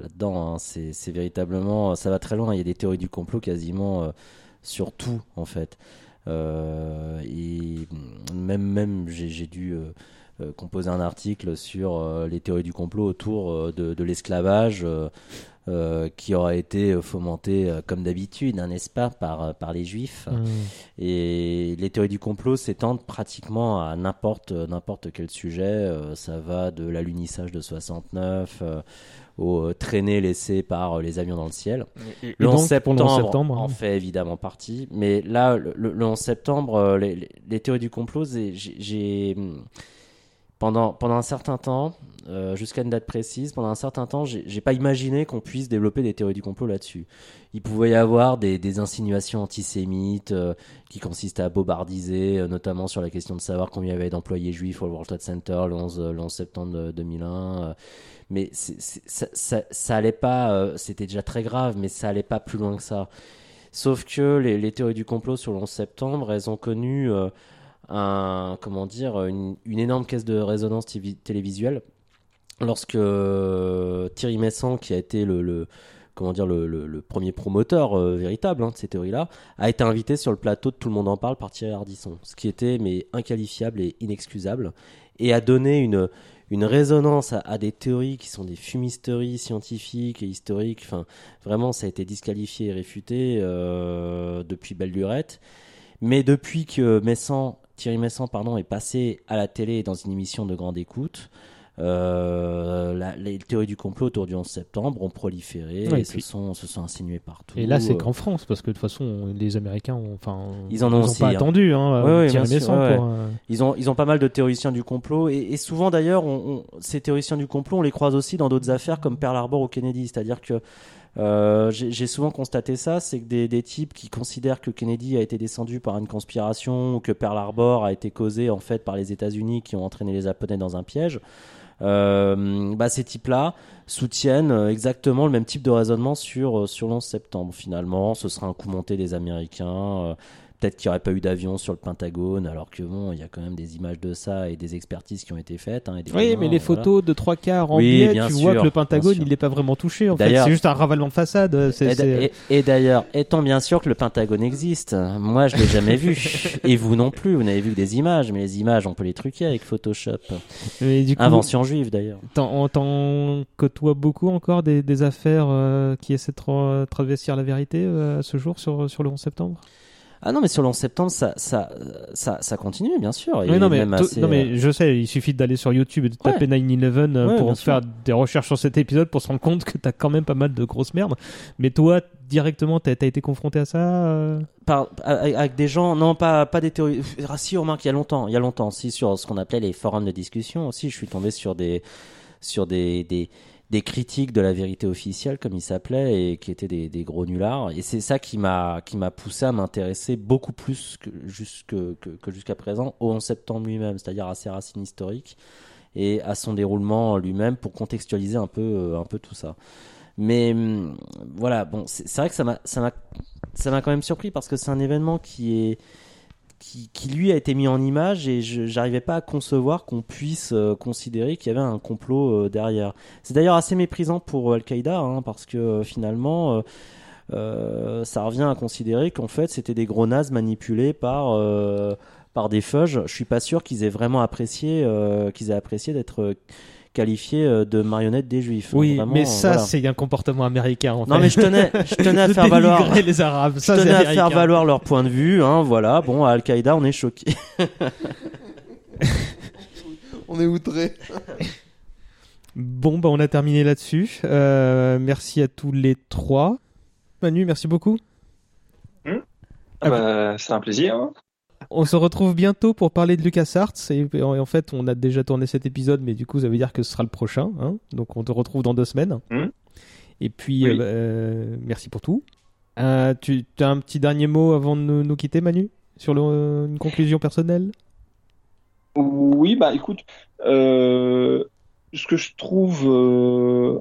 là-dedans. hein. C'est, véritablement, ça va très loin. Il y a des théories du complot quasiment euh, sur tout en fait. Euh, et même, même j'ai dû euh, euh, composer un article sur euh, les théories du complot autour euh, de, de l'esclavage. euh, euh, qui aura été fomenté euh, comme d'habitude, hein, n'est-ce pas, par, par les juifs. Mm. Et les théories du complot s'étendent pratiquement à n'importe n'importe quel sujet. Euh, ça va de l'alunissage de 69 euh, aux traînées laissées par les avions dans le ciel. Et- et le donc, 11 pour septembre, le 11 septembre, en hein. fait évidemment partie. Mais là, le, le- le 11 septembre, les, les- les théories du complot, j'ai- pendant, pendant un certain temps, euh, jusqu'à une date précise, pendant un certain temps, j'ai pas imaginé qu'on puisse développer des théories du complot là-dessus. Il pouvait y avoir des, des insinuations antisémites euh, qui consistaient à bobardiser, euh, notamment sur la question de savoir combien il y avait d'employés juifs au World Trade Center le 11, euh, le 11 septembre de 2001. euh, mais c'est- c'est- ça, ça, allait pas, euh, c'était déjà très grave, mais ça allait pas plus loin que ça. Sauf que les, les théories du complot sur le 11 septembre, elles ont connu un, comment dire, une, énorme caisse de résonance télévisuelle lorsque euh, Thierry Messant, qui a été le, comment dire le, premier promoteur euh, véritable hein, de ces théories-là, a été invité sur le plateau de Tout le monde en parle par Thierry Ardisson, ce qui était mais inqualifiable et inexcusable, et a donné une une résonance à, à des théories qui sont des fumisteries scientifiques et historiques. Enfin, vraiment, ça a été disqualifié et réfuté euh, depuis belle lurette. Mais depuis que Messant, Thierry Messant pardon, est passé à la télé dans une émission de grande écoute, euh, la- les théories du complot autour du 11 septembre ont proliféré Ouais, et et se, sont, se sont insinuées partout. Et là, c'est qu'en France, parce que de toute façon, les Américains, ont, enfin, Ils en ont aussi, pas hein. attendu, hein, Ouais, sûr, pour, euh, Ils ont, ils ont pas mal de théoriciens du complot et, et souvent d'ailleurs, on, on- ces théoriciens du complot, on les croise aussi dans d'autres affaires comme Pearl Harbor ou Kennedy. C'est-à-dire que euh, j'ai souvent constaté ça, c'est que des, types qui considèrent que Kennedy a été descendu par une conspiration ou que Pearl Harbor a été causé en fait par les États-Unis qui ont entraîné les Japonais dans un piège. Euh, bah, ces types-là soutiennent euh, exactement le même type de raisonnement sur, sur le 11 septembre. Finalement, ce sera un coup monté des Américains. Euh, Peut-être qu'il n'y aurait pas eu d'avion sur le Pentagone, alors que bon, il y a quand même des images de ça et des expertises qui ont été faites. hein, et des Oui, mais les voilà. photos de trois quarts en Oui, biais, bien tu sûr, vois que le Pentagone, il n'est pas vraiment touché. En fait, c'est juste un ravalement de façade. c'est- Et, c'est- et- et d'ailleurs, étant bien sûr que le Pentagone existe, moi je l'ai jamais vu, et vous non plus, vous n'avez vu que des images, mais les images on peut les truquer avec Photoshop. Mais du coup, Invention juive d'ailleurs. T'en, t'en côtoies beaucoup encore des, des affaires euh, qui essaient de tra- travestir la vérité euh, à ce jour sur, sur le 11 septembre? Ah non, mais sur le 11 septembre, ça, ça, ça, ça continue, bien sûr. Oui, non, mais, même to- assez, non, euh, mais je sais, il suffit d'aller sur YouTube et de taper 9-11 euh, Ouais, pour faire des recherches sur cet épisode pour se rendre compte que t'as quand même pas mal de grosses merdes. Mais toi, directement, t'as, t'as été confronté à ça euh par- avec avec des gens, non pas pas des théories. Ah, si, remarque, il y a longtemps, il y a longtemps, si sur ce qu'on appelait les forums de discussion aussi, je suis tombé sur des sur des des, des critiques de la vérité officielle comme il s'appelait et qui étaient des, gros nullards. Et c'est ça qui m'a qui m'a poussé à m'intéresser beaucoup plus que jusque que, que jusqu'à présent au 11 septembre lui-même, c'est-à-dire à ses racines historiques et à son déroulement lui-même pour contextualiser un peu euh, un peu tout ça. Mais hum, voilà, bon, c'est c'est vrai que ça m'a ça m'a ça m'a quand même surpris parce que c'est un événement qui est qui, qui lui a été mis en image et j'arrivais pas à concevoir qu'on puisse euh, considérer qu'il y avait un complot euh, derrière. C'est d'ailleurs assez méprisant pour Al-Qaïda hein, parce que euh, finalement euh, euh, ça revient à considérer qu'en fait c'était des gros nazes manipulés par euh, par des feuges. Je suis pas sûr qu'ils aient vraiment apprécié euh, qu'ils aient apprécié d'être euh, qualifiés euh, de marionnettes des juifs. Oui, Vraiment, mais ça, voilà. c'est un comportement américain. En Non fait. mais je tenais, je tenais à faire valoir les Arabes. Je Ça, tenais à américain. faire valoir leur point de vue. Hein, voilà. Bon, à Al-Qaïda, on est choqué. On est outré. Bon, bah, on a terminé là-dessus. Euh, merci à tous les trois. Manu, merci beaucoup. Ah bah, c'est un plaisir. hein. On se retrouve bientôt pour parler de LucasArts. Et et en fait, on a déjà tourné cet épisode, mais du coup, ça veut dire que ce sera le prochain. hein. Donc, on te retrouve dans deux semaines. Mhm. Et puis, Oui. euh, euh, merci pour tout. Euh, tu as un petit dernier mot avant de nous, nous quitter, Manu? Sur le- une conclusion personnelle? Oui, bah écoute, euh, ce que je trouve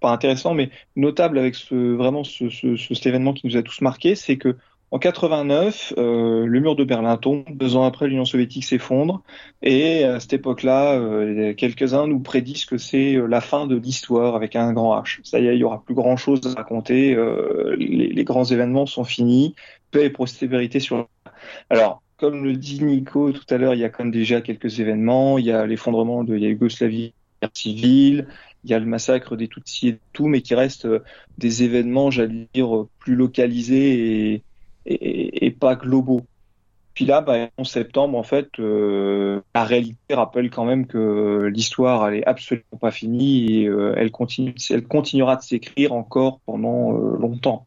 pas intéressant, mais notable avec ce vraiment ce, ce- ce- cet événement qui nous a tous marqué, c'est que en 89, euh, le mur de Berlin tombe, deux ans après l'Union soviétique s'effondre, et à cette époque-là, euh, quelques-uns nous prédisent que c'est euh, la fin de l'histoire avec un grand H. Ça y est, il y aura plus grand-chose à raconter, euh, les, grands événements sont finis, paix et prospérité sur alors, comme le dit Nico tout à l'heure, il y a quand même déjà quelques événements. Il y a l'effondrement de la Yougoslavie, civile, il y a le massacre des Tutsis et tout, mais qui restent euh, des événements, j'allais dire, plus localisés et, et, pas globaux. Puis là, bah, en septembre, en fait, euh, la réalité rappelle quand même que l'histoire, elle est absolument pas finie et euh, elle continuera de s'écrire encore pendant euh, longtemps.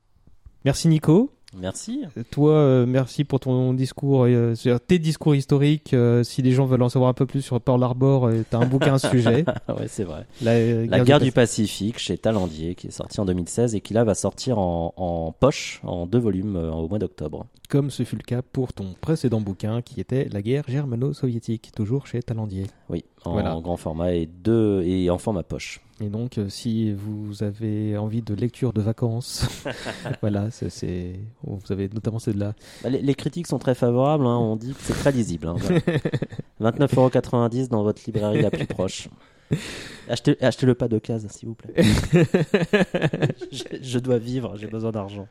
Merci, Nico. Merci. Toi, euh, merci pour ton discours, euh, tes discours historiques. euh, si les gens veulent en savoir un peu plus sur Pearl Harbor, t'as un bouquin à ce sujet. ouais, c'est vrai. La, La guerre du Pacifique chez Talandier, qui est sorti en 2016 et qui là va sortir en, en poche, en deux volumes au mois d'octobre. Comme ce fut le cas pour ton précédent bouquin qui était La guerre germano-soviétique, toujours chez Talandier. Oui, en Voilà. grand format et deux et en format poche. Et donc, euh, si vous avez envie de lecture de vacances, voilà, c'est, vous avez notamment celle-là. Bah, les, les critiques sont très favorables, hein, on dit que c'est très lisible. Hein, voilà. 29,90€ dans votre librairie la plus proche. Achetez, achetez-le pas d'occasion, s'il vous plaît. je, je dois vivre, j'ai besoin d'argent.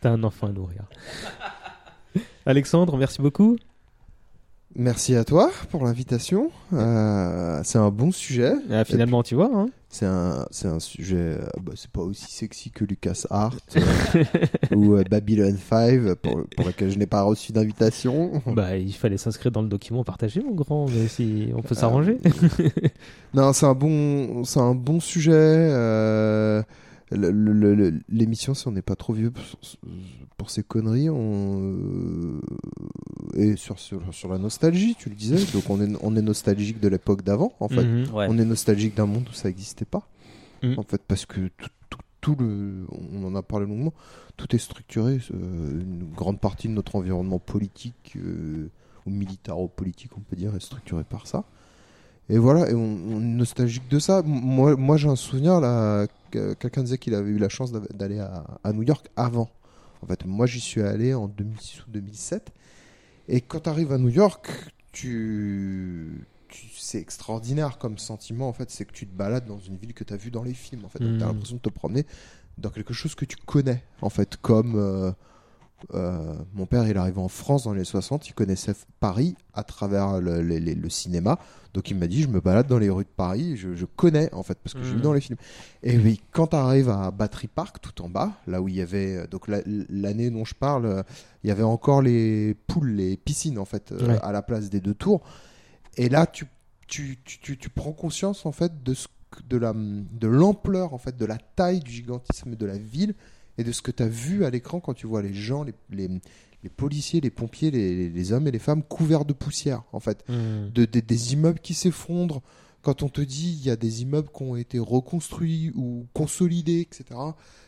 T'as un enfant à nourrir. Alexandre, merci beaucoup. Merci à toi pour l'invitation. Euh, c'est un bon sujet. Ah, finalement, tu vois. Hein. C'est un, c'est un sujet. euh, bah, c'est pas aussi sexy que Lucas Art euh, ou euh, Babylon 5 pour, pour lequel je n'ai pas reçu d'invitation. Bah, il fallait s'inscrire dans le document partagé, mon grand. Mais si on peut s'arranger. non, c'est un bon, c'est un bon sujet. L'émission, si on n'est pas trop vieux pour, ces conneries, on euh, et sur, sur sur la nostalgie, tu le disais. Donc on est on est nostalgique de l'époque d'avant, en fait. Mhm. Ouais. On est nostalgique d'un monde où ça n'existait pas. Mhm. En fait, parce que tout, tout, tout le, on en a parlé longuement, tout est structuré. euh, une grande partie de notre environnement politique euh, ou militaro-politique, on peut dire, est structuré par ça. Et voilà, et on, on est nostalgique de ça. Moi, moi j'ai un souvenir là, que- quelqu'un disait qu'il avait eu la chance d'aller à, à New York avant. En fait, moi j'y suis allé en 2006 ou 2007. Et quand tu arrives à New York, tu, tu- c'est extraordinaire comme sentiment en fait, c'est que tu te balades dans une ville que tu as vue dans les films en fait. Donc, Mhm. t'as l'impression de te promener dans quelque chose que tu connais en fait, comme euh, euh, mon père, il arrive en France dans les 60, il connaissait Paris à travers le, le- le- le cinéma. Donc il m'a dit, je me balade dans les rues de Paris, je, je connais en fait, parce que j'ai vu Mhm. dans les films. Et oui, quand tu arrives à Battery Park, tout en bas, là où il y avait, euh, donc la- l'année dont je parle, euh, il y avait encore les poules, les piscines en fait, euh, à la place des deux tours. Et là, tu, tu, tu, tu, tu prends conscience en fait de ce que- de la de l'ampleur en fait de la taille du gigantisme de la ville et de ce que tu as vu à l'écran quand tu vois les gens les, les, les policiers les pompiers les, les hommes et les femmes couverts de poussière en fait Mhm. de, de- des immeubles qui s'effondrent quand on te dit il y a des immeubles qui ont été reconstruits ou consolidés etc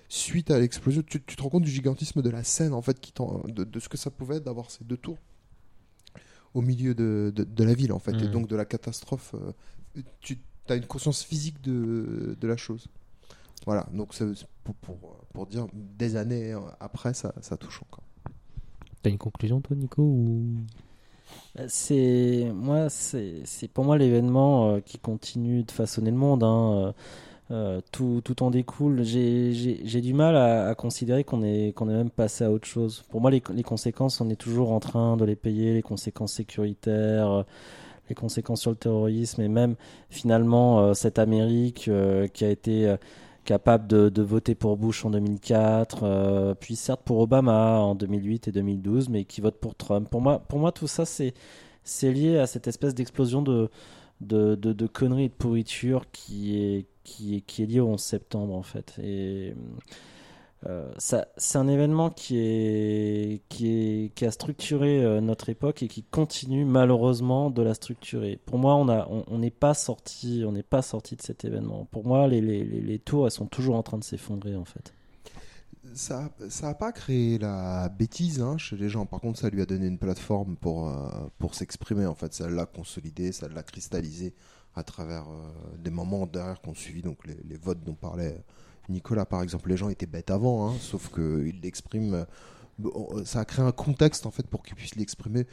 suite à l'explosion tu, tu te rends compte du gigantisme de la scène en fait qui de, de ce que ça pouvait être d'avoir ces deux tours au milieu de, de, de la ville en fait et Mhm. donc de la catastrophe euh, tu as une conscience physique de, de la chose voilà donc c'est pour, pour, pour dire des années après ça, ça touche encore T'as une conclusion, toi, Nico ou... C'est moi, c'est c'est pour moi l'événement euh, qui continue de façonner le monde. hein, euh, euh, tout, tout en découle. J'ai j'ai- j'ai du mal à, à considérer qu'on est qu'on est même passé à autre chose. Pour moi, les, les conséquences, on est toujours en train de les payer, les conséquences sécuritaires, euh, les conséquences sur le terrorisme et même finalement euh, cette Amérique euh, qui a été euh, capable de, voter pour Bush en 2004, euh, puis certes pour Obama en 2008 et 2012, mais qui vote pour Trump. Pour moi, pour moi tout ça, c'est lié à cette espèce d'explosion de, de, de, de conneries et de pourriture qui est, qui, est, qui est liée au 11 septembre, en fait. Et euh, ça, c'est un événement qui, est, qui, a structuré euh, notre époque et qui continue malheureusement de la structurer. Pour moi, on n'est pas sorti, de cet événement. Pour moi, les, tours, elles sont toujours en train de s'effondrer, en fait. ça ça a pas créé la bêtise hein, chez les gens. Par contre, ça lui a donné une plateforme pour, euh, pour s'exprimer. En fait, ça l'a consolidé, ça l'a cristallisé à travers euh, des moments derrière qu'on suivi, donc les votes dont parlait Nicolas, par exemple. Les gens étaient bêtes avant, hein, sauf qu'ils l'expriment. euh, bon, Ça a créé un contexte en fait pour qu'ils puissent l'exprimer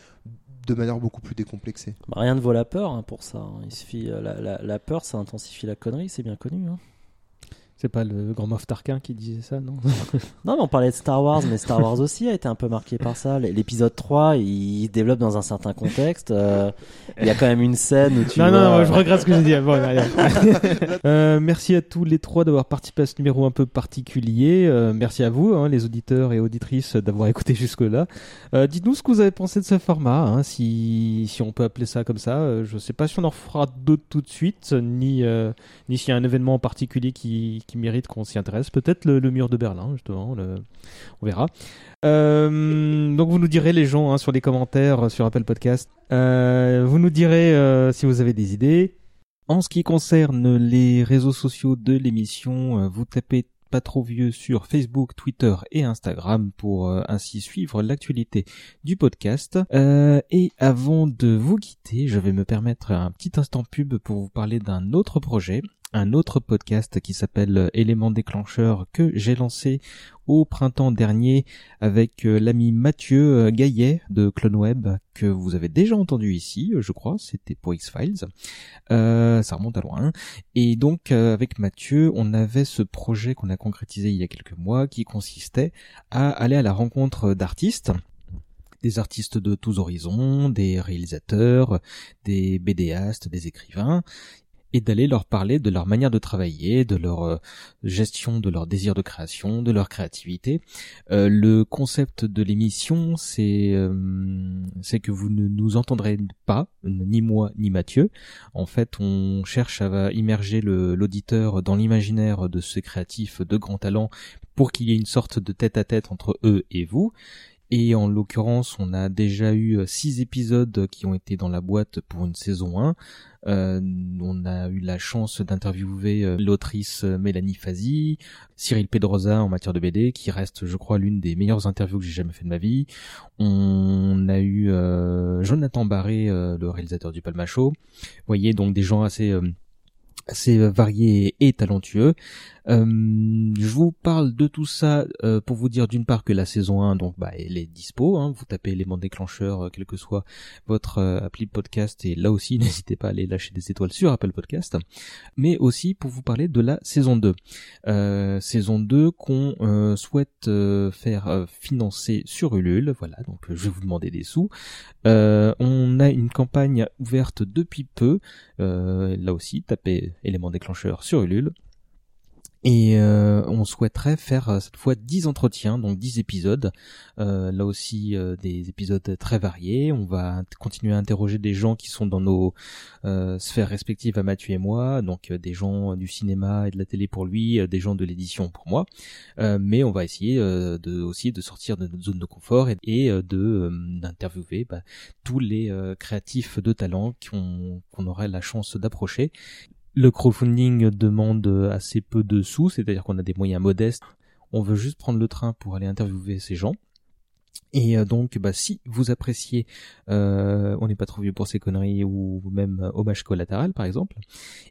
de manière beaucoup plus décomplexée. Bah, rien ne vaut la peur hein, pour ça. hein. Il suffit, euh, la, peur, ça intensifie la connerie, c'est bien connu. C'est pas le grand Moff Tarquin qui disait ça, non Non, mais on parlait de Star Wars, mais Star Wars aussi a été un peu marqué par ça. L'épisode 3, il développe dans un certain contexte. euh, il y a quand même une scène où tu non, vois... non, non, je regrette ce que j'ai dit. Bon. Euh, merci à tous les trois d'avoir participé à ce numéro un peu particulier. Euh, merci à vous, hein, les auditeurs et auditrices, d'avoir écouté jusque-là. Euh, Dites-nous ce que vous avez pensé de ce format, hein, si, si on peut appeler ça comme ça. Euh, je sais pas si on en fera d'autres tout de suite, ni, euh, ni s'il y a un événement en particulier qui, qui mérite qu'on s'y intéresse. Peut-être le, mur de Berlin, justement. On verra. Euh, donc vous nous direz les gens hein, sur les commentaires euh, sur Apple Podcast. Euh, vous nous direz si vous avez des idées. En ce qui concerne les réseaux sociaux de l'émission, vous tapez pas trop vieux sur Facebook, Twitter et Instagram pour ainsi suivre l'actualité du podcast. Et avant de vous quitter, je vais me permettre un petit instant pub pour vous parler d'un autre projet, un autre podcast qui s'appelle Élément déclencheur que j'ai lancé au printemps dernier avec euh, l'ami Mathieu euh, Gaillet de CloneWeb que vous avez déjà entendu ici, euh, je crois, c'était pour X-Files. Euh, ça remonte à loin. Et donc euh, avec Mathieu, on avait ce projet qu'on a concrétisé il y a quelques mois qui consistait à aller à la rencontre d'artistes des artistes de tous horizons, des réalisateurs, des BDastes, des écrivains et d'aller leur parler de leur manière de travailler, de leur euh, gestion, de leur désir de création, de leur créativité. Euh, le concept de l'émission, c'est euh, c'est que vous ne nous entendrez pas, ni moi ni Mathieu. En fait, on cherche à immerger l'auditeur dans l'imaginaire de ces créatifs de grand talent pour qu'il y ait une sorte de tête à tête entre eux et vous. Et en l'occurrence, on a déjà eu six épisodes qui ont été dans la boîte pour une saison 1. Euh, on a eu la chance d'interviewer euh, l'autrice euh, Mélanie Fazi, Cyril Pedrosa en matière de BD, qui reste, je crois, l'une des meilleures interviews que j'ai jamais fait de ma vie. On a eu Jonathan Barré, le réalisateur du Palmacho. Vous voyez, donc des gens assez assez variés et talentueux. Euh, je vous parle de tout ça euh, pour vous dire d'une part que la saison 1, donc bah, elle est dispo. Hein, vous tapez élément déclencheur, euh, quel que soit votre appli podcast, et là aussi n'hésitez pas à aller lâcher des étoiles sur Apple Podcast. Mais aussi pour vous parler de la saison 2. saison 2 qu'on souhaite faire financer sur Ulule. Voilà, donc je vais vous demander des sous. on a une campagne ouverte depuis peu. Là aussi, tapez élément déclencheur sur Ulule. Et euh, on souhaiterait faire euh, cette fois 10 entretiens, donc 10 épisodes. Euh, là aussi des épisodes très variés. On va continuer à interroger des gens qui sont dans nos sphères respectives à Mathieu et moi, donc des gens du cinéma et de la télé pour lui, des gens de l'édition pour moi. mais on va essayer de, aussi de sortir de notre zone de confort et, de d'interviewer bah, tous les créatifs de talent qu'on aurait la chance d'approcher. Le crowdfunding demande assez peu de sous, c'est-à-dire qu'on a des moyens modestes. On veut juste prendre le train pour aller interviewer ces gens. Et euh, donc, bah, si vous appréciez, euh, on n'est pas trop vieux pour ces conneries ou même euh, hommage collatéral par exemple,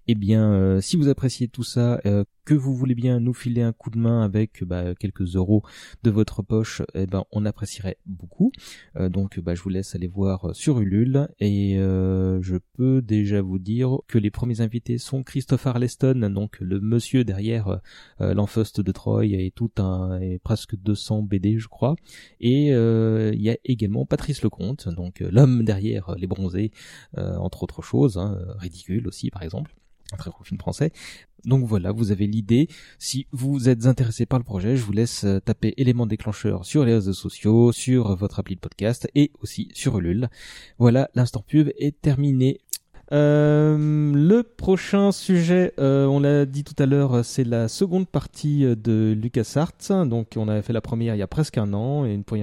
eh bien, si vous appréciez tout ça, que vous voulez bien nous filer un coup de main avec bah, quelques euros de votre poche, eh ben, on apprécierait beaucoup. donc, bah, je vous laisse aller voir sur Ulule. Et je peux déjà vous dire que les premiers invités sont Christopher Leston, donc le monsieur derrière l'Enfust de Troy et tout un et presque 200 BD, je crois, et euh, il y a également Patrice Lecomte, donc euh, l'homme derrière euh, les bronzés, entre autres choses, hein, ridicule aussi par exemple, très français. Donc voilà, vous avez l'idée. Si vous êtes intéressé par le projet, je vous laisse taper élément déclencheur sur les réseaux sociaux, sur votre appli de podcast et aussi sur Ulule. Voilà, l'instant pub est terminé. Euh, le prochain sujet, euh, on l'a dit tout à l'heure, c'est la seconde partie de LucasArts. Donc, on avait fait la première il y a presque un an, et pour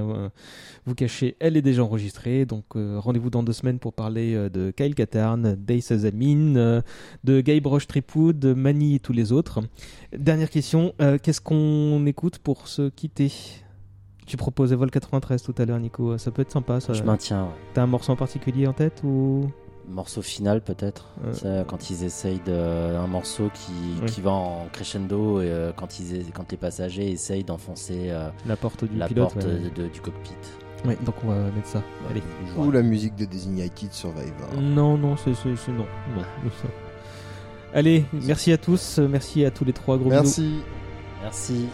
vous cacher, elle est déjà enregistrée. Donc, euh, rendez-vous dans deux semaines pour parler de Kyle Katarn, Dave Sazamin, de Guy Broche Tripwood, de Mani et tous les autres. Dernière question, qu'est-ce qu'on écoute pour se quitter? Tu proposais Vol 93 tout à l'heure, Nico. Ça peut être sympa. Ça. Je maintiens. T'as un morceau en particulier en tête ou? Morceau final peut-être. Quand ils essayent de, un morceau qui, qui va en crescendo et euh, quand ils quand les passagers essayent d'enfoncer euh, la porte du la porte du cockpit. Ouais donc on va mettre ça. Allez. ou la musique de Designated Survivor non non c'est non. Non Allez, merci à tous, merci à tous les trois. Gros Merci. Merci.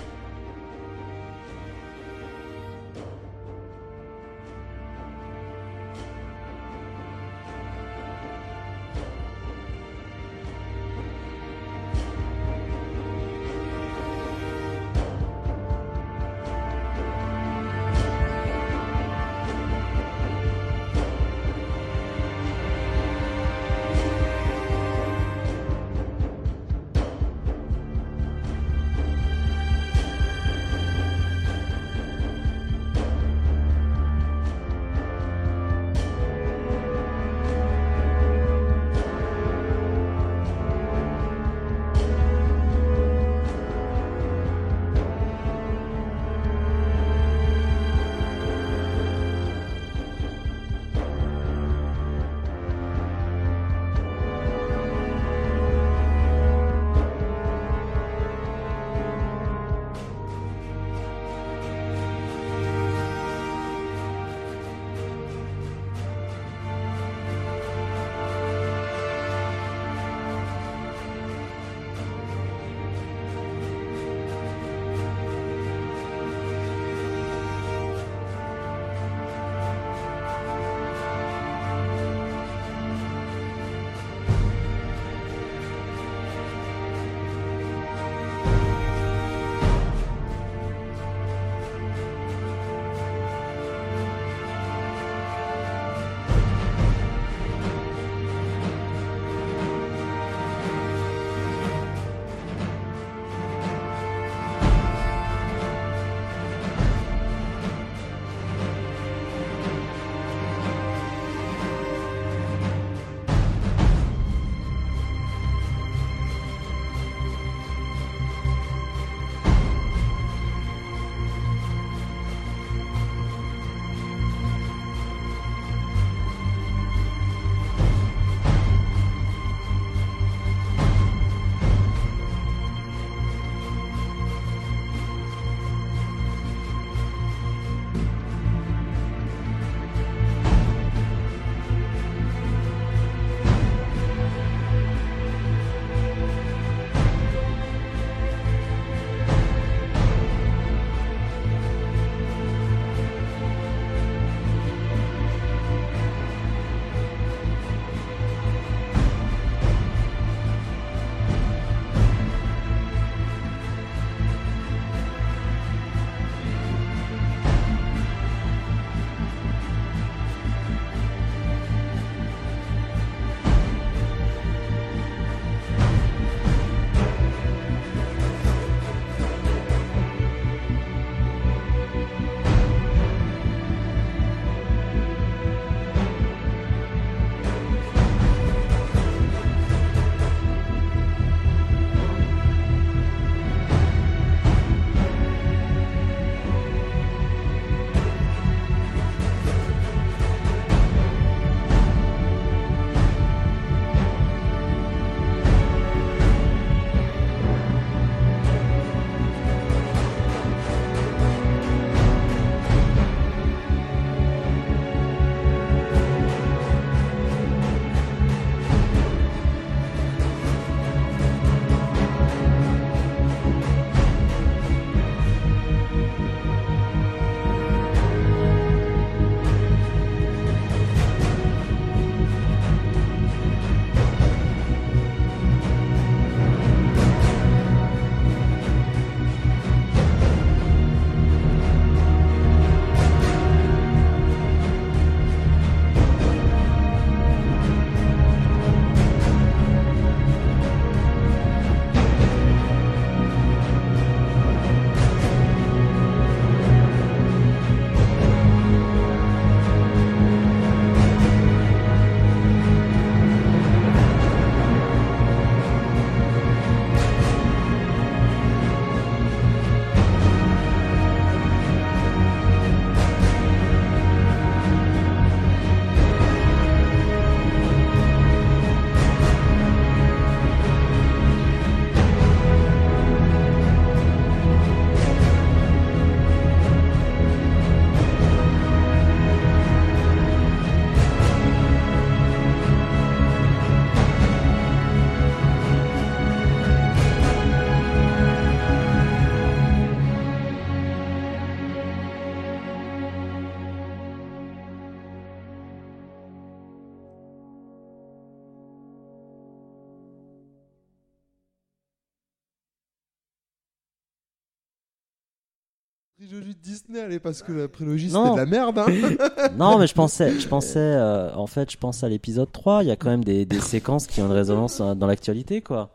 Parce que la prélogie Non. c'était de la merde. Hein. Non, mais je pensais, je pensais, euh, en fait, je pense à l'épisode 3. Il y a quand même des, des séquences qui ont une résonance euh, dans l'actualité, quoi.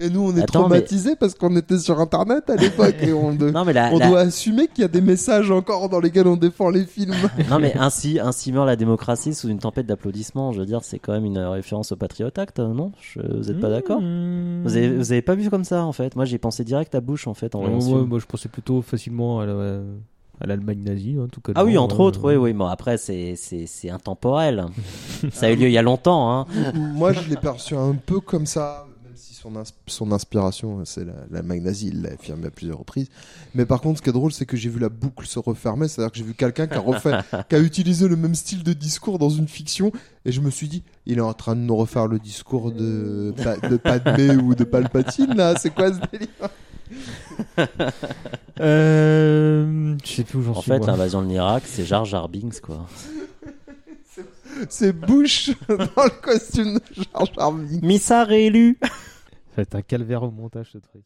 Et nous, on est Attends, mais- traumatisés parce qu'on était sur Internet à l'époque et on, de- Non, mais la- on la- doit assumer qu'il y a des messages encore dans lesquels on défend les films. Non, mais ainsi, ainsi meurt la démocratie sous une tempête d'applaudissements. Je veux dire, c'est quand même une référence au Patriot Act, non? Je- Vous êtes pas d'accord? Mmh. vous, avez, vous avez pas vu comme ça, en fait? Moi, j'ai pensé direct à Bush, en fait, en Ouais, moi, je pensais plutôt facilement à la- à l'Allemagne nazie, en tout cas. Ah oui, entre euh, autres, oui, oui. Bon, après, c'est, c'est, c'est intemporel. ça a eu lieu il y a longtemps, hein. Moi, je l'ai perçu un peu comme ça, même si son, ins- son inspiration, c'est la, la nazie, il l'a affirmé à plusieurs reprises. Mais par contre, ce qui est drôle, c'est que j'ai vu la boucle se refermer, c'est-à-dire que j'ai vu quelqu'un qui a refait, qui a utilisé le même style de discours dans une fiction, et je me suis dit, il est en train de nous refaire le discours de, Pa- de Padmé ou de Palpatine, là, c'est quoi ce délire? Euh, je sais plus où j'en En suis. fait, moi. l'invasion de l'Irak, c'est Jar Jar Binks, quoi. C'est Bush dans le costume de Jar Jar Binks. Missa réélu Ça va être un calvaire au montage, ce truc.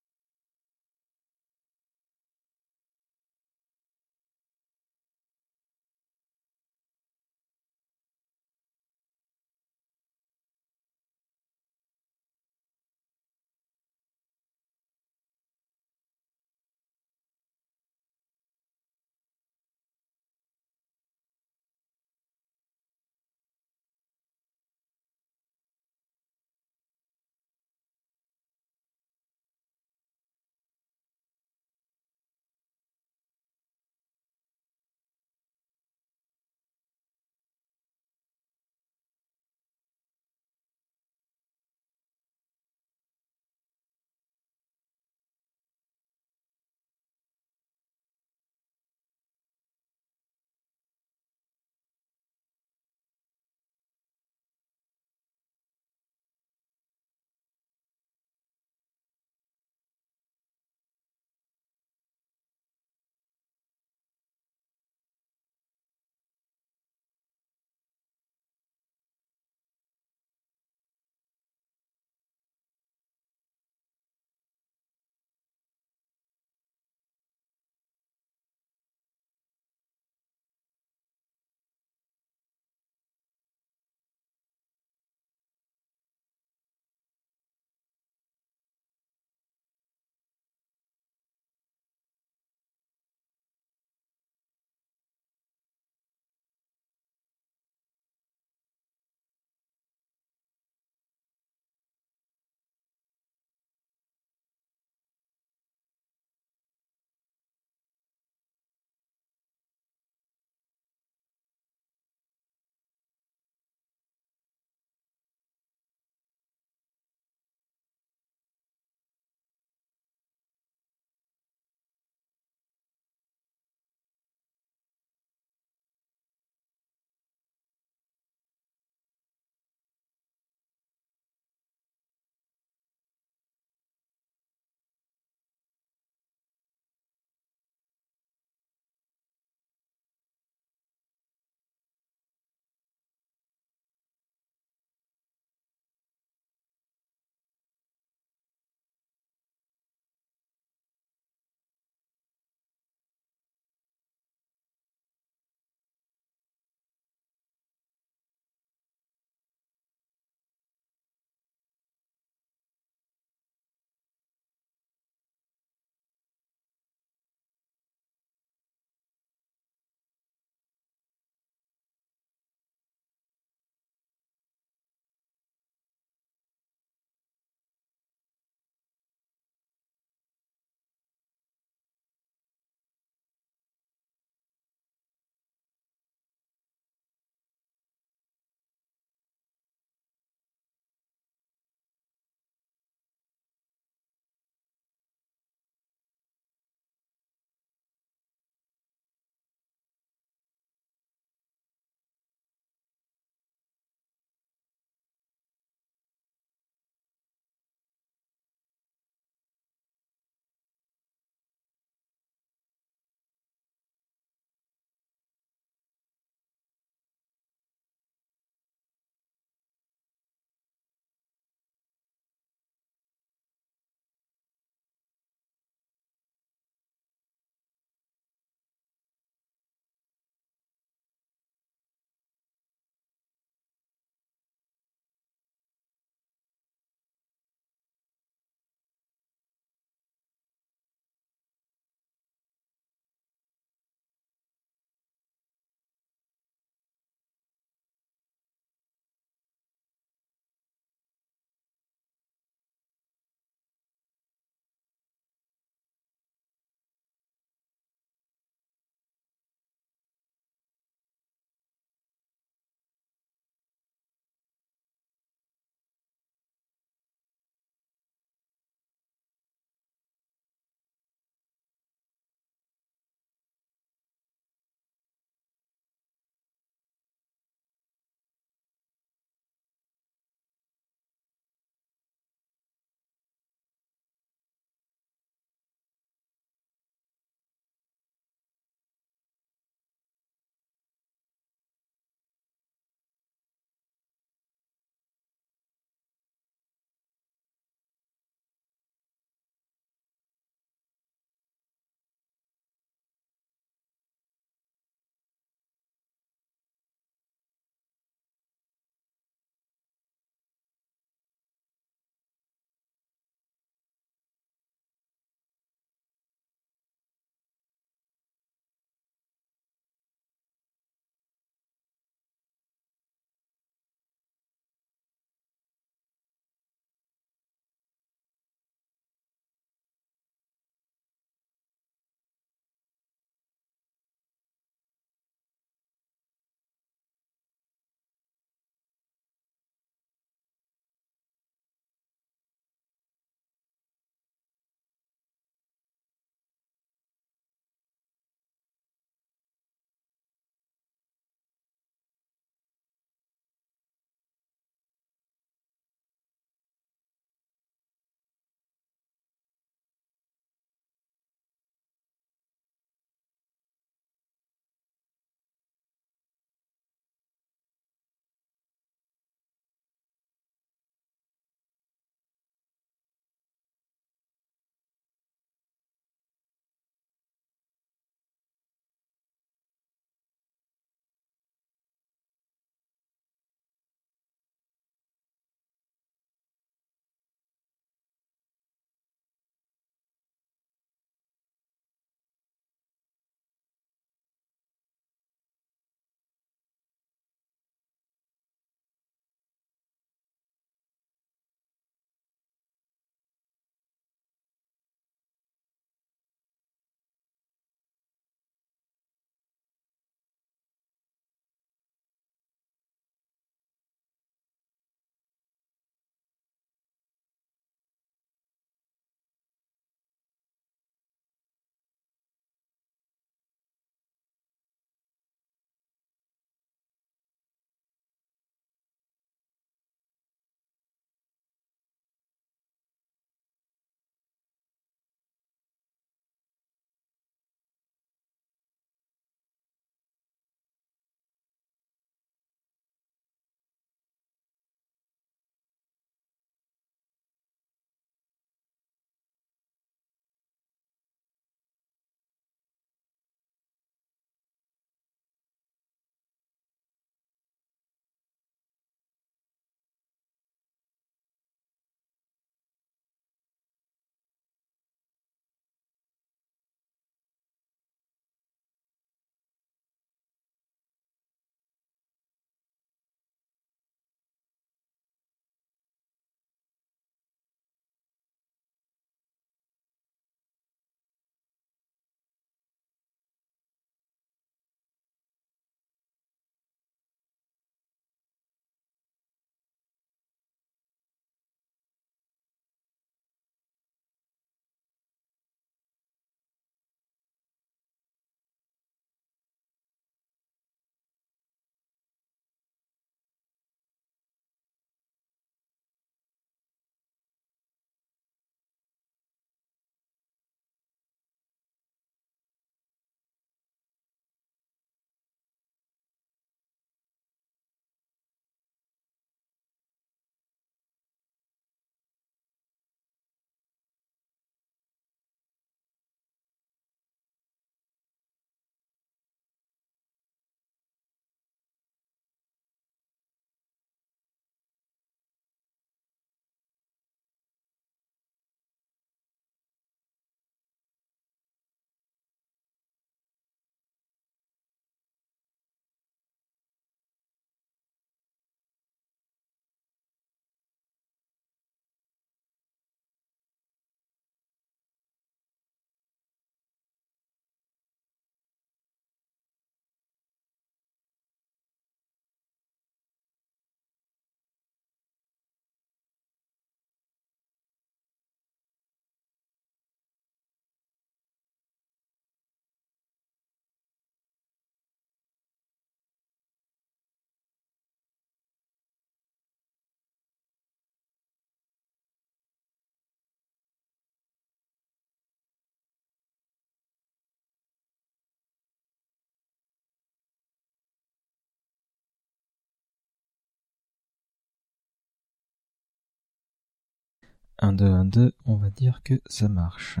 1, 2, 1, 2, on va dire que ça marche.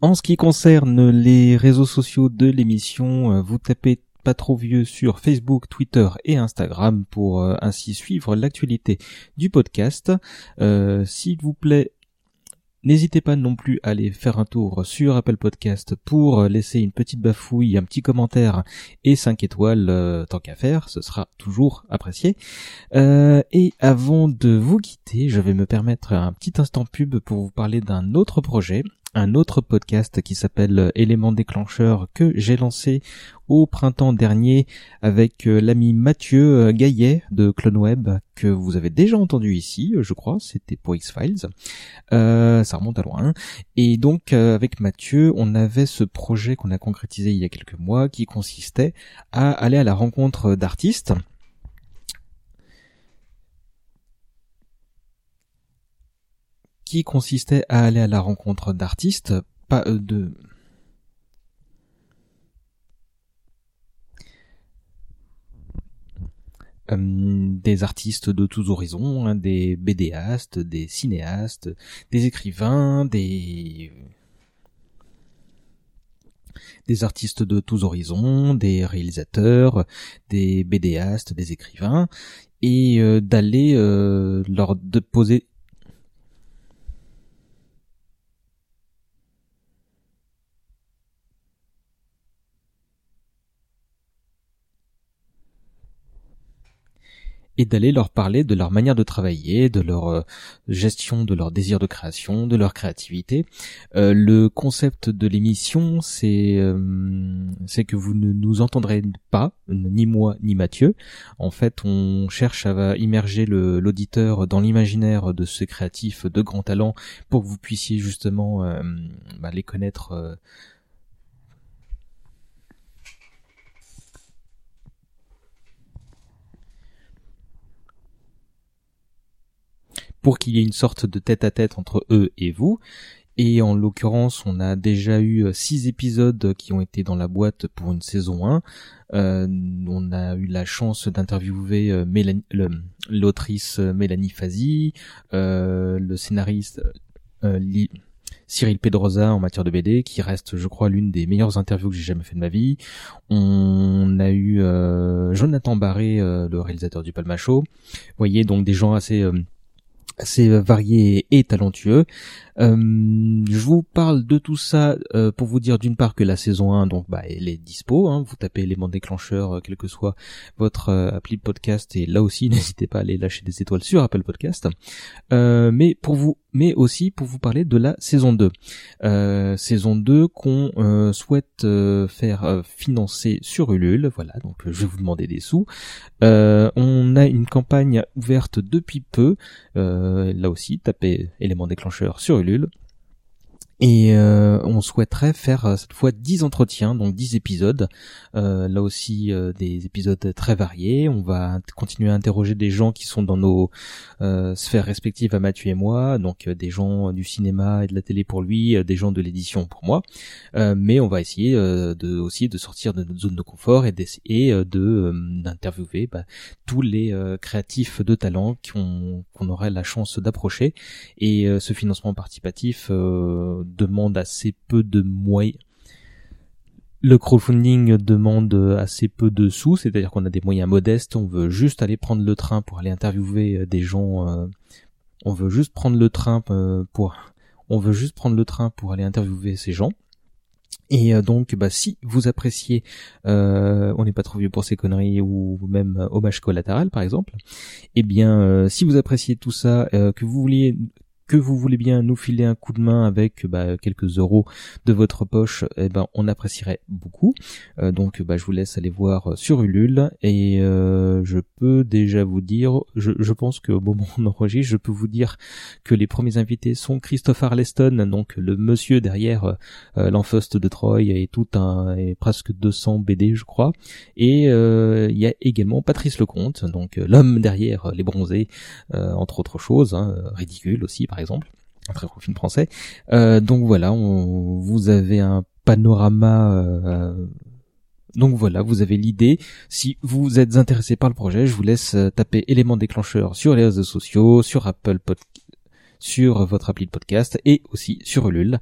En ce qui concerne les réseaux sociaux de l'émission, euh, vous tapez pas trop vieux sur Facebook, Twitter et Instagram pour euh, ainsi suivre l'actualité du podcast. Euh, S'il vous plaît, N'hésitez pas non plus à aller faire un tour sur Apple Podcast pour laisser une petite bafouille, un petit commentaire et 5 étoiles euh, tant qu'à faire, ce sera toujours apprécié. Euh, et avant de vous quitter, je vais me permettre un petit instant pub pour vous parler d'un autre projet un autre podcast qui s'appelle Éléments déclencheurs que j'ai lancé au printemps dernier avec euh, l'ami Mathieu euh, Gaillet de CloneWeb que vous avez déjà entendu ici, je crois, c'était pour X-Files. Euh, ça remonte à loin. Et donc avec Mathieu, on avait ce projet qu'on a concrétisé il y a quelques mois qui consistait à aller à la rencontre d'artistes qui consistait à aller à la rencontre d'artistes, pas euh, de euh, des artistes de tous horizons, hein, des BDastes, des cinéastes, des écrivains, des des artistes de tous horizons, des réalisateurs, des BDastes, des écrivains, et euh, d'aller leur poser et d'aller leur parler de leur manière de travailler, de leur euh, gestion, de leur désir de création, de leur créativité. Euh, le concept de l'émission, c'est euh, c'est que vous ne nous entendrez pas, ni moi ni Mathieu. En fait, on cherche à immerger l'auditeur dans l'imaginaire de ces créatifs de grand talent pour que vous puissiez justement bah, les connaître pour qu'il y ait une sorte de tête-à-tête entre eux et vous. Et en l'occurrence, on a déjà eu euh, six épisodes qui ont été dans la boîte pour une saison 1. Euh, on a eu la chance d'interviewer euh, l'autrice Mélanie Fazi, le scénariste Cyril Pedrosa en matière de BD, qui reste, je crois, l'une des meilleures interviews que j'ai jamais fait de ma vie. On a eu Jonathan Barré, le réalisateur du Palmacho. Vous voyez, donc des gens assez assez varié et talentueux. Euh, je vous parle de tout ça euh, pour vous dire d'une part que la saison 1, donc bah, elle est dispo. Hein, vous tapez élément déclencheur, euh, quel que soit votre appli podcast, et là aussi n'hésitez pas à aller lâcher des étoiles sur Apple Podcast. mais pour vous, mais aussi pour vous parler de la saison 2. saison 2 qu'on souhaite faire financer sur Ulule. Voilà, donc je vais vous demander des sous. on a une campagne ouverte depuis peu. là aussi, tapez élément déclencheur sur Ulule et euh, on souhaiterait faire euh, cette fois 10 entretiens, donc 10 épisodes. Euh, là aussi des épisodes très variés. On va continuer à interroger des gens qui sont dans nos sphères respectives à Mathieu et moi, donc des gens du cinéma et de la télé pour lui, des gens de l'édition pour moi. mais on va essayer de aussi de sortir de notre zone de confort et d'essayer de d'interviewer bah, tous les créatifs de talent qu'on aurait la chance d'approcher. Et ce financement participatif demande assez peu de moyens. Le crowdfunding demande assez peu de sous, c'est-à-dire qu'on a des moyens modestes, on veut juste aller prendre le train pour aller interviewer euh, des gens, euh, on veut juste prendre le train euh, pour, on veut juste prendre le train pour aller interviewer ces gens. Et donc, bah, si vous appréciez, on n'est pas trop vieux pour ces conneries ou même hommage collatéral par exemple, eh bien, si vous appréciez tout ça, que vous vouliez que vous voulez bien nous filer un coup de main avec bah, quelques euros de votre poche, eh ben on apprécierait beaucoup. Euh, donc bah, je vous laisse aller voir sur Ulule et euh, je peux déjà vous dire, je, je pense qu'au moment où on enregistre, je peux vous dire que les premiers invités sont Christophe Arleston, donc le monsieur derrière euh, l'Enfost de Troy et tout un et presque 200 BD je crois, et il y a également Patrice Lecomte, donc l'homme derrière les bronzés, entre autres choses, hein, ridicule aussi par exemple. un très gros film français. Euh, donc voilà, vous avez un panorama. Euh, donc voilà, vous avez l'idée. Si vous êtes intéressé par le projet, je vous laisse euh, taper élément déclencheur sur les réseaux sociaux, sur Apple Podcast sur votre appli de podcast et aussi sur Ulule.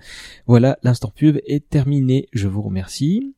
Voilà, l'instant pub est terminé. Je vous remercie.